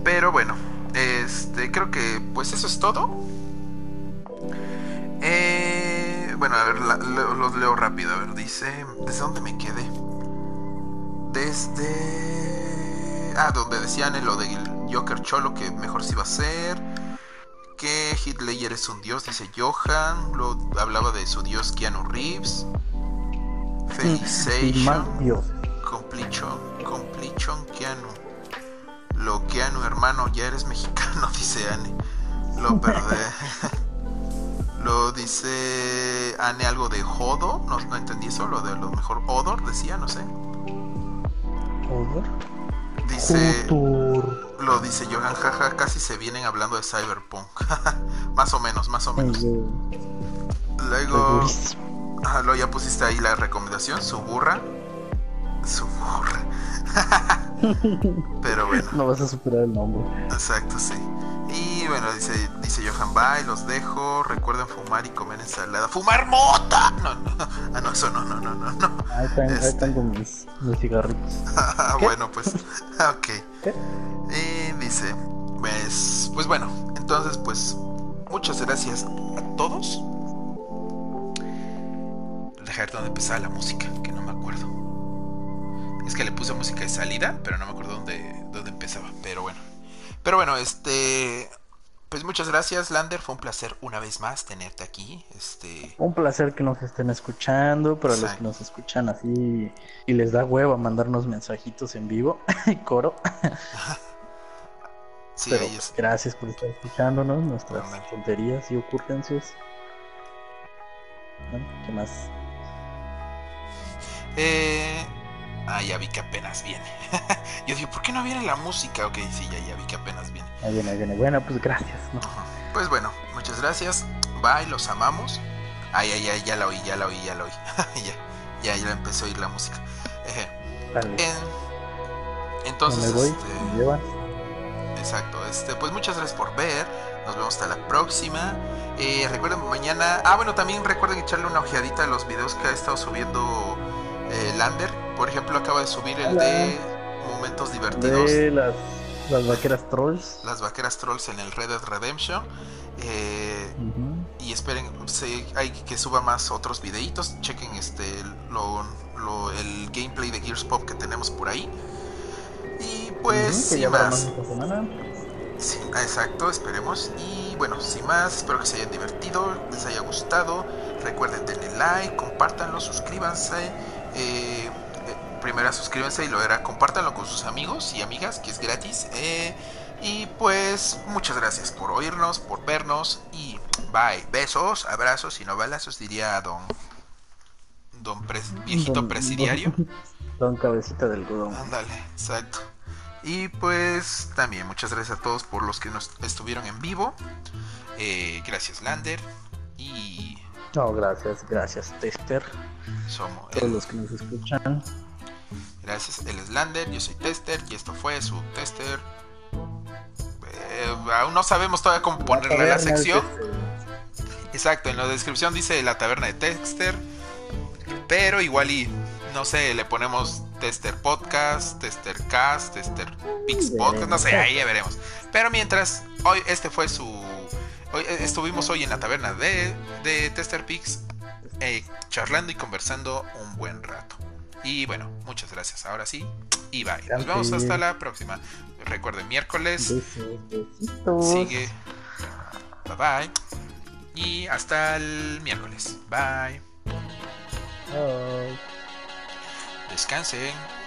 Pero bueno, este, creo que pues eso es todo. Eh, bueno, a ver, los leo rápido. A ver, dice, ¿desde dónde me quedé? Desde... Ah, donde decían lo del Joker Cholo que mejor se iba a ser. Que Hitler es un dios, dice Johan. Lo hablaba de su dios Keanu Reeves. Felicitation. Completion. Completion Keanu. Lo que Anu, hermano, ya eres mexicano, dice Anne. Lo perdé. lo dice Anne algo de Jodo, no, no entendí eso, lo de lo mejor Odor, decía, no sé. ¿Odor? Dice. Lo dice Johan, jaja, casi se vienen hablando de Cyberpunk. más o menos, más o menos. Luego. Luego ya pusiste ahí la recomendación, su burra. Su burra. Pero bueno. No vas a superar el nombre. Exacto, sí. Y bueno, dice, dice Johan, bye, los dejo. Recuerden fumar y comer ensalada. ¡Fumar mota! No, no. Ah, no, eso no, no, no, no. no. Ahí están, este... ahí con mis, cigarritos. bueno, pues. ok. Y dice, pues, pues bueno, entonces, pues, muchas gracias a todos. Dejar donde empezaba la música, que no me acuerdo. Es que le puse música de salida, pero no me acuerdo dónde, dónde empezaba. Pero bueno. Pero bueno, este. pues muchas gracias, Lander. Fue un placer una vez más tenerte aquí. Este... Un placer que nos estén escuchando. Para los que nos escuchan así y les da huevo a mandarnos mensajitos en vivo, coro. sí, pues, Gracias por estar escuchándonos, nuestras tonterías y ocurrencias. ¿Qué más? Eh, Ah, ya vi que apenas viene. Yo digo, ¿por qué no viene la música? Ok, sí, ya, ya vi que apenas viene. Ahí viene, ahí viene. Bueno, pues gracias. Pues bueno, muchas gracias. Bye, los amamos. Ay, ay, ay, ya la oí, ya la oí, ya la oí. ya, ya, ya empecé a oír la música. entonces, voy, este, exacto. Este, pues muchas gracias por ver. Nos vemos hasta la próxima. Eh, recuerden mañana. Ah, bueno, también recuerden echarle una ojeadita a los videos que ha estado subiendo eh, Lander por ejemplo, acaba de subir el de momentos divertidos. De las, las vaqueras trolls. Las vaqueras trolls en el Red Dead Redemption. Eh, y esperen hay que suba más otros videitos. Chequen este lo, el gameplay de Gears Pop que tenemos por ahí. Y pues sin más. Sí, exacto, esperemos. Y bueno, sin más, espero que se hayan divertido, les haya gustado. Recuerden denle like, compártanlo, suscríbanse. Eh, primera suscríbanse y lo era compártanlo con sus amigos y amigas, que es gratis. Eh, y pues muchas gracias por oírnos, por vernos y bye. Besos, abrazos y no balazos, diría don don viejito presidiario. Don, cabecita del godón. Ándale, exacto. Y pues también muchas gracias a todos por los que nos estuvieron en vivo. Eh, gracias Lander y... No, gracias, gracias Tester. Somos todos los que nos escuchan. Gracias, él es Lander, yo soy Tester y esto fue su Tester. Eh, aún no sabemos todavía cómo ponerle la, la sección. Exacto, en la descripción dice la taberna de Tester. Pero igual y, no sé, le ponemos Tester Podcast, Tester Cast, Tester Pix Podcast, no sé, ahí ya veremos. Pero mientras, hoy este fue su... Hoy, eh, estuvimos hoy en la taberna de, de Tester Pix eh, charlando y conversando un buen rato. Y bueno, muchas gracias. Ahora sí, y bye. Nos vemos hasta la próxima. Recuerden, miércoles sigue. Bye bye. Y hasta el miércoles. Bye. Descansen.